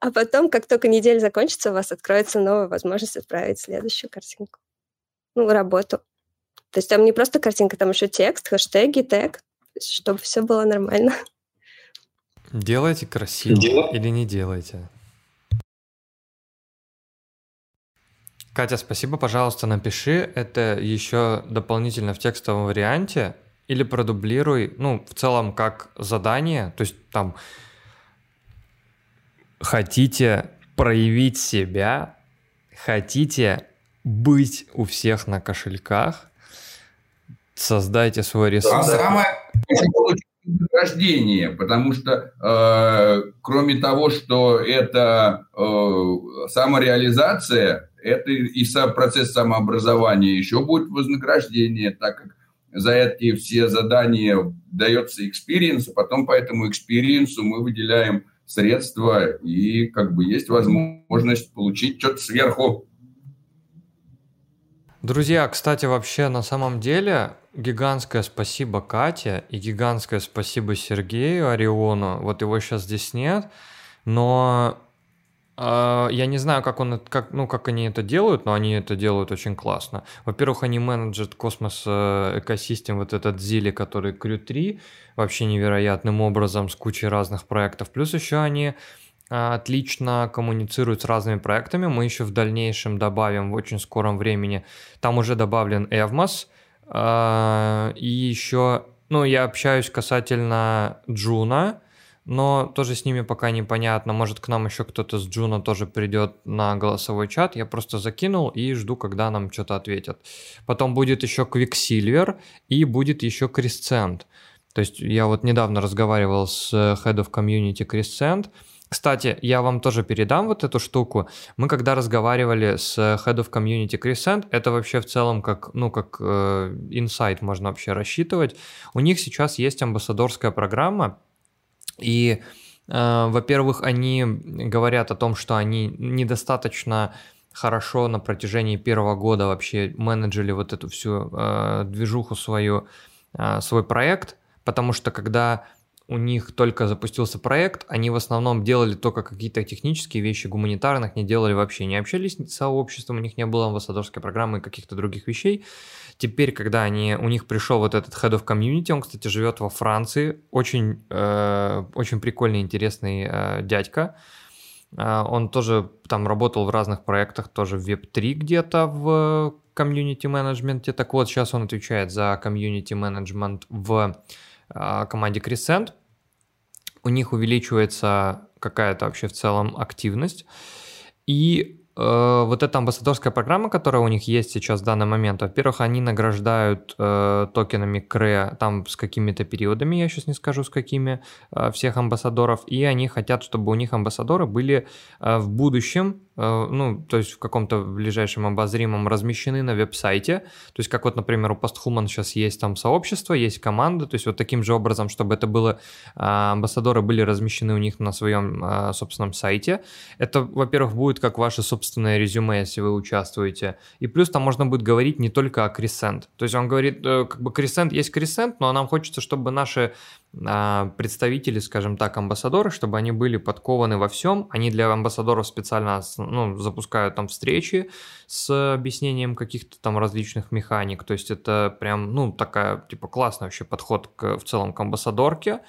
Speaker 6: А потом, как только неделя закончится, у вас откроется новая возможность отправить следующую картинку. Ну, работу. То есть там не просто картинка, там еще текст, хэштеги, тег, чтобы все было нормально.
Speaker 1: Делайте красиво Дел... или не делайте. Катя, спасибо, пожалуйста, напиши это еще дополнительно в текстовом варианте или продублируй, ну, в целом как задание, то есть там хотите проявить себя, хотите быть у всех на кошельках, создайте свой ресурс.
Speaker 3: А самое рождение, потому что э, кроме того, что это э, самореализация, это и сам процесс самообразования, еще будет вознаграждение, так как за эти все задания дается экспириенс, а потом по этому экспириенсу мы выделяем средства и как бы есть возможность получить что-то сверху.
Speaker 1: Друзья, кстати, вообще на самом деле гигантское спасибо Кате и гигантское спасибо Сергею Ориону. Вот его сейчас здесь нет, но я не знаю, как, он, как, ну, как они это делают, но они это делают очень классно. Во-первых, они менеджат космос э, экосистем, вот этот Zealy, который Crew 3, вообще невероятным образом с кучей разных проектов. Плюс еще они а, отлично коммуницируют с разными проектами. Мы еще в дальнейшем добавим в очень скором времени. Там уже добавлен Evmos. А, и еще, ну, я общаюсь касательно Juno но тоже с ними пока непонятно. Может, к нам еще кто-то с Juno тоже придет на голосовой чат. Я просто закинул и жду, когда нам что-то ответят. Потом будет еще Quicksilver и будет еще Crescent. То есть я вот недавно разговаривал с Head of Community Crescent. Кстати, я вам тоже передам вот эту штуку. Мы когда разговаривали с Head of Community Crescent, это вообще в целом как, ну, как э, инсайт можно вообще рассчитывать. У них сейчас есть амбассадорская программа, и, э, во-первых, они говорят о том, что они недостаточно хорошо на протяжении первого года вообще менеджили вот эту всю э, движуху свою, э, свой проект, потому что когда у них только запустился проект, они в основном делали только какие-то технические вещи, гуманитарных не делали вообще, не общались с сообществом, у них не было амбассадорской программы и каких-то других вещей. Теперь, когда они, у них пришел вот этот Head of Community, он, кстати, живет во Франции, очень, э, очень прикольный, интересный э, дядька. Э, он тоже там работал в разных проектах, тоже в Web3 где-то в комьюнити менеджменте. Так вот, сейчас он отвечает за комьюнити менеджмент в э, команде Crescent. У них увеличивается какая-то вообще в целом активность. И вот эта амбассадорская программа, которая у них есть сейчас в данный момент, во-первых, они награждают э, токенами КРЭ там с какими-то периодами, я сейчас не скажу с какими, э, всех амбассадоров, и они хотят, чтобы у них амбассадоры были э, в будущем Э, ну, то есть в каком-то ближайшем обозримом размещены на веб-сайте. То есть как вот, например, у Posthuman сейчас есть там сообщество, есть команда, то есть вот таким же образом, чтобы это было, а, амбассадоры были размещены у них на своем а, собственном сайте. Это, во-первых, будет как ваше собственное резюме, если вы участвуете. И плюс там можно будет говорить не только о Crescent. То есть он говорит, э, как бы Crescent есть Crescent, но нам хочется, чтобы наши представители, скажем так, амбассадоры, чтобы они были подкованы во всем. Они для амбассадоров специально ну, запускают там встречи с объяснением каких-то там различных механик. То есть это прям, ну, такая, типа, классный вообще подход к, в целом к амбассадорке.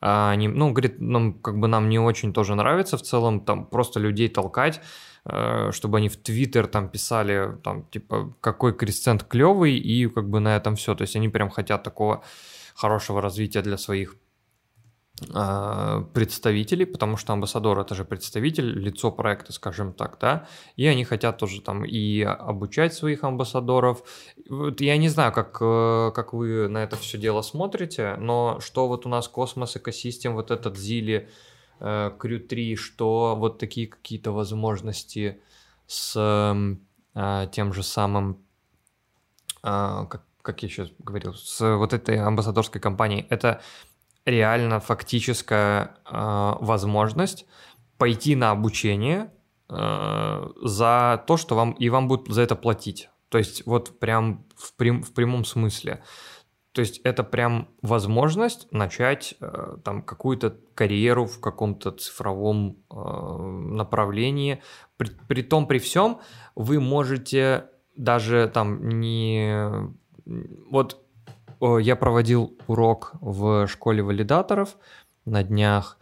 Speaker 1: А они, ну, говорит, нам, как бы нам не очень тоже нравится в целом там просто людей толкать, э, чтобы они в Твиттер там писали, там, типа, какой кресцент клевый, и как бы на этом все. То есть они прям хотят такого хорошего развития для своих а, представителей, потому что амбассадор это же представитель, лицо проекта, скажем так, да, и они хотят тоже там и обучать своих амбассадоров. Вот я не знаю, как, э, как вы на это все дело смотрите, но что вот у нас космос, экосистем, вот этот Зили, э, 3, что вот такие какие-то возможности с а, тем же самым, а, как как я сейчас говорил, с вот этой амбассадорской компанией, это реально фактическая э, возможность пойти на обучение э, за то, что вам и вам будут за это платить. То есть вот прям в, прям, в прямом смысле. То есть это прям возможность начать э, там какую-то карьеру в каком-то цифровом э, направлении. При, при том, при всем, вы можете даже там не вот я проводил урок в школе валидаторов на днях,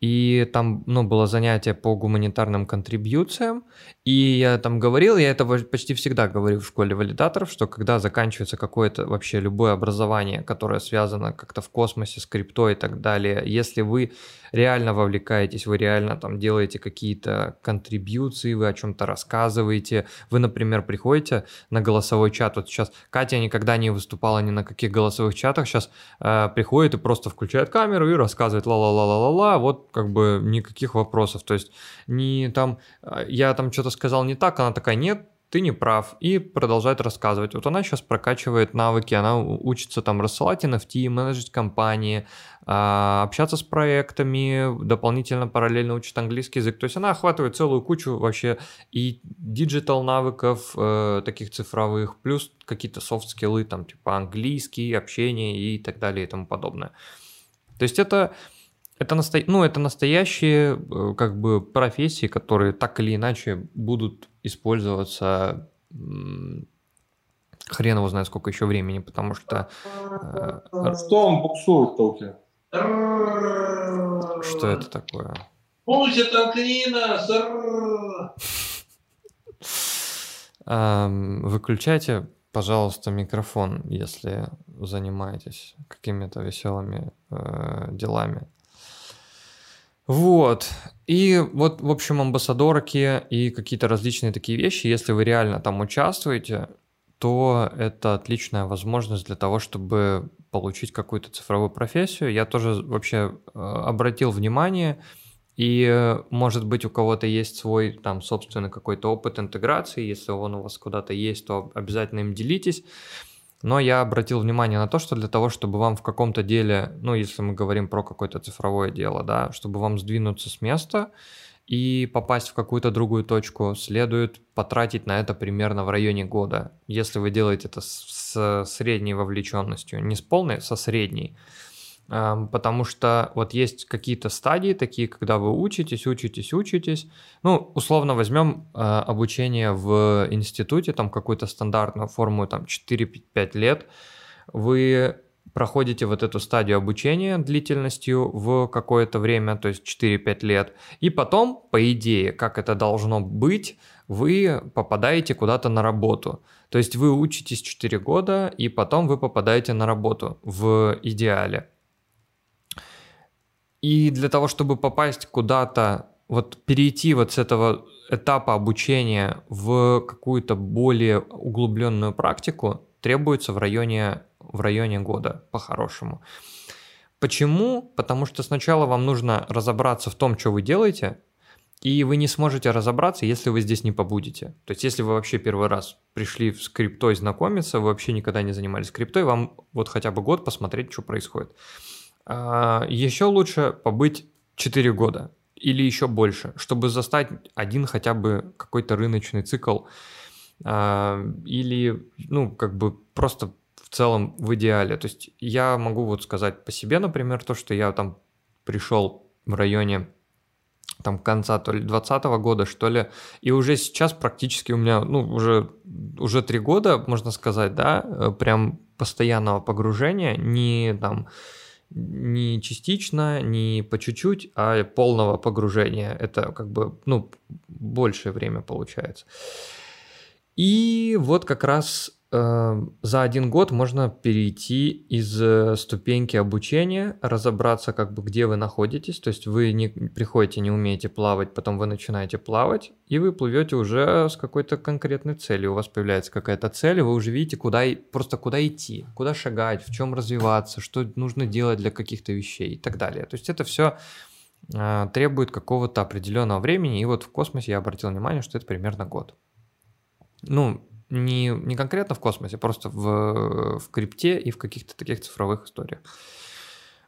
Speaker 1: и там, ну, было занятие по гуманитарным контрибьюциям, и я там говорил, я это почти всегда говорю в школе валидаторов, что когда заканчивается какое-то вообще любое образование, которое связано как-то в космосе с крипто и так далее, если вы реально вовлекаетесь, вы реально там делаете какие-то контрибьюции, вы о чем-то рассказываете, вы, например, приходите на голосовой чат, вот сейчас Катя никогда не выступала ни на каких голосовых чатах, сейчас э, приходит и просто включает камеру и рассказывает ла-ла-ла-ла-ла-ла, вот как бы никаких вопросов, то есть не там, э, я там что-то сказал не так, она такая, нет, ты не прав, и продолжает рассказывать. Вот она сейчас прокачивает навыки, она учится там рассылать NFT, менеджить компании, а, общаться с проектами, дополнительно параллельно учит английский язык. То есть она охватывает целую кучу вообще и digital навыков э, таких цифровых, плюс какие-то софт-скиллы, там типа английский, общение и так далее и тому подобное. То есть это это, насто... ну, это настоящие э, как бы профессии, которые так или иначе будут использоваться хрен его знает сколько еще времени, потому что...
Speaker 9: Э, что он буксует толки?
Speaker 1: Что это такое?
Speaker 9: Пусть это Клина!
Speaker 1: Выключайте, пожалуйста, микрофон, если занимаетесь какими-то веселыми э, делами. Вот. И вот, в общем, амбассадорки и какие-то различные такие вещи, если вы реально там участвуете, то это отличная возможность для того, чтобы получить какую-то цифровую профессию. Я тоже вообще э, обратил внимание, и, может быть, у кого-то есть свой там собственный какой-то опыт интеграции, если он у вас куда-то есть, то обязательно им делитесь. Но я обратил внимание на то, что для того, чтобы вам в каком-то деле, ну, если мы говорим про какое-то цифровое дело, да, чтобы вам сдвинуться с места и попасть в какую-то другую точку, следует потратить на это примерно в районе года. Если вы делаете это с средней вовлеченностью, не с полной, со средней, потому что вот есть какие-то стадии такие, когда вы учитесь, учитесь, учитесь. Ну, условно возьмем э, обучение в институте, там какую-то стандартную форму, там 4-5 лет. Вы проходите вот эту стадию обучения длительностью в какое-то время, то есть 4-5 лет, и потом, по идее, как это должно быть, вы попадаете куда-то на работу. То есть вы учитесь 4 года, и потом вы попадаете на работу в идеале. И для того, чтобы попасть куда-то, вот перейти вот с этого этапа обучения в какую-то более углубленную практику, требуется в районе, в районе года, по-хорошему. Почему? Потому что сначала вам нужно разобраться в том, что вы делаете, и вы не сможете разобраться, если вы здесь не побудете. То есть, если вы вообще первый раз пришли с криптой знакомиться, вы вообще никогда не занимались криптой, вам вот хотя бы год посмотреть, что происходит. А, еще лучше побыть 4 года или еще больше, чтобы застать один хотя бы какой-то рыночный цикл а, или, ну, как бы просто в целом в идеале. То есть я могу вот сказать по себе, например, то, что я там пришел в районе там конца то ли 20 года, что ли, и уже сейчас практически у меня, ну, уже, уже три года, можно сказать, да, э, прям постоянного погружения, не там не частично, не по чуть-чуть, а полного погружения. Это как бы, ну, большее время получается. И вот как раз за один год можно перейти из э, ступеньки обучения, разобраться, как бы где вы находитесь. То есть вы не приходите, не умеете плавать, потом вы начинаете плавать, и вы плывете уже с какой-то конкретной целью. У вас появляется какая-то цель, вы уже видите, куда просто куда идти, куда шагать, в чем развиваться, что нужно делать для каких-то вещей и так далее. То есть это все э, требует какого-то определенного времени, и вот в космосе я обратил внимание, что это примерно год. Ну, не, не конкретно в космосе, просто в, в крипте и в каких-то таких цифровых историях.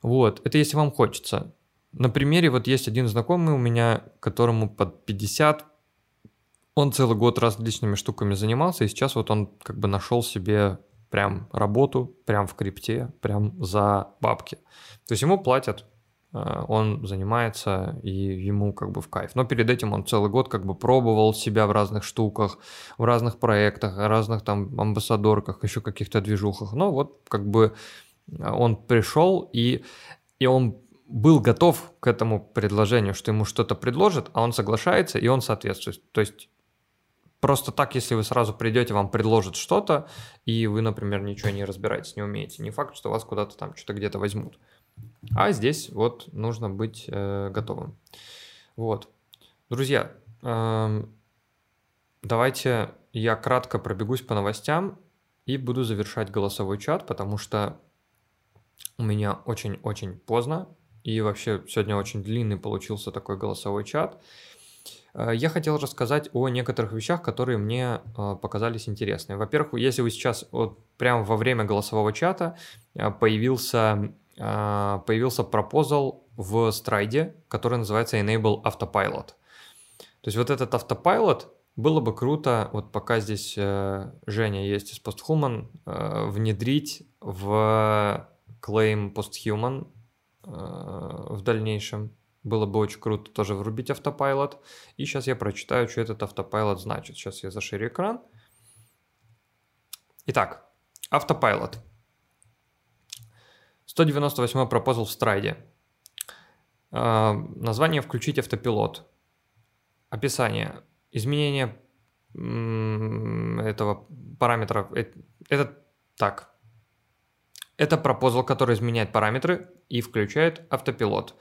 Speaker 1: Вот, это если вам хочется. На примере вот есть один знакомый у меня, которому под 50, он целый год различными штуками занимался, и сейчас вот он как бы нашел себе прям работу, прям в крипте, прям за бабки. То есть ему платят он занимается, и ему как бы в кайф. Но перед этим он целый год как бы пробовал себя в разных штуках, в разных проектах, разных там амбассадорках, еще каких-то движухах. Но вот как бы он пришел, и, и он был готов к этому предложению, что ему что-то предложат, а он соглашается, и он соответствует. То есть просто так, если вы сразу придете, вам предложат что-то, и вы, например, ничего не разбираетесь, не умеете, не факт, что вас куда-то там что-то где-то возьмут. А здесь вот нужно быть э, готовым. Вот. Друзья, э, давайте я кратко пробегусь по новостям и буду завершать голосовой чат, потому что у меня очень-очень поздно, и вообще сегодня очень длинный получился такой голосовой чат. Э, я хотел рассказать о некоторых вещах, которые мне э, показались интересными. Во-первых, если вы сейчас вот прямо во время голосового чата э, появился, появился пропозал в страйде, который называется Enable Autopilot. То есть вот этот автопайлот было бы круто, вот пока здесь Женя есть из Posthuman, внедрить в Claim Posthuman в дальнейшем. Было бы очень круто тоже врубить автопайлот. И сейчас я прочитаю, что этот автопайлот значит. Сейчас я заширю экран. Итак, автопайлот. 198 пропозал в страйде. Э, название «Включить автопилот». Описание. Изменение этого параметра. Э, это так. Это пропозал, который изменяет параметры и включает автопилот.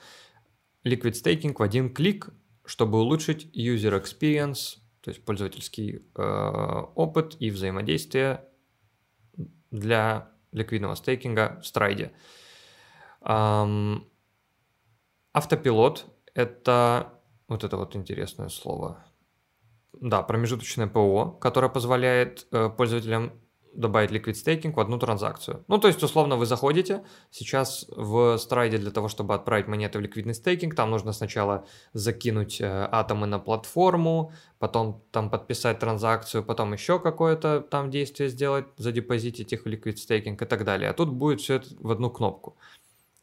Speaker 1: Liquid Staking в один клик, чтобы улучшить user experience, то есть пользовательский э, опыт и взаимодействие для ликвидного стейкинга в страйде. Эм, автопилот – это вот это вот интересное слово. Да, промежуточное ПО, которое позволяет э, пользователям добавить liquid staking в одну транзакцию. Ну, то есть, условно, вы заходите сейчас в страйде для того, чтобы отправить монеты в ликвидный стейкинг, там нужно сначала закинуть э, атомы на платформу, потом там подписать транзакцию, потом еще какое-то там действие сделать, задепозитить их в liquid staking и так далее. А тут будет все это в одну кнопку.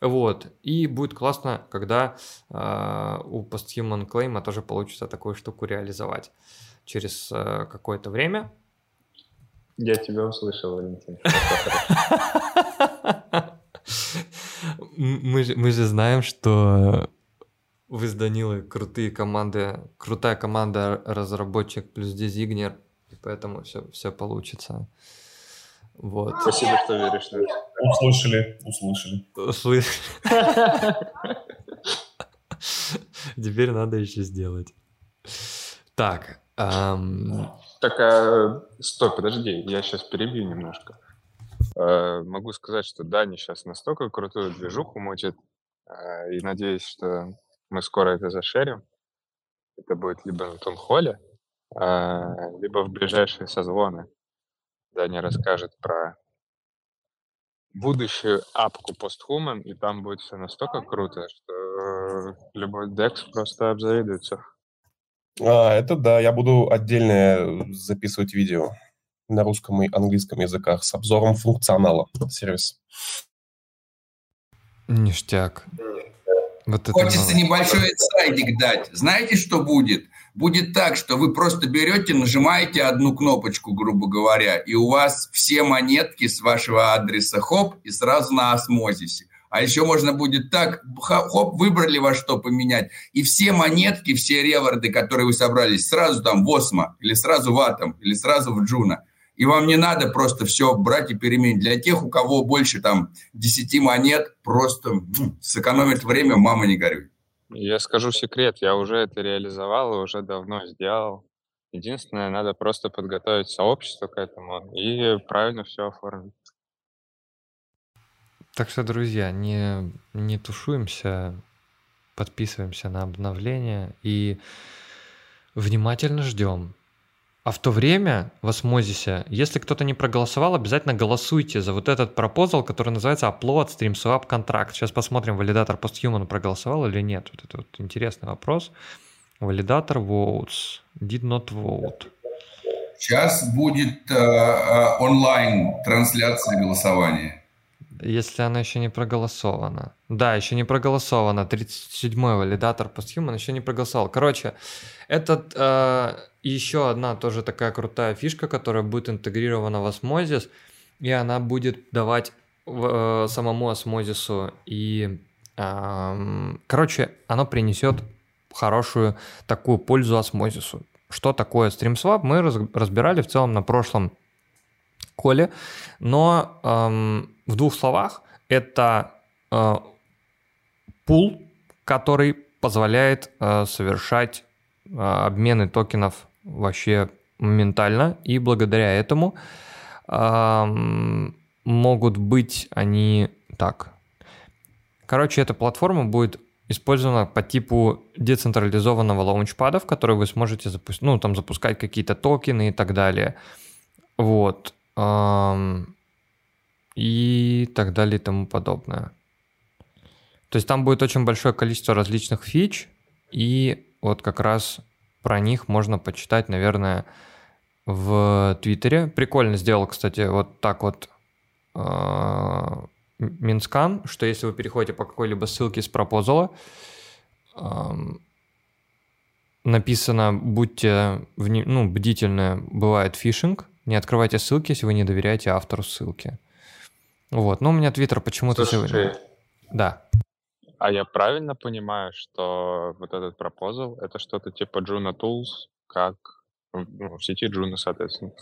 Speaker 1: Вот. И будет классно, когда э, у Posthuman Claim тоже получится такую штуку реализовать через э, какое-то время.
Speaker 10: Я тебя услышал, Валентин.
Speaker 1: Мы же, мы же знаем, что вы с Данилой крутые команды, крутая команда разработчик плюс дизигнер, и поэтому все, все получится. Вот.
Speaker 10: Спасибо, что веришь.
Speaker 9: Услышали, услышали.
Speaker 1: Услышали. Теперь надо еще сделать. Так, эм,
Speaker 10: так, а, стой, подожди, я сейчас перебью немножко. А, могу сказать, что Дани сейчас настолько крутую движуху мутит, а, и надеюсь, что мы скоро это зашерим. Это будет либо на Тонхоле, а, либо в ближайшие созвоны. Дани расскажет про будущую апку Posthuman, и там будет все настолько круто, что любой DEX просто обзавидуется.
Speaker 9: А, это да, я буду отдельно записывать видео на русском и английском языках с обзором функционала сервис.
Speaker 1: Ништяк.
Speaker 3: Вот это Хочется небольшой сайдик дать. Знаете, что будет? Будет так, что вы просто берете, нажимаете одну кнопочку, грубо говоря, и у вас все монетки с вашего адреса хоп, и сразу на осмозисе. А еще можно будет так, хоп, выбрали во что поменять. И все монетки, все реворды, которые вы собрались, сразу там в Osmo, или сразу в Атом, или сразу в Juno. И вам не надо просто все брать и переменить. Для тех, у кого больше там 10 монет, просто сэкономить время, мама не горюй.
Speaker 10: Я скажу секрет, я уже это реализовал и уже давно сделал. Единственное, надо просто подготовить сообщество к этому и правильно все оформить.
Speaker 1: Так что, друзья, не, не тушуемся, подписываемся на обновления и внимательно ждем. А в то время в осмозисе, если кто-то не проголосовал, обязательно голосуйте за вот этот пропозал, который называется Upload Stream Swap Contract. Сейчас посмотрим, валидатор Posthuman проголосовал или нет. Вот это вот интересный вопрос. Валидатор votes. Did not vote.
Speaker 3: Сейчас будет э, э онлайн трансляция голосования
Speaker 1: если она еще не проголосована. Да, еще не проголосована. 37-й валидатор постхуман еще не проголосовал. Короче, этот э, еще одна тоже такая крутая фишка, которая будет интегрирована в Osmosis, и она будет давать э, самому Осмозису и э, Короче, оно принесет хорошую такую пользу осмозису. Что такое StreamSwap, мы разбирали в целом на прошлом коле, но эм, в двух словах это э, пул, который позволяет э, совершать э, обмены токенов вообще моментально, и благодаря этому э, могут быть они так. Короче, эта платформа будет использована по типу децентрализованного лаунчпада, в который вы сможете запустить, ну, там запускать какие-то токены и так далее. Вот. И так далее и тому подобное. То есть там будет очень большое количество различных фич, и вот как раз про них можно почитать, наверное, в Твиттере. Прикольно сделал, кстати, вот так вот а, Mintscan, что если вы переходите по какой-либо ссылке с proposal а, написано «Будьте вни... ну, бдительны, бывает фишинг, не открывайте ссылки, если вы не доверяете автору ссылки». Вот, но у меня Твиттер почему-то сегодня... Да.
Speaker 10: А я правильно понимаю, что вот этот proposal — это что-то типа Juno Tools, как ну, в сети Juno, соответственно?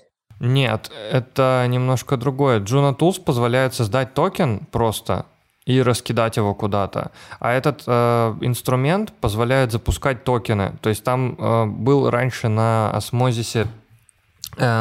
Speaker 1: Нет, это немножко другое. Juno Tools позволяет создать токен просто и раскидать его куда-то. А этот э, инструмент позволяет запускать токены. То есть там э, был раньше на осмозисе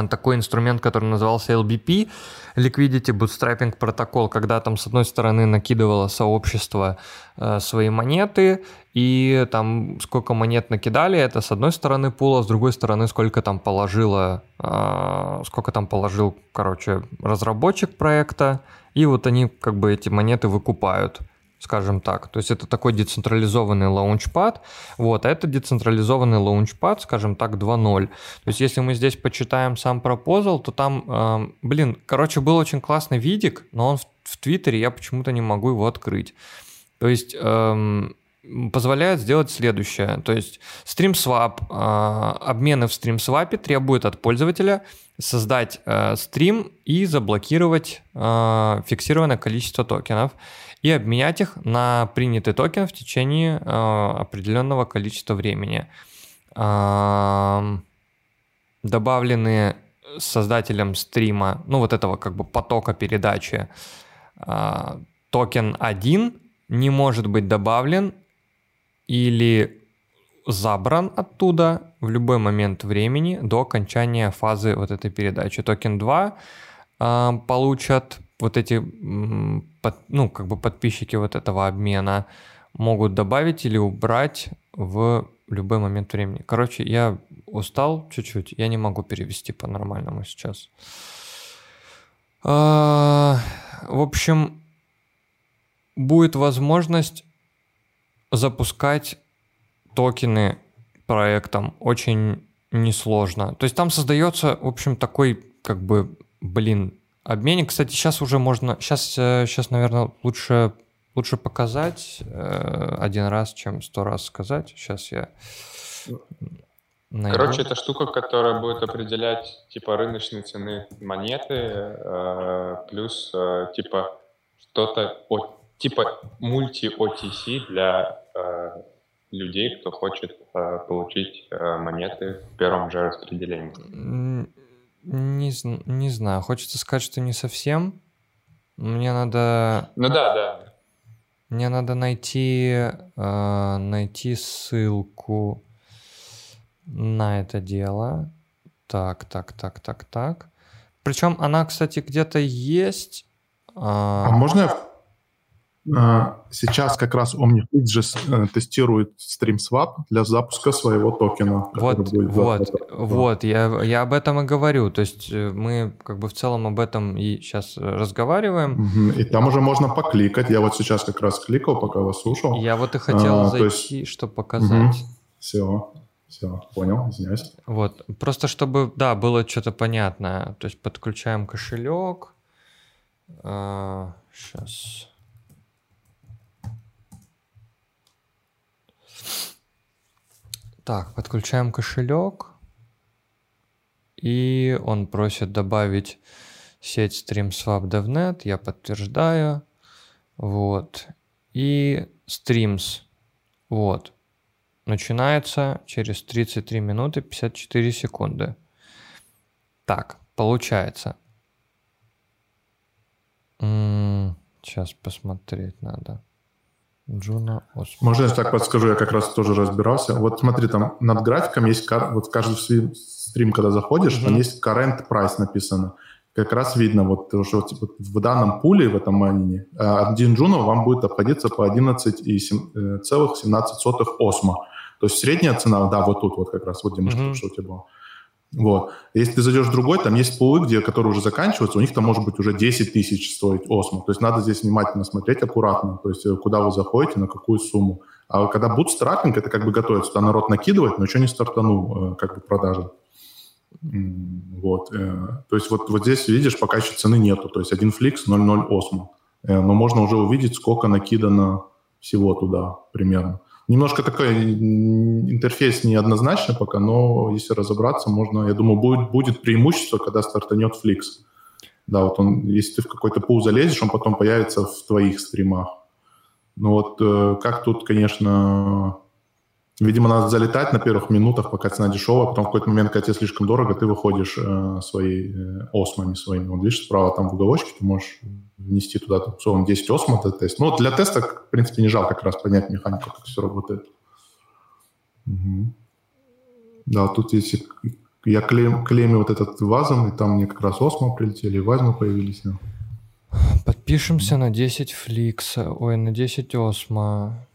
Speaker 1: такой инструмент, который назывался LBP, Liquidity Bootstrapping Protocol, когда там с одной стороны накидывало сообщество э, свои монеты, и там сколько монет накидали, это с одной стороны пула, с другой стороны сколько там положило, э, сколько там положил, короче, разработчик проекта, и вот они как бы эти монеты выкупают скажем так. То есть это такой децентрализованный лаунчпад. Вот, а это децентрализованный лаунчпад, скажем так, 2.0. То есть если мы здесь почитаем сам пропозал, то там, э, блин, короче, был очень классный видик, но он в, в Твиттере, я почему-то не могу его открыть. То есть эм, позволяет сделать следующее. То есть StreamSwap, э, обмены в StreamSwap требуют от пользователя создать э, стрим и заблокировать э, фиксированное количество токенов и обменять их на принятый токен в течение э, определенного количества времени. Добавленные создателем стрима, ну вот этого как бы потока передачи, токен 1 не может быть добавлен или забран оттуда в любой момент времени до окончания фазы вот этой передачи. Токен 2 э, получат вот эти, под, ну, как бы подписчики вот этого обмена могут добавить или убрать в любой момент времени. Короче, я устал чуть-чуть, я не могу перевести по-нормальному сейчас. А, в общем, будет возможность запускать токены проектом очень несложно. То есть там создается, в общем, такой, как бы, блин, Обменник, кстати, сейчас уже можно... Сейчас, сейчас э, наверное, лучше, лучше показать э, один раз, чем сто раз сказать. Сейчас я...
Speaker 10: Найду. Короче, это штука, которая будет определять типа рыночные цены монеты, э, плюс э, типа что-то типа мульти-OTC для э, людей, кто хочет э, получить э, монеты в первом же распределении.
Speaker 1: Не, не знаю, хочется сказать, что не совсем. Мне надо...
Speaker 10: Ну да, да.
Speaker 1: Мне надо найти, э, найти ссылку на это дело. Так, так, так, так, так. Причем она, кстати, где-то есть.
Speaker 11: А, а можно я сейчас как раз OmniFleet э, тестирует StreamSwap для запуска своего токена.
Speaker 1: Вот, вот, вот, я, я об этом и говорю. То есть э, мы как бы в целом об этом и сейчас разговариваем.
Speaker 11: И там уже можно покликать. Я вот сейчас как раз кликал, пока вас слушал.
Speaker 1: Я вот и хотел а, зайти, есть... чтобы показать. Угу.
Speaker 11: Все, все, понял, извиняюсь.
Speaker 1: Вот, просто чтобы, да, было что-то понятное. То есть подключаем кошелек. А, сейчас. Так, подключаем кошелек. И он просит добавить сеть StreamSwap DevNet. Я подтверждаю. Вот. И Streams. Вот. Начинается через 33 минуты 54 секунды. Так, получается. М, Сейчас посмотреть надо. Juno Osmo.
Speaker 11: Можно я так подскажу, я как раз тоже разбирался. Вот смотри, там над графиком есть, вот каждый стрим, когда заходишь, там есть current price написано. Как раз видно, вот, то, что типа, в данном пуле, в этом майнине, э, один джуна вам будет обходиться по 11,17 осмо. То есть средняя цена, да, вот тут вот как раз, вот где мы
Speaker 1: Мгм.
Speaker 11: что у тебя было. Вот. Если ты зайдешь в другой, там есть пулы, где, которые уже заканчиваются, у них там может быть уже 10 тысяч стоить осмо. То есть надо здесь внимательно смотреть, аккуратно, то есть э, куда вы заходите, на какую сумму. А когда бутстрапинг, это как бы готовится, туда народ накидывает, но еще не стартанул э, как бы продажи. Вот. э, То есть вот, вот здесь, видишь, пока еще цены нету. То есть один фликс 0,0 осмо. Но можно уже увидеть, сколько накидано всего туда примерно. Немножко такой интерфейс неоднозначный пока, но если разобраться, можно, я думаю, будет, будет преимущество, когда стартанет фликс. Да, вот он, если ты в какой-то пул залезешь, он потом появится в твоих стримах. Ну вот э, как тут, конечно, видимо, надо залетать на первых минутах, пока цена дешевая, потом в какой-то момент, когда тебе слишком дорого, ты выходишь э, своей э, осмами своими. Вот видишь, справа там в уголочке ты можешь внести туда, там, условно, 10 осмо для теста. Ну, для теста, в принципе, не жалко как раз понять механику, как все работает. Мгм. Да, тут если я клеим, клеймю вот этот вазом, и там мне как раз осмо прилетели, и вазмы появились.
Speaker 1: Подпишемся на 10 фликса. Ой, на 10 осмо.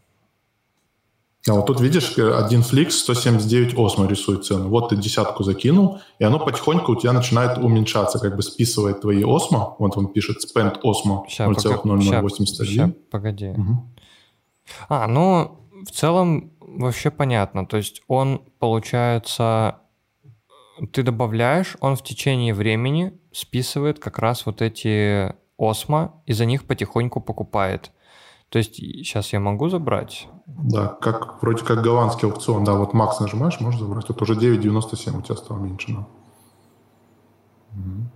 Speaker 11: А вот тут видишь, э, один фликс 179 осмо рисует цену. Вот ты десятку закинул, и оно потихоньку у тебя начинает уменьшаться, как бы списывает твои осмо. Вот он пишет spend осмо
Speaker 1: Ща, пока-
Speaker 11: 0,0081.
Speaker 1: ща, погоди.
Speaker 11: Мгм.
Speaker 1: А, ну, в целом вообще понятно. То есть он, получается, ты добавляешь, он в течение времени списывает как раз вот эти осмо и за них потихоньку покупает. То есть сейчас я могу забрать?
Speaker 11: Да, как, вроде как голландский аукцион. Да, вот Макс нажимаешь, можешь забрать. Тут уже 9,97 у тебя стало меньше. Да. Мгм.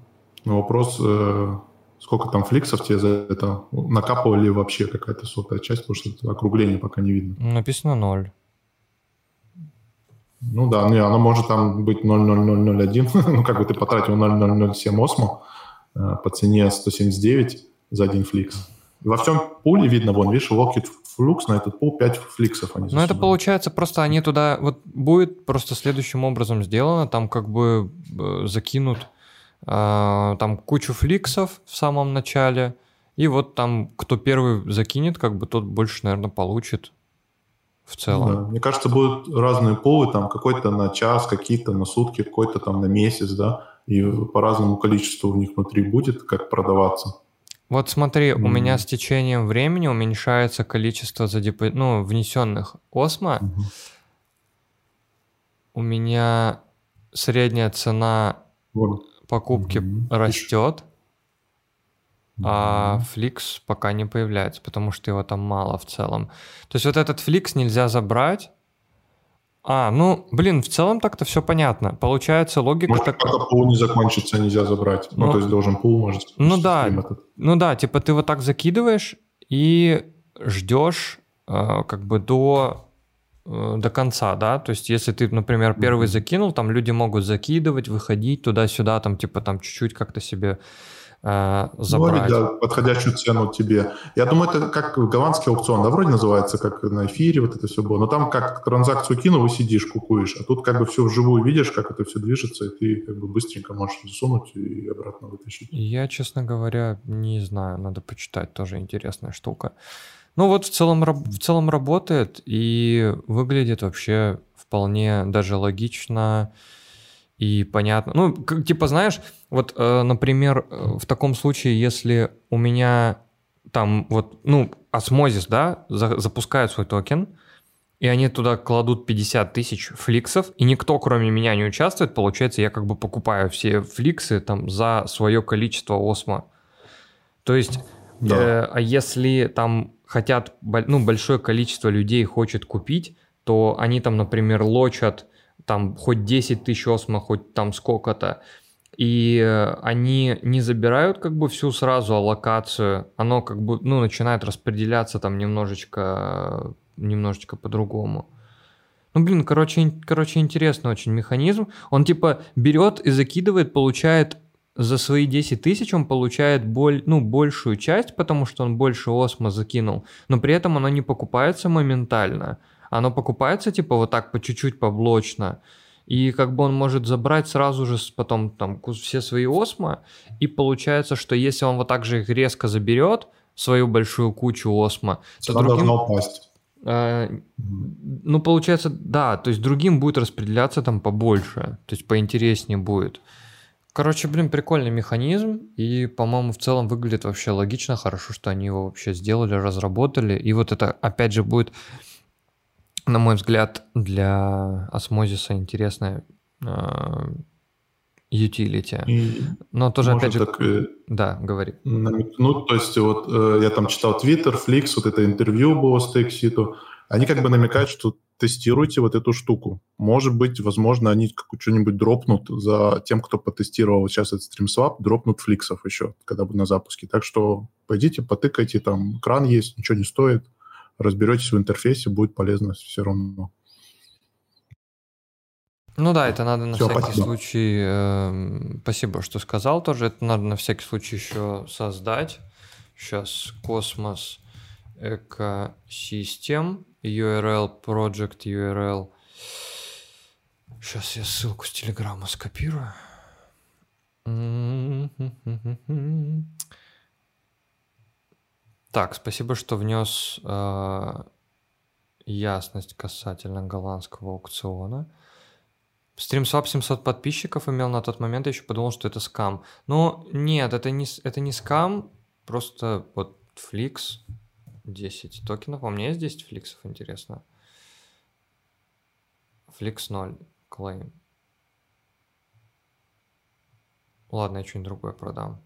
Speaker 11: Ну, вопрос, э, сколько там фликсов тебе за это накапывали вообще какая-то сотая часть, потому что это округление пока не видно.
Speaker 1: Написано 0.
Speaker 11: Ну да, не, оно может там быть 0,0001, ну как бы ты потратил 0,007 осмо э, по цене 179 за один Flix. Во всем пуле видно, вон, видишь, locked Flix на этот пул 5 Flix ов они
Speaker 1: Ну, это получается просто они туда... Вот будет просто следующим образом сделано. Там как бы э, закинут э, там кучу Flix ов в самом начале. И вот там кто первый закинет, как бы тот больше, наверное, получит в целом.
Speaker 11: Да. Мне кажется, будут разные пулы, там какой-то на час, какие-то на сутки, какой-то там на месяц, да, и по разному количеству у них внутри будет, как продаваться.
Speaker 1: Вот смотри, у
Speaker 11: Мгм.
Speaker 1: меня с течением времени уменьшается количество задепо... ну, внесенных осмо. У меня средняя цена
Speaker 11: Вот.
Speaker 1: покупки
Speaker 11: Мгм.
Speaker 1: растет, а фликс пока не появляется, потому что его там мало в целом. То есть вот этот фликс нельзя забрать. А, ну, блин, в целом так-то все понятно. Получается логика
Speaker 11: Может,
Speaker 1: такая.
Speaker 11: пока пул не закончится, нельзя забрать. Ну,
Speaker 1: Ну,
Speaker 11: то есть должен пул, может,
Speaker 1: Ну да,
Speaker 11: этот.
Speaker 1: ну да, типа ты вот так закидываешь и ждешь э, как бы до э, до конца, да, то есть если ты, например, первый закинул, там люди могут закидывать, выходить туда-сюда, там типа там чуть-чуть как-то себе э,
Speaker 11: Ну,
Speaker 1: забрать.
Speaker 11: они, да, подходящую цену тебе. Я думаю, это как голландский аукцион, да, вроде называется, как на эфире вот это все было. Но там как транзакцию кинул и сидишь, кукуешь. А тут как бы все вживую видишь, как это все движется, и ты как бы быстренько можешь засунуть и обратно вытащить.
Speaker 1: Я, честно говоря, не знаю, надо почитать, тоже интересная штука. Ну вот в целом, в целом работает и выглядит вообще вполне даже логично и понятно. Ну, как, типа, знаешь, вот, э, например, э, в таком случае, если у меня там вот, ну, осмозис, да, за- запускают свой токен, и они туда кладут 50 тысяч фликсов, и никто, кроме меня, не участвует, получается, я как бы покупаю все фликсы там за свое количество осмо. То есть,
Speaker 11: Да.
Speaker 1: э, а если там хотят, ну, большое количество людей хочет купить, то они там, например, лочат там хоть 10 тысяч осмо, хоть там сколько-то, и э, они не забирают как бы всю сразу аллокацию, оно как бы, ну, начинает распределяться там немножечко, немножечко по-другому. Ну, блин, короче, короче, интересный очень механизм. Он типа берет и закидывает, получает за свои 10 тысяч он получает боль, ну, большую часть, потому что он больше осмо закинул, но при этом оно не покупается моментально. Оно покупается типа вот так по чуть-чуть поблочно. И как бы он может забрать сразу же потом там все свои осмо, и получается, что если он вот так же их резко заберет, свою большую кучу осмо,
Speaker 11: то другим... должно упасть.
Speaker 1: Э, ну, получается, да, то есть другим будет распределяться там побольше, то есть поинтереснее будет. Короче, блин, прикольный механизм, и, по-моему, в целом выглядит вообще логично, хорошо, что они его вообще сделали, разработали, и вот это, опять же, будет, на мой взгляд, для осмозиса интересная utility. И Но тоже, опять же, так, э, да, говори.
Speaker 11: Ну, то есть вот э, я там читал Twitter, Flix, вот это интервью было с Текситу, они как бы намекают, что тестируйте вот эту штуку. Может быть, возможно, они что-нибудь дропнут за тем, кто потестировал сейчас этот StreamSwap, дропнут фликсов еще, когда будет на запуске. Так что пойдите, потыкайте, там экран есть, ничего не стоит, разберетесь в интерфейсе, будет полезно все равно.
Speaker 1: Ну да, это надо на Все, всякий спасибо. случай. Э, спасибо, что сказал тоже. Это надо на всякий случай еще создать. Сейчас космос экосистем URL project URL. Сейчас я ссылку с Телеграма скопирую. Так, спасибо, что внес э, ясность касательно голландского аукциона. StreamSwap 700 подписчиков имел на тот момент, я еще подумал, что это скам. Но нет, это не, это не скам, просто вот Flix 10 токенов. А у меня есть 10 фликсов, интересно. Фликс 0, клейм. Ладно, я что-нибудь другое продам.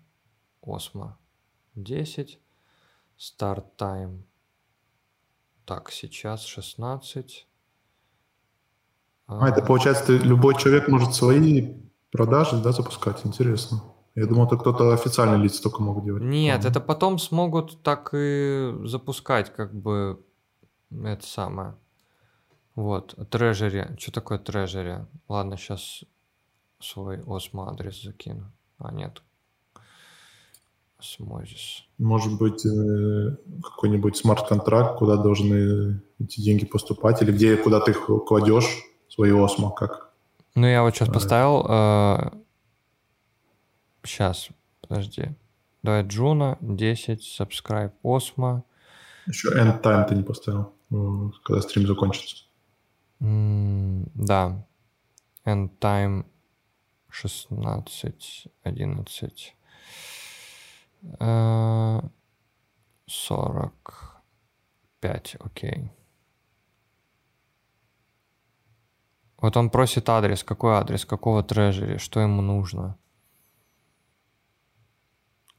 Speaker 1: Осмо 10. Старт тайм. Так, сейчас 16.
Speaker 11: А, это получается, ты, любой человек может свои продажи да, запускать. Интересно. Я думал, это кто-то официальные лица только могут делать.
Speaker 1: Нет, это потом смогут так и запускать, как бы, это самое. Вот, treasury. Что такое treasury? Ладно, сейчас свой Osmo адрес закину. А, нет. Osmosis.
Speaker 11: Может быть, э, какой-нибудь смарт-контракт, куда должны эти деньги поступать, или где, куда ты их кладешь, свои Osmo, как?
Speaker 1: Ну, я вот сейчас поставил э, Сейчас, подожди. Давай Juno, 10, subscribe Osmo.
Speaker 11: Еще end time ты не поставил, когда стрим закончится.
Speaker 1: Mm, да. End time 16, 11. 45, окей. Вот он просит адрес. Какой адрес? Какого трежери? Что ему нужно?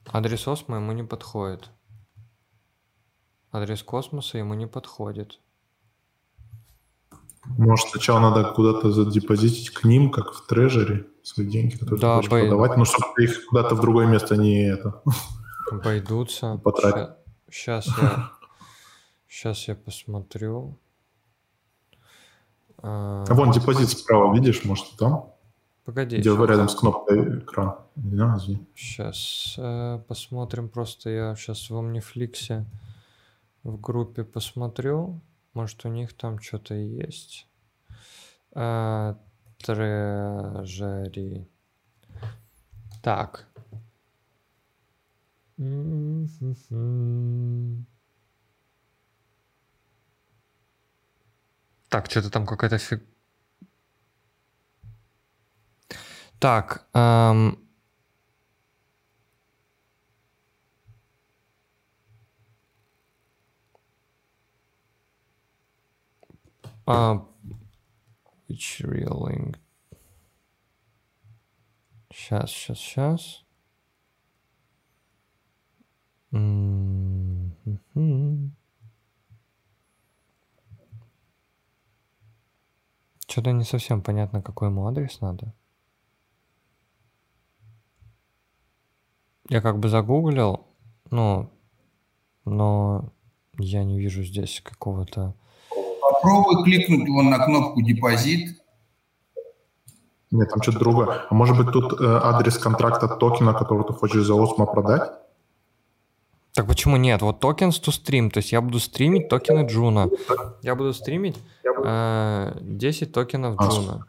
Speaker 1: Адрес Осмо ему не подходит. Адрес космоса ему не подходит.
Speaker 11: Может, сначала надо куда-то задепозитить к ним, как в трежере, свои деньги, которые да, ты хочешь обойд... продавать, ну, чтобы их куда-то в другое место не это...
Speaker 1: Обойдутся. Сейчас я... Сейчас я посмотрю.
Speaker 11: А вон депозит справа, видишь, может, там?
Speaker 1: Погоди.
Speaker 11: Где сейчас. рядом с кнопкой экран. Да,
Speaker 1: Сейчас э, посмотрим. Просто я сейчас в Omniflix в группе посмотрю. Может, у них там что-то есть. Э, трежери. Так. Так, что-то там какая-то фиг... Так, эм... Uh, which? Сейчас, сейчас, сейчас. Что-то не совсем понятно, какой ему адрес надо. я как бы загуглил, ну, но я не вижу здесь какого-то...
Speaker 3: Попробуй кликнуть вон на кнопку «Депозит».
Speaker 11: Нет, там что-то другое. А может быть тут э, адрес контракта токена, который ты хочешь за Osmo продать?
Speaker 1: Так почему нет? Вот tokens to stream, то есть я буду стримить токены Juno. Я буду стримить э, 10 токенов
Speaker 11: А,
Speaker 1: Джуна.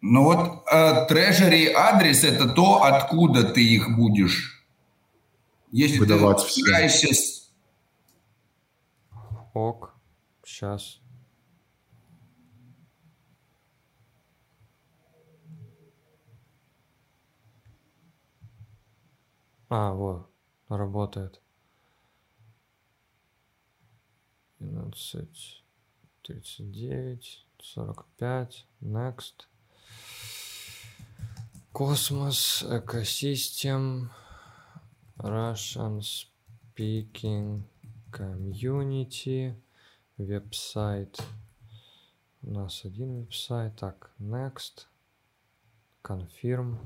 Speaker 3: Ну вот э, treasury адрес – это то, откуда ты их будешь. Если
Speaker 11: Выдавать
Speaker 3: ты
Speaker 11: все.
Speaker 3: собираешься
Speaker 1: Ок, сейчас. А, вот, работает. 12, 39, 45, next. Cosmos, ecosystem, Russian speaking community, website. У нас один веб-сайт. Так, next, confirm.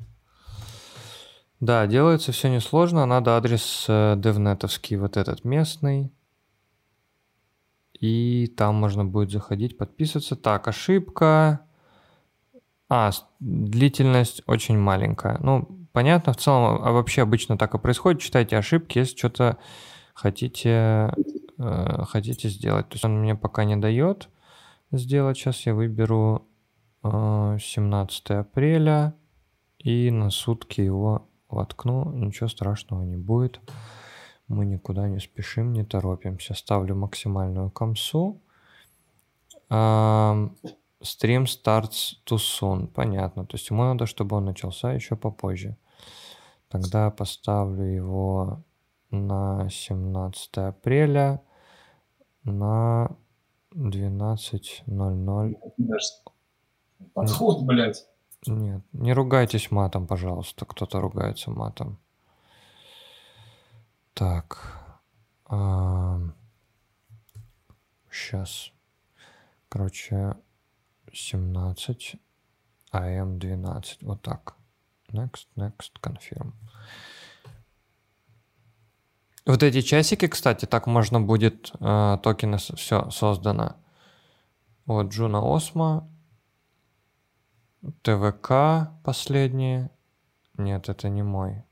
Speaker 1: Да, делается все несложно. Надо адрес э, девнетовский, вот этот местный. И там можно будет заходить, подписываться. Так, ошибка. А, длительность очень маленькая. Ну, понятно, в целом, а вообще обычно так и происходит. Читайте ошибки, если что-то хотите, э, хотите сделать. То есть он мне пока не дает сделать. Сейчас я выберу э, 17 апреля и на сутки его воткну. Ничего страшного не будет. Мы никуда не спешим, не торопимся. Ставлю максимальную комсу. Стрим starts too soon. Понятно. То есть ему надо, чтобы он начался еще попозже. Тогда поставлю его на 17 апреля на 12.00.
Speaker 12: Подход, блядь.
Speaker 1: Нет, не ругайтесь матом, пожалуйста. Кто-то ругается матом. Так. Сейчас. Короче, 17, AM 12. Вот так. Next, next, confirm. Вот эти часики, кстати, так можно будет э, токены все создано. Вот Juno Osmo, ТВК последние. Нет, это не мой.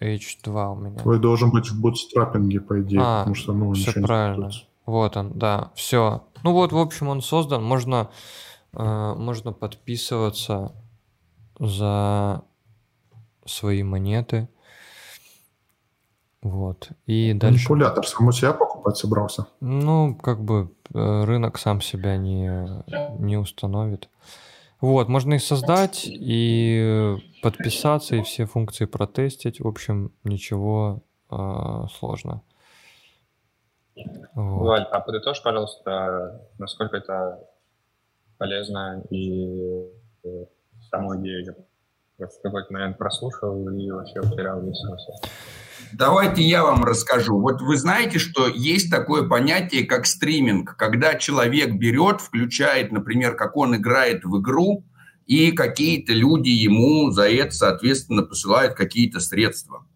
Speaker 1: H2 у меня.
Speaker 11: Твой должен быть в bootstrapping е, по идее,
Speaker 1: А,
Speaker 11: потому что, ну,
Speaker 1: все
Speaker 11: не
Speaker 1: правильно. Вот он, да, все. Ну вот, в общем, он создан. Можно, э, можно подписываться за свои монеты. Вот. И дальше.
Speaker 11: Манипулятор саму себя покупать собрался.
Speaker 1: Ну, как бы рынок сам себя не, не установит. Вот, можно их создать и подписаться, и все функции протестить. В общем, ничего э, сложно. Вот.
Speaker 10: Валь, а подытожь, пожалуйста, насколько это полезно и э, саму идею какой-то момент прослушал и вообще потерял весь смысл.
Speaker 3: Давайте я вам расскажу. Вот вы знаете, что есть такое понятие, как стриминг, когда человек берет, включает, например, как он играет в игру, и какие-то люди ему за это, соответственно, посылают какие-то средства.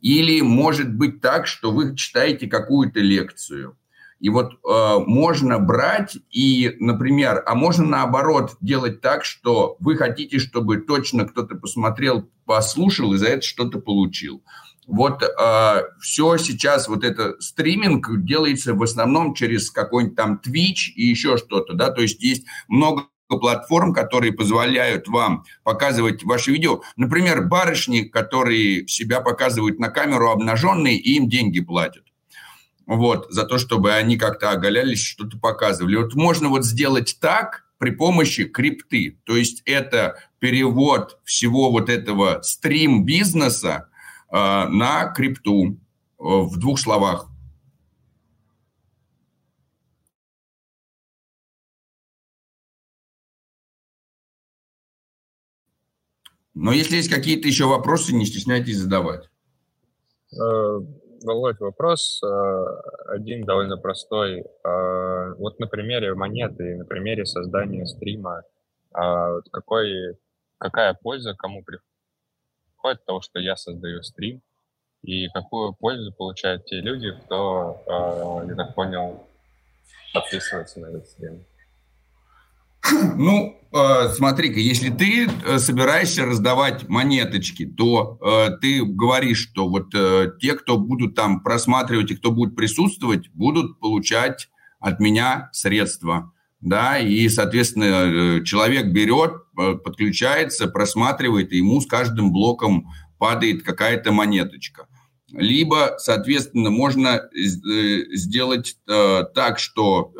Speaker 3: Или может быть так, что вы читаете какую-то лекцию. И вот э, можно брать и, например, а можно наоборот делать так, что вы хотите, чтобы точно кто-то посмотрел, послушал и за это что-то получил. Вот э, все сейчас, вот это стриминг делается в основном через какой-нибудь там Twitch и еще что-то, да, то есть есть много платформ, которые позволяют вам показывать ваши видео. Например, барышни, которые себя показывают на камеру обнаженные, и им деньги платят. Вот, за то, чтобы они как-то оголялись, что-то показывали. Вот можно вот сделать так при помощи крипты. То есть это перевод всего вот этого стрим-бизнеса э, на крипту э, в двух словах. Но если есть какие-то еще вопросы, не стесняйтесь задавать.
Speaker 10: Володь, вопрос э, один довольно простой. Э, Вот на примере монеты, на примере создания стрима, а какой какая польза кому приходит от того, что я создаю стрим, и какую пользу получают те люди, кто, э, я так понял, подписывается на этот стрим.
Speaker 3: Ну, э, смотри-ка, если ты э, собираешься раздавать монеточки, то э, ты говоришь, что вот те, кто будут там просматривать и кто будет присутствовать, будут получать от меня средства. Да, и, соответственно, человек берет, подключается, просматривает, и ему с каждым блоком падает какая-то монеточка. Либо, соответственно, можно сделать так, что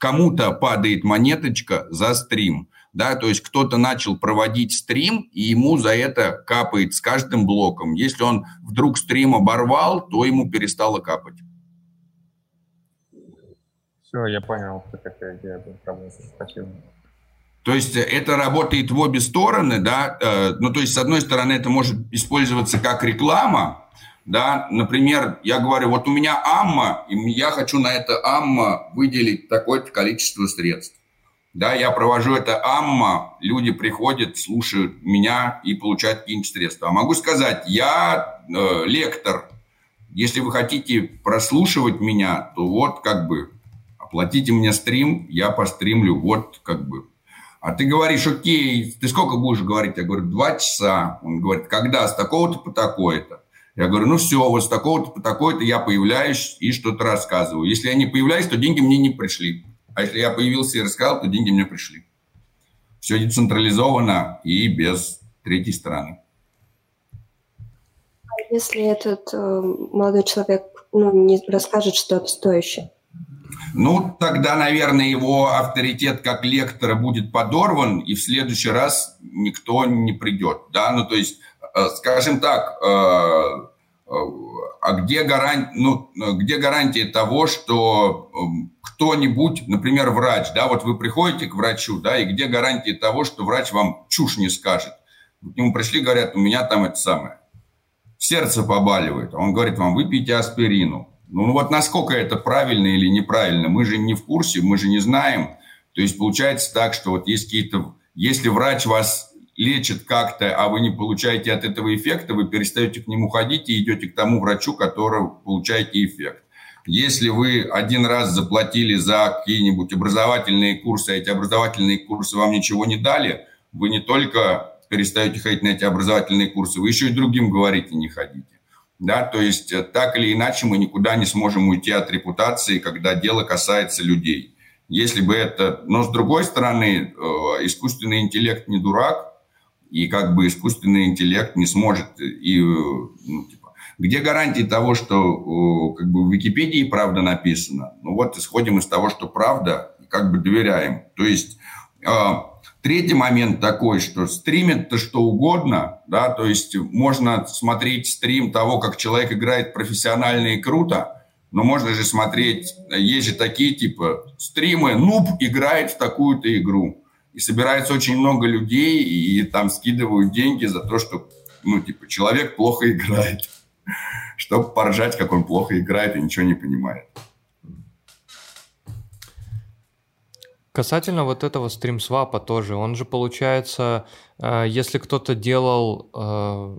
Speaker 3: кому-то падает монеточка за стрим. Да, то есть кто-то начал проводить стрим, и ему за это капает с каждым блоком. Если он вдруг стрим оборвал, то ему перестало капать.
Speaker 10: Все, я понял, что такая идея Спасибо.
Speaker 3: То есть это работает в обе стороны, да, э, ну то есть с одной стороны это может использоваться как реклама, да, например, я говорю, вот у меня амма, и я хочу на это амма выделить такое-то количество средств. Да, я провожу это амма, люди приходят, слушают меня и получают какие-нибудь средства. А могу сказать, я э, лектор. Если вы хотите прослушивать меня, то вот как бы оплатите мне стрим, я постримлю, вот как бы. А ты говоришь, окей, ты сколько будешь говорить? Я говорю, два часа. Он говорит, когда? С такого-то по такое-то. Я говорю, ну все, вот с такого-то по такой-то я появляюсь и что-то рассказываю. Если я не появляюсь, то деньги мне не пришли. А если я появился и рассказал, то деньги мне пришли. Все децентрализовано и без третьей стороны.
Speaker 6: А если этот э, молодой человек ну, не расскажет что-то стоящее?
Speaker 3: Ну, тогда, наверное, его авторитет как лектора будет подорван, и в следующий раз никто не придет. Да? Ну, то есть Э, скажем так, э, а где, гарантия, ну, где гарантия того, что эм, кто-нибудь, например, врач, да, вот вы приходите к врачу, да, и где гарантия того, что врач вам чушь не скажет? К нему пришли, говорят, у меня там это самое, сердце побаливает. Он говорит вам, выпейте аспирину. Ну вот насколько это правильно или неправильно, мы же не в курсе, мы же не знаем. То есть получается так, что вот есть какие-то, если врач вас лечит как-то, а вы не получаете от этого эффекта, вы перестаете к нему ходить и идете к тому врачу, которого получаете эффект. Если вы один раз заплатили за какие-нибудь образовательные курсы, а эти образовательные курсы вам ничего не дали, вы не только перестаете ходить на эти образовательные курсы, вы еще и другим говорите не ходите. Да, то есть э, так или иначе мы никуда не сможем уйти от репутации, когда дело касается людей. Если бы это... Но с другой стороны, э, искусственный интеллект не дурак, и как бы искусственный интеллект не сможет и ну, типа, где гарантии того, что как бы в Википедии правда написано? Ну вот исходим из того, что правда, как бы доверяем. То есть а, третий момент такой, что стримит-то что угодно, да, то есть можно смотреть стрим того, как человек играет профессионально и круто, но можно же смотреть, есть же такие типа стримы, нуб играет в такую-то игру и собирается очень много людей, и там скидывают деньги за то, что, ну, типа, человек плохо играет. Чтобы поржать, как он плохо играет и ничего не понимает.
Speaker 1: Касательно вот этого стрим-свапа тоже, он же получается, э, если кто-то делал э,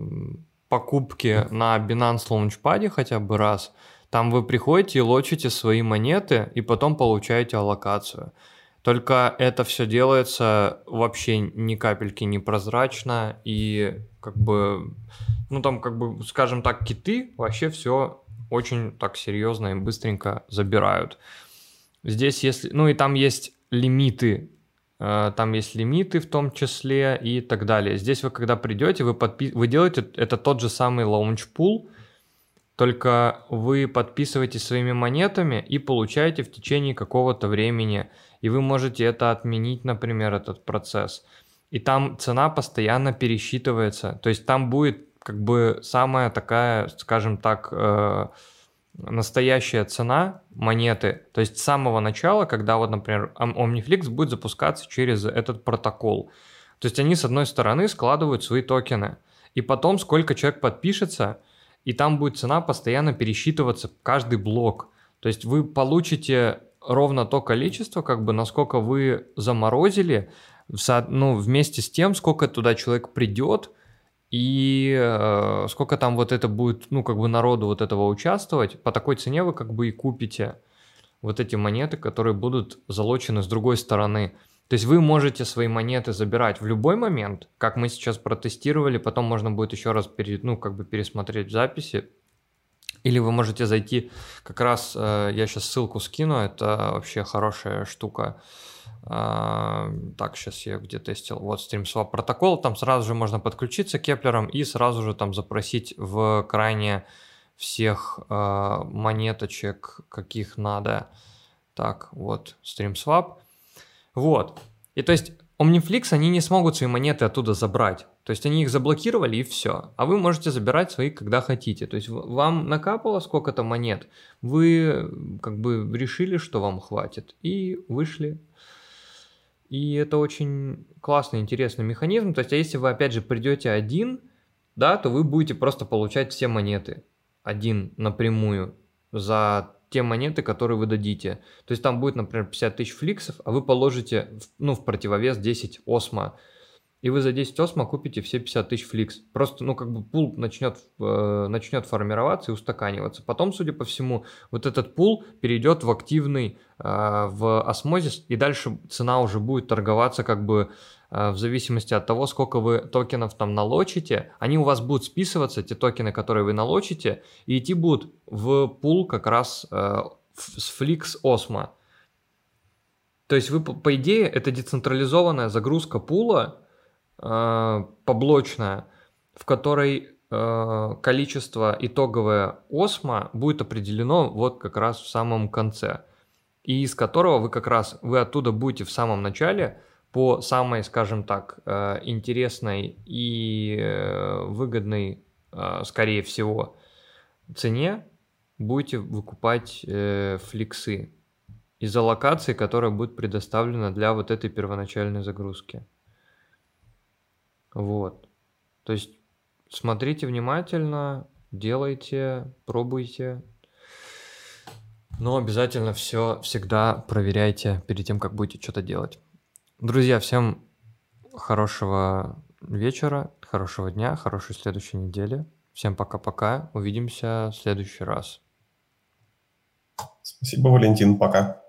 Speaker 1: покупки на Binance Launchpad хотя бы раз, там вы приходите и лочите свои монеты, и потом получаете аллокацию. Только это все делается вообще ни капельки не прозрачно и как бы, ну там как бы, скажем так, киты вообще все очень так серьезно и быстренько забирают. Здесь если, ну и там есть лимиты, э, там есть лимиты в том числе и так далее. Здесь вы когда придете, вы, подпи- вы делаете это тот же самый launch pool, только вы подписываетесь своими монетами и получаете в течение какого-то времени и вы можете это отменить, например, этот процесс. И там цена постоянно пересчитывается. То есть там будет как бы самая такая, скажем так, э, настоящая цена монеты. То есть с самого начала, когда вот, например, OmniFlix будет запускаться через этот протокол. То есть они с одной стороны складывают свои токены. И потом сколько человек подпишется, и там будет цена постоянно пересчитываться каждый блок. То есть вы получите ровно то количество, как бы, насколько вы заморозили, ну, вместе с тем, сколько туда человек придет, и э, сколько там вот это будет, ну, как бы народу вот этого участвовать, по такой цене вы как бы и купите вот эти монеты, которые будут залочены с другой стороны. То есть вы можете свои монеты забирать в любой момент, как мы сейчас протестировали, потом можно будет еще раз пере, ну, как бы пересмотреть записи. Или вы можете зайти, как раз э, я сейчас ссылку скину, это вообще хорошая штука. А, так, сейчас я где тестил. Вот StreamSwap протокол. Там сразу же можно подключиться к Кеплерам и сразу же там запросить в крайне всех э, монеточек, каких надо. Так, вот StreamSwap. Вот. И то есть Omniflix, они не смогут свои монеты оттуда забрать. То есть они их заблокировали и все. А вы можете забирать свои, когда хотите. То есть вам накапало сколько-то монет, вы как бы решили, что вам хватит, и вышли и это очень классный, интересный механизм. То есть, а если вы, опять же, придете один, да, то вы будете просто получать все монеты один напрямую за те монеты, которые вы дадите. То есть там будет, например, 50 тысяч фликсов, а вы положите, ну, в противовес 10 осмо и вы за 10 осмо купите все 50 тысяч фликс. Просто, ну, как бы пул начнет, э, начнет формироваться и устаканиваться. Потом, судя по всему, вот этот пул перейдет в активный, э, в осмозис, и дальше цена уже будет торговаться как бы в зависимости от того, сколько вы токенов там налочите, они у вас будут списываться, те токены, которые вы налочите, и идти будут в пул как раз э, с фликс осмо. То есть вы, по идее, это децентрализованная загрузка пула, э, поблочная, в которой э, количество итоговое осмо будет определено вот как раз в самом конце, и из которого вы как раз, вы оттуда будете в самом начале по самой, скажем так, э, интересной и э, выгодной, э, скорее всего, цене будете выкупать фликсы из-за локации, которая будет предоставлена для вот этой первоначальной загрузки. Вот. То есть смотрите внимательно, делайте, пробуйте. Но обязательно все всегда проверяйте перед тем, как будете что-то делать. Друзья, всем хорошего вечера, хорошего дня, хорошей следующей недели. Всем пока-пока. Увидимся в следующий раз.
Speaker 9: Спасибо, Валентин. Пока.